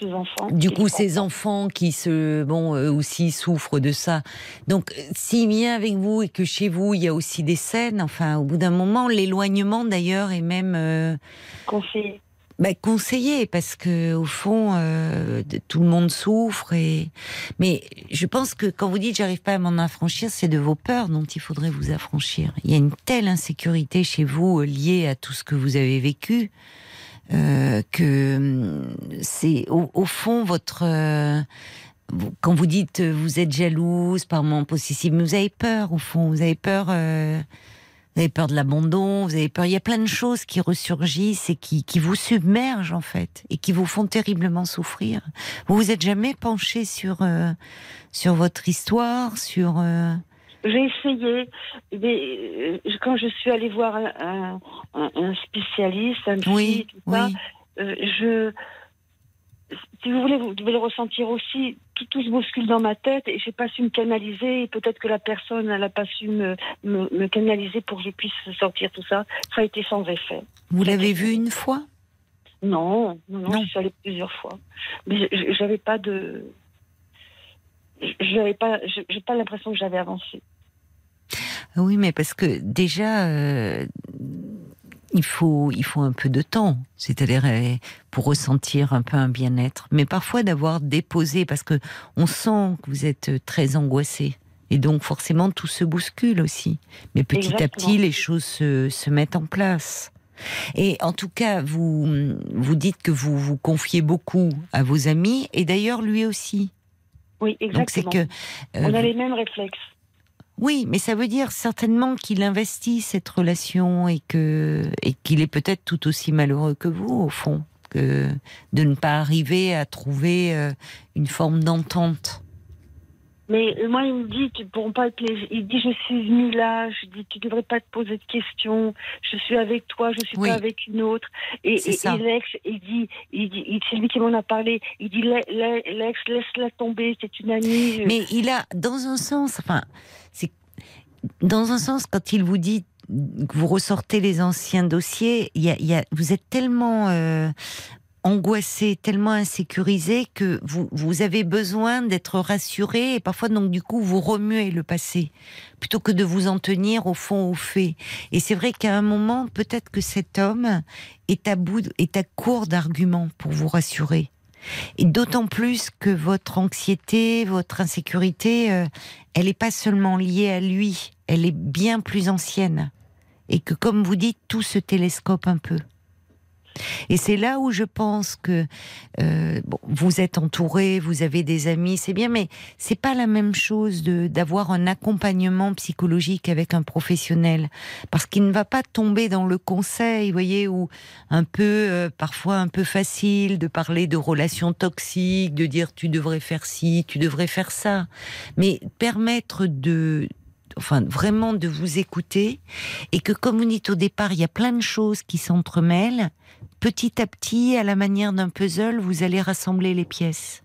Ses enfants. Du coup, ses enfants qui se, bon, eux aussi souffrent de ça. Donc, euh, s'il vient avec vous et que chez vous il y a aussi des scènes, enfin, au bout d'un moment, l'éloignement d'ailleurs est même euh. Bah, conseillé parce que au fond, euh, tout le monde souffre et. Mais je pense que quand vous dites j'arrive pas à m'en affranchir, c'est de vos peurs dont il faudrait vous affranchir. Il y a une telle insécurité chez vous euh, liée à tout ce que vous avez vécu euh, que hum, c'est au, fond votre. quand vous dites vous êtes jalouse par mon possessive, vous avez peur au fond, vous avez peur. Vous avez peur de l'abandon, vous avez peur. Il y a plein de choses qui ressurgissent et qui, qui vous submergent en fait et qui vous font terriblement souffrir. Vous vous êtes jamais penché sur euh, sur votre histoire, sur euh, J'ai essayé, mais euh, quand je suis allée voir un, un- un- spécialiste, un psy, oui, tout ça, oui, euh, je, si vous voulez, vous devez le ressentir aussi. Tout, tout se bouscule dans ma tête et j'ai pas su me canaliser. Et peut-être que la personne, elle a pas su me, me, me canaliser pour que je puisse sortir tout ça. Ça a été sans effet. vous l'avez vu une fois? Non, non, non, Non. je suis allée plusieurs fois. Mais j'avais pas de. J'avais pas, j'ai pas l'impression que j'avais avancé. Oui, mais parce que déjà, euh, il faut il faut un peu de temps, c'est-à-dire euh, pour ressentir un peu un bien-être, mais parfois d'avoir déposé, parce que on sent que vous êtes très angoissé. Et donc forcément tout se bouscule aussi. Mais petit à petit les choses se, se mettent en place. Et en tout cas, vous vous dites que vous vous confiez beaucoup à vos amis et d'ailleurs lui aussi. Oui, Donc exactement. que euh, On a les mêmes réflexes. Oui, mais ça veut dire certainement qu'il investit cette relation et que et qu'il est peut-être tout aussi malheureux que vous au fond, que de ne pas arriver à trouver euh, une forme d'entente. Mais euh, moi, il me dit, tu pourras pas être les... Il dit, je suis venu là. Je dis, tu devrais pas te poser de questions. Je suis avec toi, je suis Oui. pas avec une autre. Et, C'est et, l'ex, il dit, il dit, c'est lui qui m'en a parlé. Il dit, Le- le- l'ex, laisse-la tomber, c'est une amie. Je- Mais il a, dans un sens, enfin, c'est dans un sens quand il vous dit que vous ressortez les anciens dossiers, y a, y a- vous êtes tellement euh, angoissé, tellement insécurisé que vous, vous avez besoin d'être rassuré et parfois donc du coup vous remuez le passé plutôt que de vous en tenir au fond aux faits. Et c'est vrai qu'à un moment peut-être que cet homme est à bout, est à court d'arguments pour vous rassurer. Et d'autant plus que votre anxiété, votre insécurité, euh, elle n'est pas seulement liée à lui, elle est bien plus ancienne. Et que, comme vous dites, tout se télescope un peu. Et c'est là où je pense que euh, bon, vous êtes entouré, vous avez des amis, c'est bien, mais c'est pas la même chose d'avoir un accompagnement psychologique avec un professionnel, parce qu'il ne va pas tomber dans le conseil, vous voyez, où un peu euh, parfois un peu facile de parler de relations toxiques, de dire tu devrais faire ci, tu devrais faire ça, mais permettre de enfin vraiment de vous écouter et que comme vous dites au départ, il y a plein de choses qui s'entremêlent, petit à petit à la manière d'un puzzle, vous allez rassembler les pièces.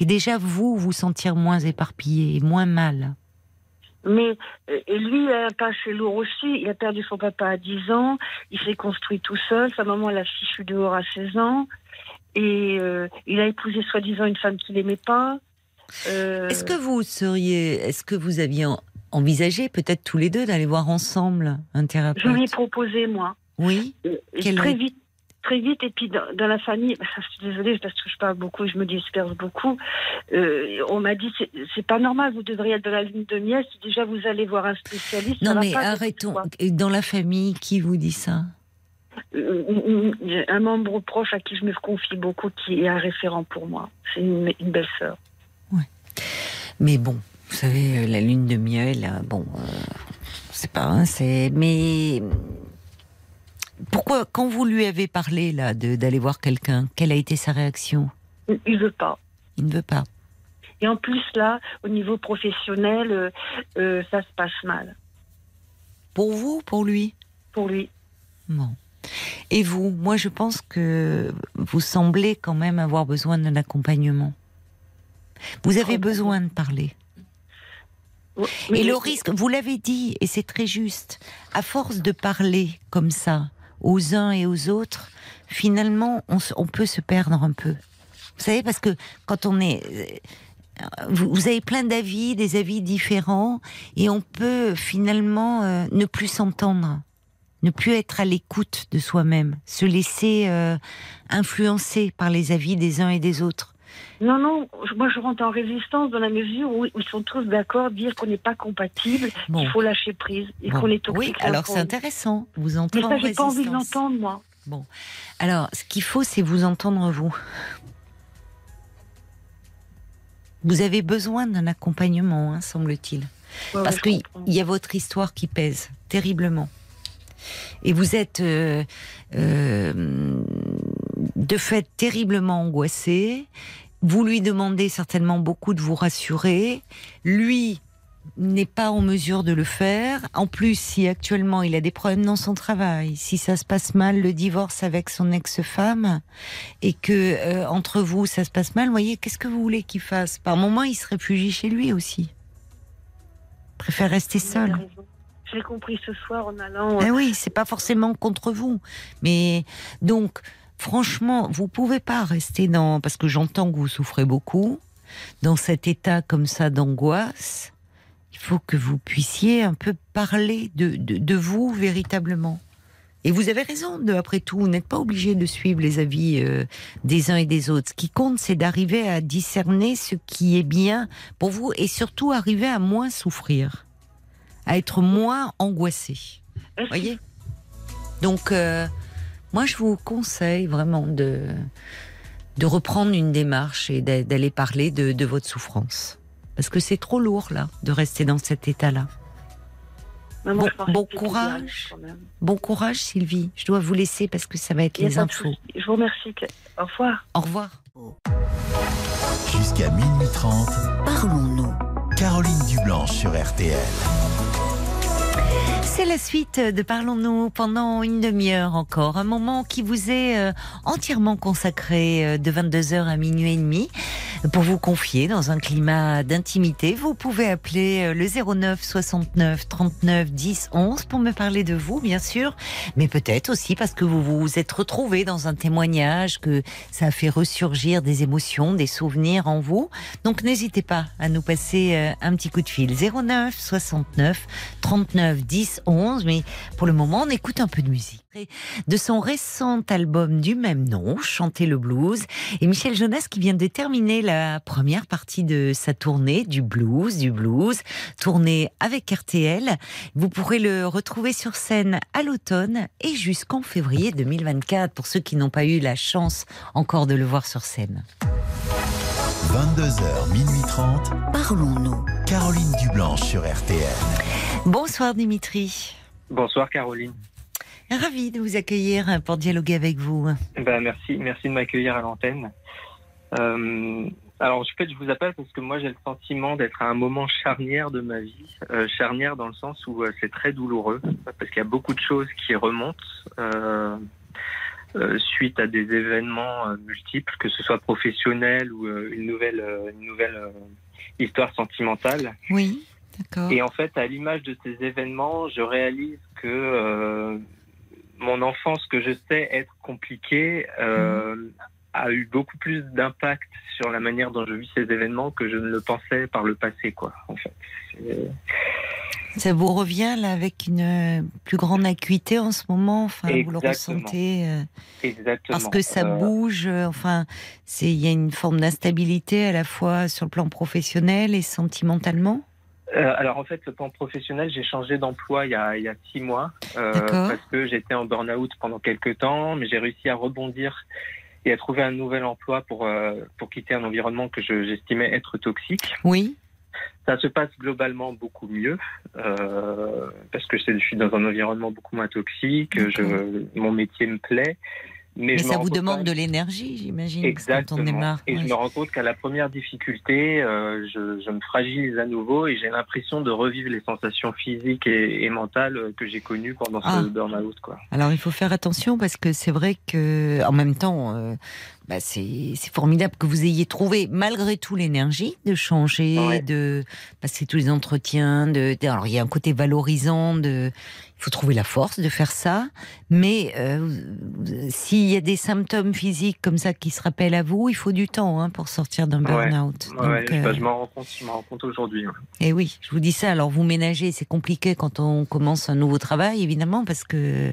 Et déjà vous vous sentir moins éparpillé et moins mal. Mais euh, et lui, il a un passé lourd aussi. Il a perdu son papa à 10 ans. Il s'est construit tout seul. Sa maman l'a fichu dehors à 16 ans. Et euh, il a épousé soi-disant une femme qu'il n'aimait pas. Euh, Est-ce que vous seriez, est-ce que vous aviez en- envisagé peut-être tous les deux d'aller voir ensemble un thérapeute Je lui ai proposé, moi. Oui. Et- Quel- très vite. Très vite, et puis dans, dans la famille, je suis désolée parce que je parle beaucoup, je me disperse beaucoup. euh, on m'a dit c'est- pas normal, vous devriez être de la lune de miel. Si déjà vous allez voir un spécialiste. ça Non va mais pas, arrêtons. Dans la famille, qui vous dit ça Euh, Un membre proche à qui je me confie beaucoup, qui est un référent pour moi. C'est une, une belle sœur. Mais bon, vous savez, euh, la lune de miel, euh, bon, euh, c'est pas, hein, c'est. Mais pourquoi, quand vous lui avez parlé là de- d'aller voir quelqu'un, quelle a été sa réaction? Il- Il veut pas. Il ne veut pas. Et en plus là, au niveau professionnel, euh, euh, ça se passe mal Pour vous, pour lui? Pour lui. Bon. Et vous, moi, je pense que vous semblez quand même avoir besoin d'un accompagnement. Vous avez besoin de parler. Et le risque, vous l'avez dit, et c'est très juste, à force de parler comme ça aux uns et aux autres, finalement, on, peut se perdre un peu. Vous savez, parce que quand on est... euh, Vous, vous avez plein d'avis, des avis différents, et on peut finalement euh, ne plus s'entendre, ne plus être à l'écoute de soi-même, se laisser euh, influencer par les avis des uns et des autres. Non, non, moi je rentre en résistance dans la mesure où ils sont tous d'accord, dire qu'on n'est pas compatible, Bon. qu'il faut lâcher prise et Bon. qu'on est toxique. Oui, alors c'est intéressant. Vous entrez Mais ça, j'ai pas envie de l'entendre, moi. Alors, ce qu'il faut, c'est vous entendre vous. Vous avez besoin d'un accompagnement, hein, semble-t-il. Ouais, Parce qu'il y a votre histoire qui pèse terriblement. Et vous êtes euh, euh, de fait terriblement angoissé. Vous lui demandez certainement beaucoup de vous rassurer. Lui n'est pas en mesure de le faire. En plus, si actuellement il a des problèmes dans son travail, si ça se passe mal, le divorce avec son ex-femme, et que euh, entre vous ça se passe mal, voyez, qu'est-ce que vous voulez qu'il fasse? Par moment, il se réfugie chez lui aussi. Préfère rester seul. Je l'ai compris ce soir en allant. Eh oui, c'est pas forcément contre vous. Mais donc, franchement, vous pouvez pas rester dans, parce que j'entends que vous souffrez beaucoup, dans cet état comme ça d'angoisse. Il faut que vous puissiez un peu parler de, de, de vous véritablement. Et vous avez raison, de, après tout, vous n'êtes pas obligé de suivre les avis euh, des uns et des autres. Ce qui compte, c'est d'arriver à discerner ce qui est bien pour vous et surtout arriver à moins souffrir, à être moins angoissé. Voyez? Donc, euh, moi, je vous conseille vraiment de, de reprendre une démarche et d'a- d'aller parler de, de votre souffrance. Parce que c'est trop lourd, là, de rester dans cet état-là. Maman, Bon- courage. Bon courage, Sylvie. Je dois vous laisser parce que ça va être les infos. Je vous remercie. Au revoir. Au revoir. Jusqu'à minuit 30, Parlons-nous. Caroline Dublanche sur RTL. C'est la suite de Parlons-nous pendant une demi-heure encore. Un moment qui vous est euh, entièrement consacré euh, de 22h à minuit et demi pour vous confier dans un climat d'intimité. Vous pouvez appeler euh, le 09 69 39 10 11 pour me parler de vous, bien sûr, mais peut-être aussi parce que vous vous êtes retrouvé dans un témoignage, que ça a fait ressurgir des émotions, des souvenirs en vous. Donc n'hésitez pas à nous passer un petit coup de fil. 09 69 39 10 11. Mais pour le moment, on écoute un peu de musique. De son récent album du même nom, Chanter le blues, et Michel Jonas qui vient de terminer la première partie de sa tournée du blues, du blues, tournée avec RTL. Vous pourrez le retrouver sur scène à l'automne et jusqu'en février 2024 pour ceux qui n'ont pas eu la chance encore de le voir sur scène. 22h, minuit 30, Parlons-nous. Caroline Dublanche sur RTL. Bonsoir Dimitri. Bonsoir Caroline. Ravi de vous accueillir pour dialoguer avec vous. Ben, merci, merci de m'accueillir à l'antenne. Euh, alors, en fait, je vous appelle parce que moi, j'ai le sentiment d'être à un moment charnière de ma vie. Euh, charnière dans le sens où euh, c'est très douloureux, parce qu'il y a beaucoup de choses qui remontent euh, euh, suite à des événements euh, multiples, que ce soit professionnel ou euh, une nouvelle, euh, une nouvelle euh, histoire sentimentale. Oui. D'accord. Et en fait, à l'image de ces événements, je réalise que euh, mon enfance, que je sais être compliquée, euh, a eu beaucoup plus d'impact sur la manière dont je vis ces événements que je ne le pensais par le passé, quoi. En fait. C'est- Ça vous revient là avec une euh, plus grande acuité en ce moment Enfin, vous le ressentez euh, Exactement. parce que ça Euh, bouge. euh, Enfin, c'est il y a une forme d'instabilité à la fois sur le plan professionnel et sentimentalement? Euh, alors en fait, le plan professionnel, j'ai changé d'emploi il, y a- il y a six mois parce que j'étais en burn-out pendant quelques temps, mais j'ai réussi à rebondir et à trouver un nouvel emploi pour euh, pour quitter un environnement que je- j'estimais être toxique. Oui. Ça se passe globalement beaucoup mieux euh, parce que je suis dans un environnement beaucoup moins toxique. Je, mon métier me plaît, mais, ça vous demande de l'énergie, j'imagine. que Quand on Exactement. démarre. Et ouais. je me rends compte qu'à la première difficulté, euh, je, je me fragilise à nouveau et j'ai l'impression de revivre les sensations physiques et, et mentales que j'ai connues pendant Ah. ce burn-out. Quoi. Alors il faut faire attention parce que c'est vrai que en même temps, euh, bah, c'est formidable que vous ayez trouvé malgré tout l'énergie de changer, Ouais. de passer tous les entretiens. De, alors il y a un côté valorisant de, il faut trouver la force de faire ça. Mais euh, s'il y a des symptômes physiques comme ça qui se rappellent à vous, il faut du temps hein, pour sortir d'un Ouais. burn-out. Ouais, euh, je m'en rends compte, compte aujourd'hui. et oui, je vous dis ça. Alors vous ménagez, c'est compliqué quand on commence un nouveau travail, évidemment, parce que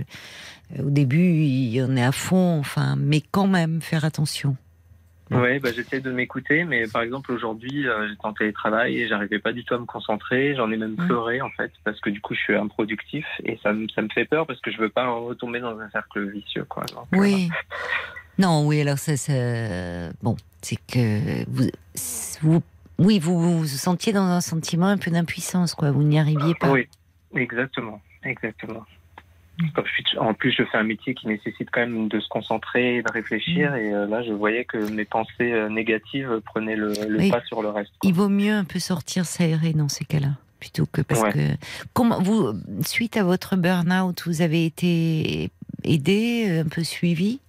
au début, il- on est à fond. Enfin, mais quand même, faire attention. Ouais, bah, j'essaie de m'écouter, mais par exemple aujourd'hui, euh, j'étais en télétravail et j'arrivais pas du tout à me concentrer. J'en ai même pleuré en fait parce que du coup je suis improductif et ça me ça me fait peur parce que je veux pas retomber dans un cercle vicieux quoi. Donc, euh, Oui. Non, oui. Alors ça, ça bon, c'est que vous, vous, oui, vous vous sentiez dans un sentiment un peu d'impuissance, quoi. Vous n'y arriviez pas. Oui, exactement, exactement. Comme je suis- en plus, je fais un métier qui nécessite quand même de se concentrer, de réfléchir, Mm. et euh, là, je voyais que mes pensées euh, négatives prenaient le, le Oui. pas sur le reste. quoi. Il vaut mieux un peu sortir s'aérer dans ces cas-là, plutôt que parce Ouais. que comment vous suite à votre burn-out, vous avez été aidé, un peu suivi?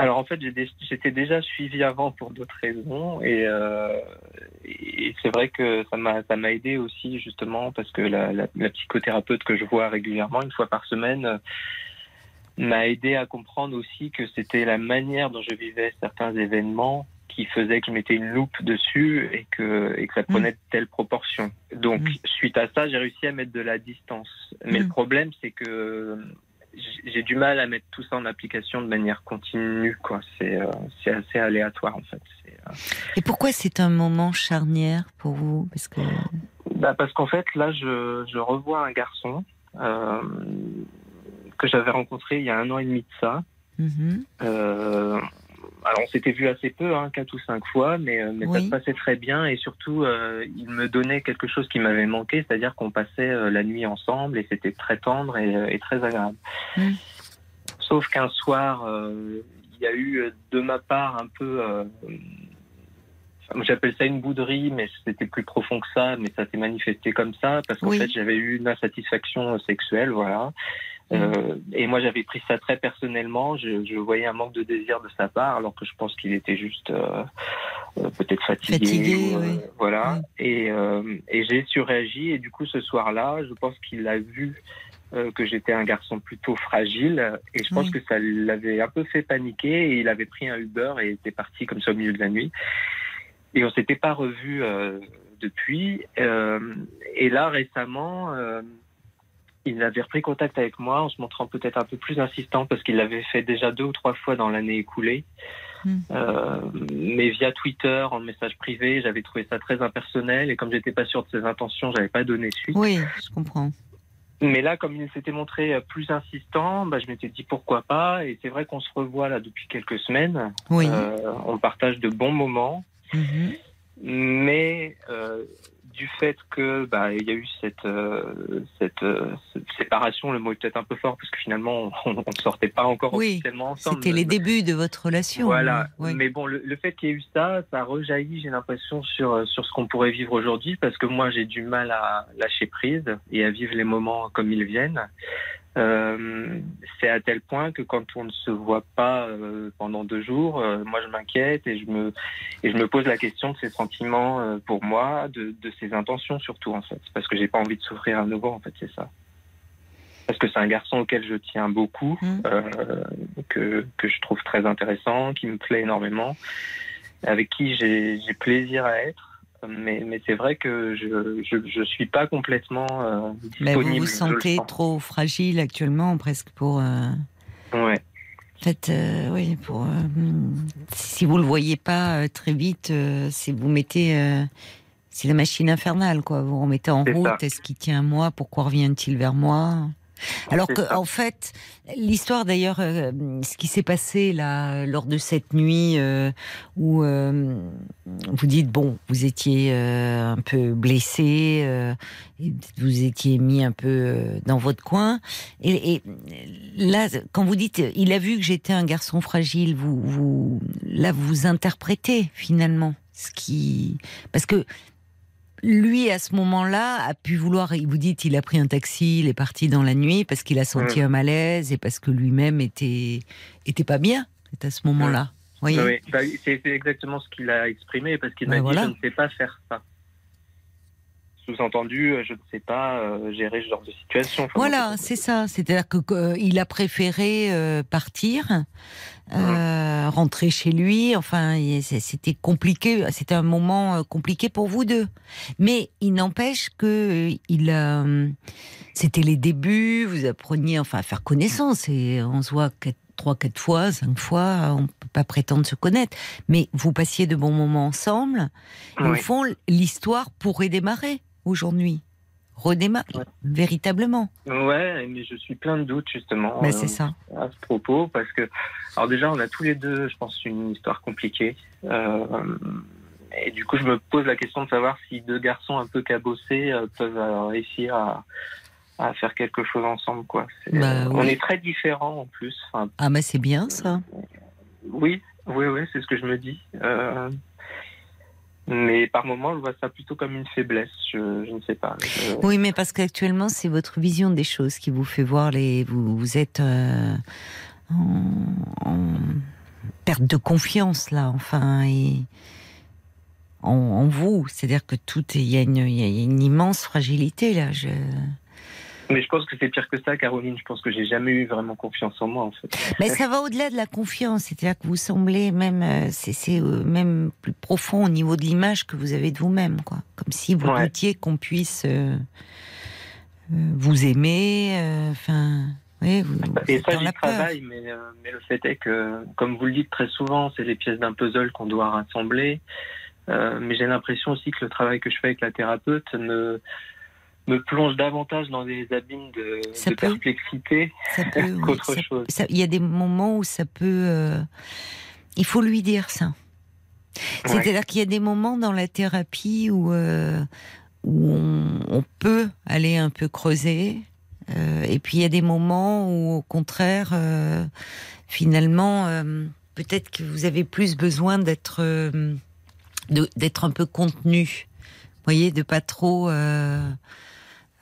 Alors en fait, j'étais déjà suivi avant pour d'autres raisons, et, euh, et c'est vrai que ça m'a ça m'a aidé aussi justement parce que la, la, la psychothérapeute que je vois régulièrement une fois par semaine euh, m'a aidé à comprendre aussi que c'était la manière dont je vivais certains événements qui faisait que je mettais une loupe dessus et que, et que ça prenait de telles proportions. Donc, Mm. suite à ça, j'ai réussi à mettre de la distance. Mais Mm. le problème, c'est que j'ai du mal à mettre tout ça en application de manière continue. quoi. C'est euh, c'est assez aléatoire, en fait. C'est, euh, Et pourquoi c'est un moment charnière pour vous? Parce que Bah, parce qu'en fait, là, je, je revois un garçon euh, que j'avais rencontré il y a un an et demi de ça. Mhm. Alors, on s'était vu assez peu, hein, quatre ou cinq fois, mais, euh, ça se passait très bien et surtout, euh, il me donnait quelque chose qui m'avait manqué, c'est-à-dire qu'on passait euh, la nuit ensemble et c'était très tendre et, et très agréable. Sauf qu'un soir, il y a eu de ma part un peu. J'appelle ça une bouderie, mais c'était plus profond que ça, mais ça s'est manifesté comme ça, parce qu'en Oui. fait, j'avais eu une insatisfaction sexuelle, voilà. Euh, et moi, j'avais pris ça très personnellement. Je, je voyais un manque de désir de sa part, alors que je pense qu'il était juste euh, euh, peut-être fatigué. Fatigué, ou, euh, oui. Voilà. Et, euh, et j'ai surréagi. Et du coup, ce soir-là, je pense qu'il a vu euh, que j'étais un garçon plutôt fragile. Et je pense Oui. que ça l'avait un peu fait paniquer. Et il avait pris un Uber et était parti comme ça au milieu de la nuit. Et on s'était pas revus euh, depuis. Euh, et là, récemment. Il avait repris contact avec moi en se montrant peut-être un peu plus insistant parce qu'il l'avait fait déjà deux ou trois fois dans l'année écoulée. Mm. Euh, mais via Twitter, en message privé, j'avais trouvé ça très impersonnel et comme j'étais pas sûr de ses intentions, j'avais pas donné suite. oui, je comprends. Mais là, comme il s'était montré euh, plus insistant, bah, je m'étais dit pourquoi pas. Et c'est vrai qu'on se revoit là depuis quelques semaines. Oui. Euh, on partage de bons moments Mhm. mais euh, du fait que bah il y a eu cette euh, cette, euh, cette séparation, le mot est peut-être un peu fort parce que finalement on ne sortait pas encore Oui, officiellement ensemble. C'était les débuts de votre relation. Voilà. Oui. Mais bon, le, le fait qu'il y ait eu ça, ça rejaillit, j'ai l'impression, sur, euh, sur ce qu'on pourrait vivre aujourd'hui, parce que moi, j'ai du mal à lâcher prise et à vivre les moments comme ils viennent. Euh, c'est à tel point que quand on ne se voit pas euh, pendant deux jours, euh, moi je m'inquiète et je me et je me pose la question de ses sentiments euh, pour moi, de, de ses intentions surtout en fait, parce que j'ai pas envie de souffrir à nouveau en fait, c'est ça. Parce que c'est un garçon auquel je tiens beaucoup, Mm. euh, que que je trouve très intéressant, qui me plaît énormément, avec qui j'ai j'ai plaisir à être. Mais, mais c'est vrai que je, je suis pas complètement euh, Mais vous vous sentez trop fragile actuellement, presque pour. euh, Ouais. En fait, euh, oui, pour. si vous le voyez pas très vite, c'est vous mettez. c'est la machine infernale, quoi. Vous remettez en route. Est-ce qu'il tient à moi? Pourquoi revient-il vers moi? Alors C'est que, ça. en fait, l'histoire d'ailleurs, euh, ce qui s'est passé là lors de cette nuit euh, où euh, vous dites bon, vous étiez un peu blessé, et vous étiez mis un peu dans votre coin, et, et là, quand vous dites, il a vu que j'étais un garçon fragile, vous, vous, là, vous interprétez finalement ce qui, parce que lui, à ce moment-là, a pu vouloir. Il vous dit, il a pris un taxi, il est parti dans la nuit parce qu'il a senti Ouais. un malaise et parce que lui-même était était pas bien. C'est à ce moment-là. Voyez. Oui, bah, c'est exactement ce qu'il a exprimé parce qu'il Ben m'a voilà. dit je ne sais pas faire ça. Sous-entendu, euh, je ne sais pas euh, gérer ce genre de situation. Enfin, Voilà, c'est ça. C'est-à-dire que euh, a préféré euh, partir, euh, rentrer chez lui. Enfin, c'était compliqué. C'était un moment compliqué pour vous deux. Mais il n'empêche que il C'était les débuts. Vous appreniez enfin à faire connaissance et on se voit quatre, trois, quatre fois, cinq fois. On peut pas prétendre se connaître. Mais vous passiez de bons moments ensemble. Et Au oui. fond, l'histoire pourrait démarrer aujourd'hui. Redémarrer, Ouais. véritablement. Ouais, mais je suis plein de doutes justement Mais euh, c'est ça. à ce propos parce que, alors déjà, on a tous les deux, je pense, une histoire compliquée. Euh, et du coup, je me pose la question de savoir si deux garçons un peu cabossés euh, peuvent euh, réussir à, à faire quelque chose ensemble, quoi. Bah, On oui. est très différents en plus. Enfin, Ah, mais c'est bien ça. Oui, oui, oui, c'est ce que je me dis. Mais par moments, je vois ça plutôt comme une faiblesse. Je, ne sais pas. Oui, mais parce qu'actuellement, c'est votre vision des choses qui vous fait voir les. Vous, êtes euh, en, perte de confiance, là, enfin, et en, vous. C'est-à-dire que tout. Il y, y a une immense fragilité, là. Je... Mais je pense que c'est pire que ça, Caroline. Je pense que j'ai jamais eu vraiment confiance en moi, en fait. Mais ça va au-delà de la confiance. C'est-à-dire que vous semblez même. euh, C'est euh, même plus profond au niveau de l'image que vous avez de vous-même, quoi. Comme si vous Ouais. doutiez qu'on puisse. euh, euh, vous aimer, euh, enfin, oui, vous, vous Et êtes ça, j'y travaille, mais, euh, mais le fait est que, comme vous le dites très souvent, c'est les pièces d'un puzzle qu'on doit rassembler. Euh, mais j'ai l'impression aussi que le travail que je fais avec la thérapeute me, me plonge davantage dans des abîmes de, de peut. perplexité oui, qu'autre chose. Il y a des moments où ça peut. euh, il faut lui dire ça. Ouais. C'est-à-dire qu'il y a des moments dans la thérapie où, euh, où on, on peut aller un peu creuser. euh, et puis il y a des moments où, au contraire, finalement, peut-être que vous avez plus besoin d'être d'être un peu contenu. Vous voyez, de pas trop. euh,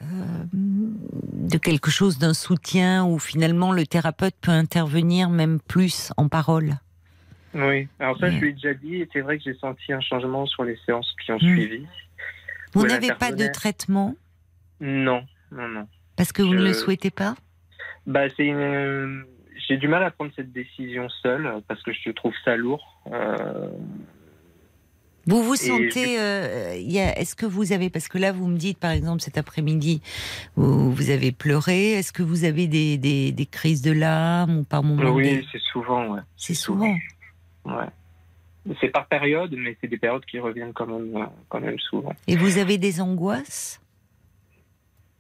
de quelque chose d'un soutien où finalement le thérapeute peut intervenir même plus en parole. Oui, alors ça, je lui ai déjà dit, et c'est vrai que j'ai senti un changement sur les séances qui ont Mm. suivi. Vous n'avez pas de traitement? Non, non, non. parce que vous ne le souhaitez pas? Bah, c'est une... J'ai du mal à prendre cette décision seule, parce que je trouve ça lourd. Euh, Vous vous sentez, euh, est-ce que vous avez, parce que là vous me dites par exemple cet après-midi, vous, vous avez pleuré, est-ce que vous avez des, des, des crises de larmes ou par moments oui, c'est souvent, ouais. C'est souvent. Ouais. C'est par période, mais c'est des périodes qui reviennent quand même, euh, quand même souvent. Et vous avez des angoisses?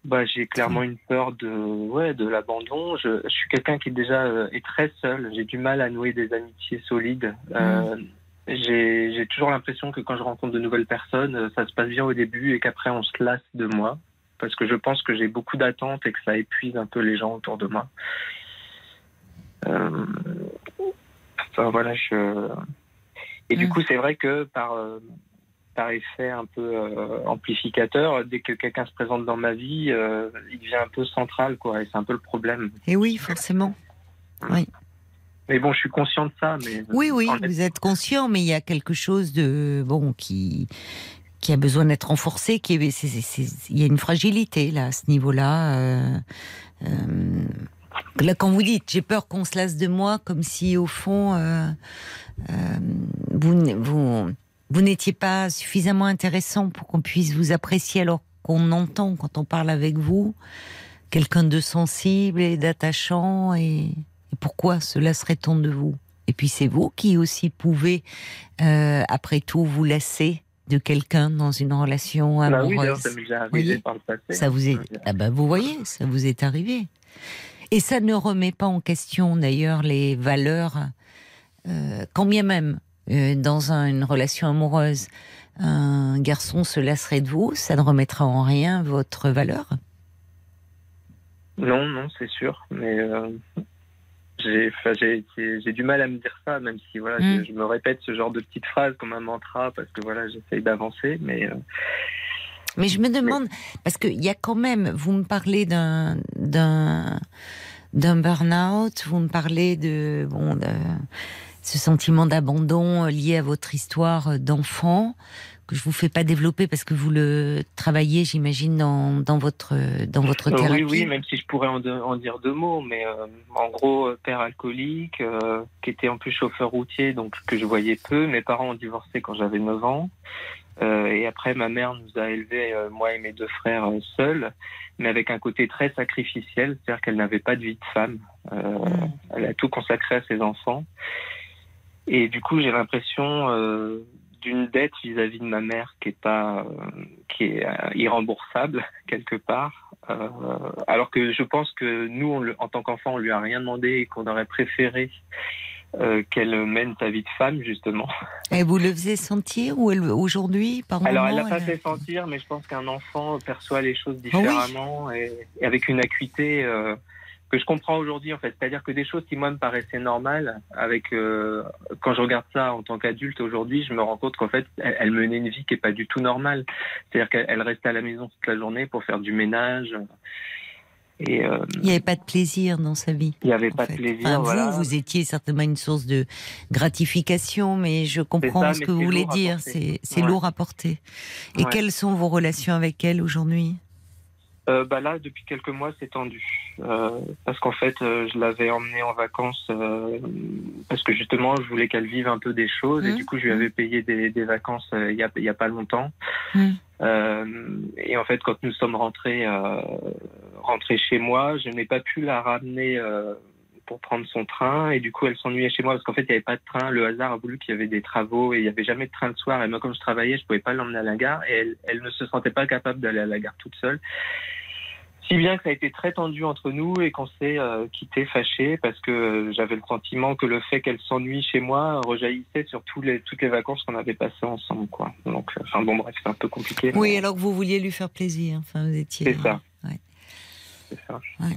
Bah, j'ai clairement une peur de, ouais, de l'abandon. Je, je suis quelqu'un qui déjà euh, est très seul. J'ai du mal à nouer des amitiés solides. Euh, j'ai, j'ai toujours l'impression que quand je rencontre de nouvelles personnes, euh, ça se passe bien au début et qu'après on se lasse de moi. Parce que je pense que j'ai beaucoup d'attentes et que ça épuise un peu les gens autour de moi. Euh, enfin voilà, je. Et du Mm. coup, c'est vrai que par, euh, par effet un peu euh, amplificateur. Dès que quelqu'un se présente dans ma vie, il devient un peu central, quoi. Et c'est un peu le problème. Et oui, forcément. Oui. Mais bon, je suis conscient de ça. Mais oui, oui, vous êtes conscient, mais il y a quelque chose de bon qui qui a besoin d'être renforcé. Qui est, il y a une fragilité là à ce niveau-là. Euh, là, quand vous dites, j'ai peur qu'on se lasse de moi, comme si au fond vous vous vous n'étiez pas suffisamment intéressant pour qu'on puisse vous apprécier alors qu'on entend quand on parle avec vous quelqu'un de sensible et d'attachant et, pourquoi cela serait-on de vous? Et puis c'est vous qui aussi pouvez, euh, après tout, vous lasser de quelqu'un dans une relation amoureuse. Bah oui, ça m'est arrivé par le passé. Ça vous est, ah ben vous voyez, ça vous est arrivé. Et ça ne remet pas en question d'ailleurs les valeurs, euh, quand bien même euh, dans une relation amoureuse, un garçon se lasserait de vous, ça ne remettra en rien votre valeur? Non, non, c'est sûr. Mais euh, j'ai du mal à me dire ça, même si voilà, je, hmm. me répète ce genre de petites phrases comme un mantra parce que voilà, j'essaye d'avancer, mais. Euh, mais je me demande, parce qu'il y a quand même, vous me parlez d'un d'un burn-out, vous me parlez de bon de, ce sentiment d'abandon euh, lié à votre histoire euh, d'enfant que je vous fais pas développer parce que vous le travaillez, j'imagine, dans, dans, votre dans votre thérapie. Oui, oui, même si je pourrais en, en dire deux mots, mais euh, en gros, père alcoolique, qui était en plus chauffeur routier, donc que je voyais peu. Mes parents ont divorcé quand j'avais 9 ans. et après, ma mère nous a élevés, moi et mes deux frères, seuls, mais avec un côté très sacrificiel, c'est-à-dire qu'elle n'avait pas de vie de femme. Mm. Elle a tout consacré à ses enfants. Et du coup, j'ai l'impression euh, d'une dette vis-à-vis de ma mère qui est pas, euh, qui est euh, irremboursable quelque part. alors que je pense que nous, on en tant qu'enfant, on lui a rien demandé et qu'on aurait préféré qu'elle mène sa vie de femme, justement. Et vous le faisiez sentir ou aujourd'hui par Alors, elle l'a pas fait sentir, mais je pense qu'un enfant perçoit les choses ah différemment et, avec une acuité que je comprends aujourd'hui en fait. C'est-à-dire que des choses qui moi me paraissaient normales, avec euh, quand je regarde ça en tant qu'adulte aujourd'hui, je me rends compte qu'en fait elle, menait une vie qui est pas du tout normale. C'est-à-dire qu'elle restait à la maison toute la journée pour faire du ménage. Et euh, il n'y avait pas de plaisir dans sa vie. Il n'y avait pas de plaisir. Vous, vous étiez certainement une source de gratification, mais je comprends ce que vous voulez dire. C'est lourd à porter. Et quelles sont vos relations avec elle aujourd'hui? Euh, bah là, depuis quelques mois, c'est tendu. Euh, parce qu'en fait, euh, je l'avais emmenée en vacances euh, parce que justement, je voulais qu'elle vive un peu des choses. Et mmh. du coup, je lui avais payé des, des vacances il n'y a, y a, pas longtemps. Mmh. et en fait, quand nous sommes rentrés, rentrés chez moi, je n'ai pas pu la ramener pour prendre son train et du coup elle s'ennuyait chez moi parce qu'en fait il n'y avait pas de train le hasard a voulu qu'il y avait des travaux et il n'y avait jamais de train le soir et moi comme je travaillais je pouvais pas l'emmener à la gare et elle, elle ne se sentait pas capable d'aller à la gare toute seule si bien que ça a été très tendu entre nous et qu'on s'est euh, quitté fâché parce que j'avais le sentiment que le fait qu'elle s'ennuie chez moi rejaillissait sur tous les, toutes les vacances qu'on avait passées ensemble. Quoi. Donc, euh, enfin bon, bref, c'est un peu compliqué. Oui, alors que vous vouliez lui faire plaisir. Enfin, vous étiez. C'est ça. Ouais. C'est ça. Ouais.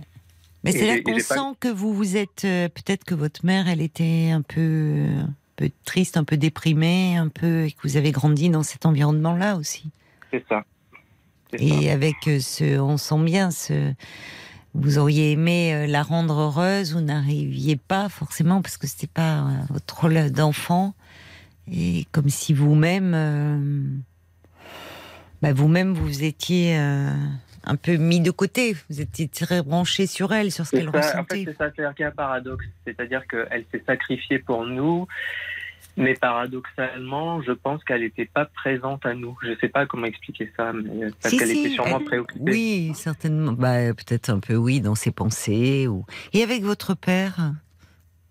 Mais c'est là qu'on sent que vous vous êtes. Euh, peut-être que votre mère, elle était un peu, un peu triste, un peu déprimée, un peu. et que vous avez grandi dans cet environnement-là aussi. C'est ça. Et avec euh, ce, on sent bien ce, vous auriez aimé euh, la rendre heureuse, vous n'arriviez pas forcément parce que c'était pas votre rôle d'enfant, et comme si vous-même, bah vous-même vous étiez un peu mis de côté, vous étiez très branché sur elle, sur ce qu'elle ressentait. En fait, c'est ça, c'est un paradoxe, c'est-à-dire qu'elle s'est sacrifiée pour nous. Mais paradoxalement, je pense qu'elle n'était pas présente à nous. Je ne sais pas comment expliquer ça, mais parce qu'elle était sûrement préoccupée. Oui, certainement. Bah, peut-être un peu oui dans ses pensées. Ou... Et avec votre père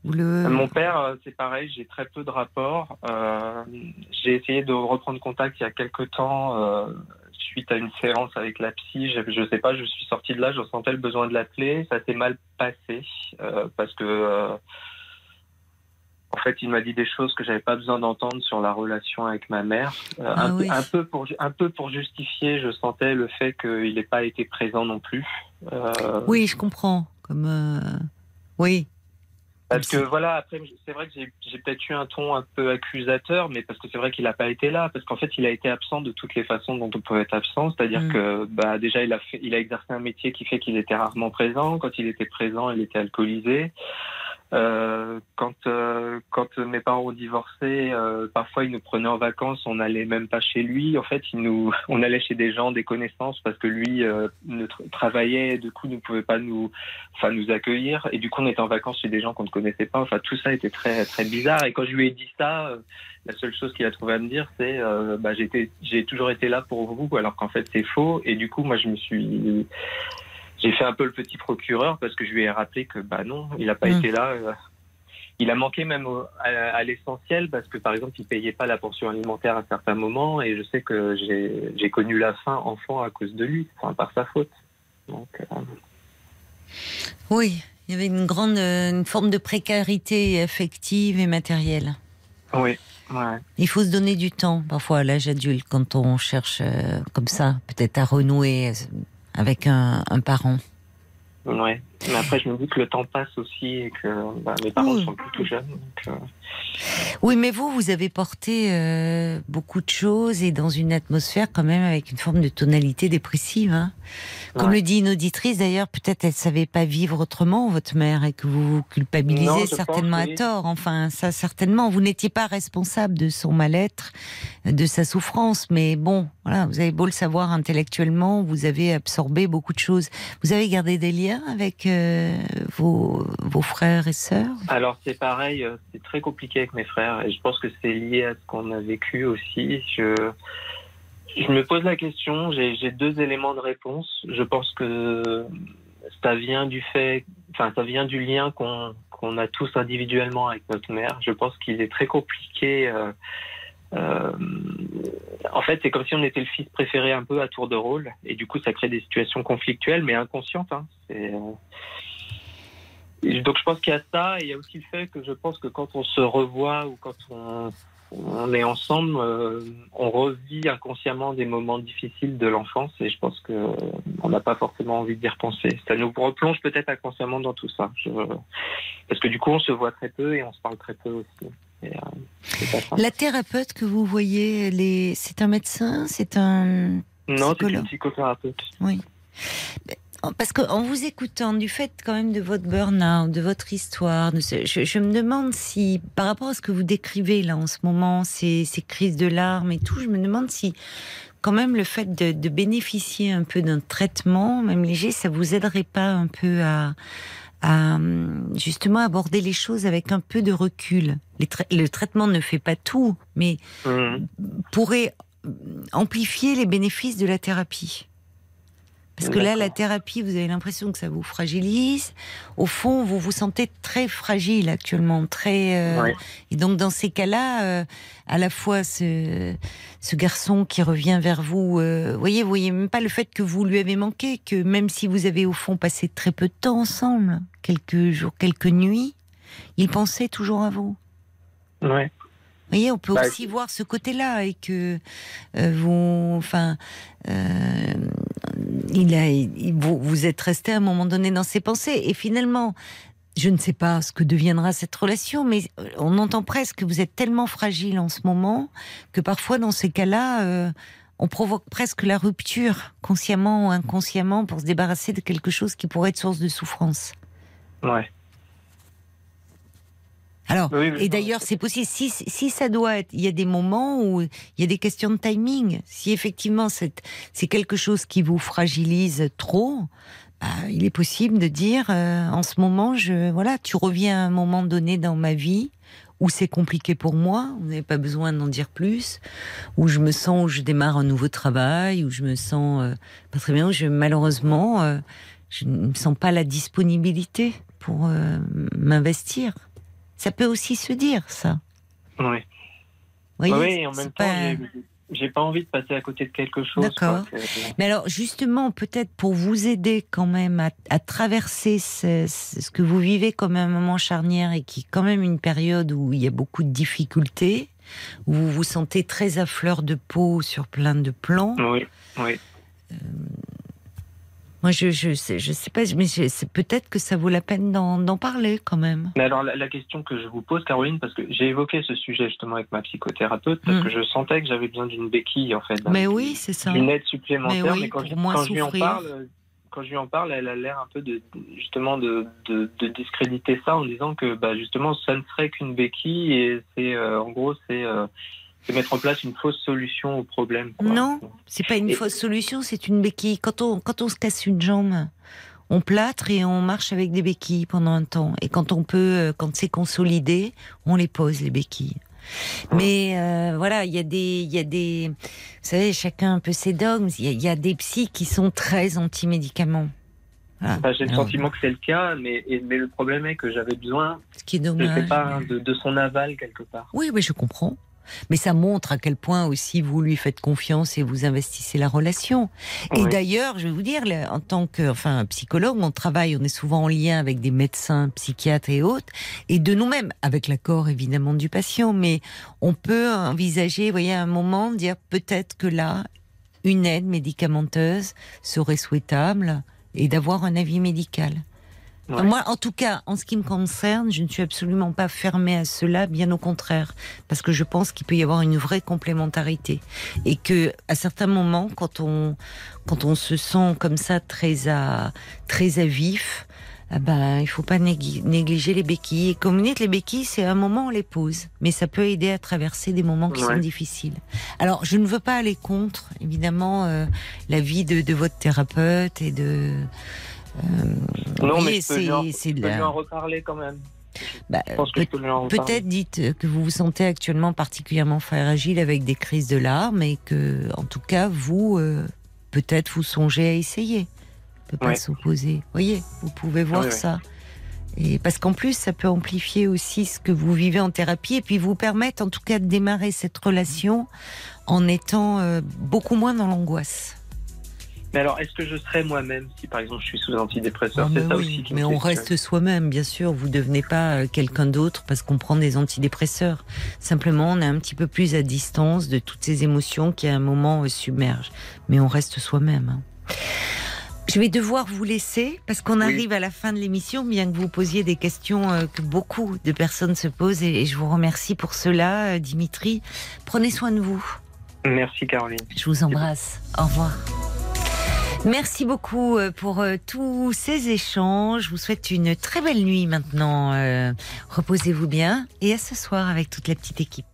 le... Mon père, euh, c'est pareil, j'ai très peu de rapports. Euh, j'ai essayé de reprendre contact il y a quelques temps euh, suite à une séance avec la psy. Je ne sais pas, je suis sorti de là, je sentais le besoin de l'appeler. Ça s'est mal passé parce que en fait, il m'a dit des choses que j'avais pas besoin d'entendre sur la relation avec ma mère. Euh, ah un, peu, pour un peu pour justifier, je sentais le fait qu'il n'ait pas été présent non plus. Euh, oui, je comprends. Comme euh, oui, Parce que voilà, après, c'est vrai que j'ai j'ai peut-être eu un ton un peu accusateur, mais parce que c'est vrai qu'il n'a pas été là, parce qu'en fait, il a été absent de toutes les façons dont on pouvait être absent, c'est-à-dire Mm. que bah, déjà, il a, fait, il a exercé un métier qui fait qu'il était rarement présent. Quand il était présent, il était alcoolisé. Euh, quand euh, quand mes parents ont divorcé, euh, parfois ils nous prenaient en vacances, on n'allait même pas chez lui. En fait, il nous, on allait chez des gens, des connaissances, parce que lui euh, ne tra- travaillait, du coup ne pouvait pas nous, enfin nous accueillir. Et du coup, on était en vacances chez des gens qu'on ne connaissait pas. Enfin, tout ça était très très bizarre. Et quand je lui ai dit ça, euh, la seule chose qu'il a trouvé à me dire, c'est bah, j'étais, j'ai toujours été là pour vous, alors qu'en fait c'est faux. Et du coup, moi, je me suis j'ai fait un peu le petit procureur parce que je lui ai rappelé que bah non, il n'a pas Mm. été là. euh. Il a manqué même au- à, à l'essentiel parce que par exemple, il payait pas la portion alimentaire à certains moments et je sais que j'ai connu la faim enfant à cause de lui, enfin par sa faute. Donc, euh, Oui, il y avait une grande, euh, une forme de précarité affective et matérielle. oui, ouais. Il faut se donner du temps, parfois à l'âge adulte, quand on cherche euh, comme ça, peut-être à renouer avec un, parent. Ouais. Mais après, je me dis que le temps passe aussi et que bah, mes parents Oui. sont plus tout jeunes. donc, euh, Oui, mais vous, vous avez porté euh, beaucoup de choses et dans une atmosphère quand même avec une forme de tonalité dépressive. hein. Comme Ouais. le dit une auditrice, d'ailleurs, peut-être elle savait pas vivre autrement, votre mère, et que vous vous culpabilisez Non, certainement pense, à tort. Enfin, ça certainement. Vous n'étiez pas responsable de son mal-être, de sa souffrance, mais bon, voilà, vous avez beau le savoir intellectuellement, vous avez absorbé beaucoup de choses. Vous avez gardé des liens avec vos, frères et sœurs Alors c'est pareil, euh, c'est très compliqué avec mes frères et je pense que c'est lié à ce qu'on a vécu aussi. Je, me pose la question, j'ai deux éléments de réponse. Je pense que ça vient du fait, enfin ça vient du lien qu'on qu'on a tous individuellement avec notre mère. Je pense qu'il est très compliqué. euh, euh, en fait, c'est comme si on était le fils préféré un peu à tour de rôle, et du coup, ça crée des situations conflictuelles, mais inconscientes. Hein. Euh, donc je pense qu'il y a ça, et il y a aussi le fait que je pense que quand on se revoit ou quand on, est ensemble, euh, on revit inconsciemment des moments difficiles de l'enfance, et je pense que euh, on n'a pas forcément envie d'y repenser. Ça nous replonge peut-être inconsciemment dans tout ça, parce que du coup on se voit très peu et on se parle très peu aussi. Euh. La thérapeute que vous voyez, c'est un médecin, c'est un Non, c'est une psychothérapeute. oui. Parce qu'en vous écoutant, du fait quand même de votre burn-out, de votre histoire, de ce- je, je me demande si, par rapport à ce que vous décrivez là en ce moment, ces, ces crises de larmes et tout, je me demande si quand même le fait de, de bénéficier un peu d'un traitement, même léger, ça vous aiderait pas un peu à, à justement aborder les choses avec un peu de recul. Tra- le traitement ne fait pas tout, mais Mhm. pourrait euh, amplifier les bénéfices de la thérapie. Parce que là, la thérapie, vous avez l'impression que ça vous fragilise. Au fond, vous vous sentez très fragile actuellement, très. euh, Ouais. Et donc, dans ces cas-là, euh, à la fois ce, ce garçon qui revient vers vous, euh, voyez, vous voyez même pas le fait que vous lui avez manqué, que même si vous avez au fond passé très peu de temps ensemble, quelques jours, quelques nuits, il pensait toujours à vous. Ouais. Vous voyez, on peut Bah, aussi voir ce côté-là et que euh, vous, enfin, euh, il a, il- vous, vous êtes resté à un moment donné dans ses pensées et finalement, je ne sais pas ce que deviendra cette relation, mais euh, on entend presque que vous êtes tellement fragile en ce moment que parfois dans ces cas-là, euh, on provoque presque la rupture, consciemment ou inconsciemment, pour se débarrasser de quelque chose qui pourrait être source de souffrance. Ouais. Alors, Oui, et d'ailleurs, c'est possible. Si, si ça doit être, il y a des moments où il y a des questions de timing. Si effectivement c'est c'est quelque chose qui vous fragilise trop, bah, il est possible de dire, euh, en ce moment, je voilà, tu reviens à un moment donné dans ma vie où c'est compliqué pour moi. Vous n'avez pas besoin d'en dire plus. Où je me sens, où je démarre un nouveau travail, où je me sens euh, pas très bien. Où je malheureusement, euh, je ne me sens pas la disponibilité pour euh, m'investir. Ça peut aussi se dire, ça. Oui, et en même temps, pas- j'ai- j'ai pas envie de passer à côté de quelque chose. D'accord. Mais alors, justement, peut-être pour vous aider quand même à, à traverser ce, que vous vivez comme un moment charnière et qui est quand même une période où il y a beaucoup de difficultés, où vous vous sentez très à fleur de peau sur plein de plans, Oui, oui. Moi, je je sais, je sais pas, mais c'est peut-être que ça vaut la peine d'en parler quand même. Mais alors, la, la question que je vous pose, Caroline, parce que j'ai évoqué ce sujet justement avec ma psychothérapeute, parce Mm. que je sentais que j'avais besoin d'une béquille, en fait. Mais oui, c'est ça. D'une aide supplémentaire. Mais oui, quand, je, quand je lui en parle, quand je lui en parle, elle a l'air un peu de justement de, de, de discréditer ça en disant que bah, justement ça ne serait qu'une béquille et c'est euh, en gros c'est euh, c'est mettre en place une fausse solution au problème. quoi. Non, c'est pas une Et- fausse solution, c'est une béquille. Quand on, quand on se casse une jambe, on plâtre et on marche avec des béquilles pendant un temps. Et quand on peut, euh, quand c'est consolidé, on les pose, les béquilles. Mais euh, voilà, il y a des, il y a des, vous savez, chacun un peu ses dogmes. Il y a, il y a des psys qui sont très anti-médicaments. Voilà. Enfin, j'ai le Alors, sentiment que c'est le cas, mais, mais le problème est que j'avais besoin, ce qui est je sais dommage. pas, hein, de, de son aval quelque part. Oui, oui, je comprends. Mais ça montre à quel point aussi vous lui faites confiance et vous investissez la relation. Et d'ailleurs, je vais vous dire, en tant que enfin, psychologue, on travaille, on est souvent en lien avec des médecins, psychiatres et autres, et de nous-mêmes, avec l'accord évidemment du patient. Mais on peut envisager, vous voyez, à un moment, dire peut-être que là, une aide médicamenteuse serait souhaitable et d'avoir un avis médical. Ouais. Moi, en tout cas, en ce qui me concerne, je ne suis absolument pas fermée à cela, bien au contraire, parce que je pense qu'il peut y avoir une vraie complémentarité et que à certains moments, quand on quand on se sent comme ça très à très à vif, ah ben il faut pas négli- négliger les béquilles. Et comme vous dites, les béquilles, c'est un moment on les pose, mais ça peut aider à traverser des moments qui Ouais. sont difficiles. Alors, je ne veux pas aller contre, évidemment, euh, l'avis de, de votre thérapeute et de Non, vous mais c'est Je en reparler quand même. bah. Peut-être dites que vous vous sentez actuellement particulièrement fragile avec des crises de larmes et que, en tout cas, vous, euh, peut-être vous songez à essayer. On peut pas Ouais. s'opposer. Voyez, vous pouvez voir oui. ça. Et parce qu'en plus, ça peut amplifier aussi ce que vous vivez en thérapie et puis vous permettre, en tout cas, de démarrer cette relation en étant euh, beaucoup moins dans l'angoisse. Mais alors, est-ce que je serais moi-même si, par exemple, je suis sous antidépresseur Ah, C'est mais ça oui, aussi qui me mais on reste soi-même, bien sûr. Vous devenez pas euh, quelqu'un d'autre parce qu'on prend des antidépresseurs. Simplement, on est un petit peu plus à distance de toutes ces émotions qui, à un moment, euh, submergent. Mais on reste soi-même. hein. Je vais devoir vous laisser parce qu'on Oui. arrive à la fin de l'émission, bien que vous posiez des questions euh, que beaucoup de personnes se posent et je vous remercie pour cela, Dimitri. Prenez soin de vous. Merci, Caroline. Je vous embrasse. Au revoir. Merci beaucoup euh, pour euh, tous ces échanges. Je vous souhaite une très belle nuit maintenant. Euh, Reposez-vous bien et à ce soir avec toute la petite équipe.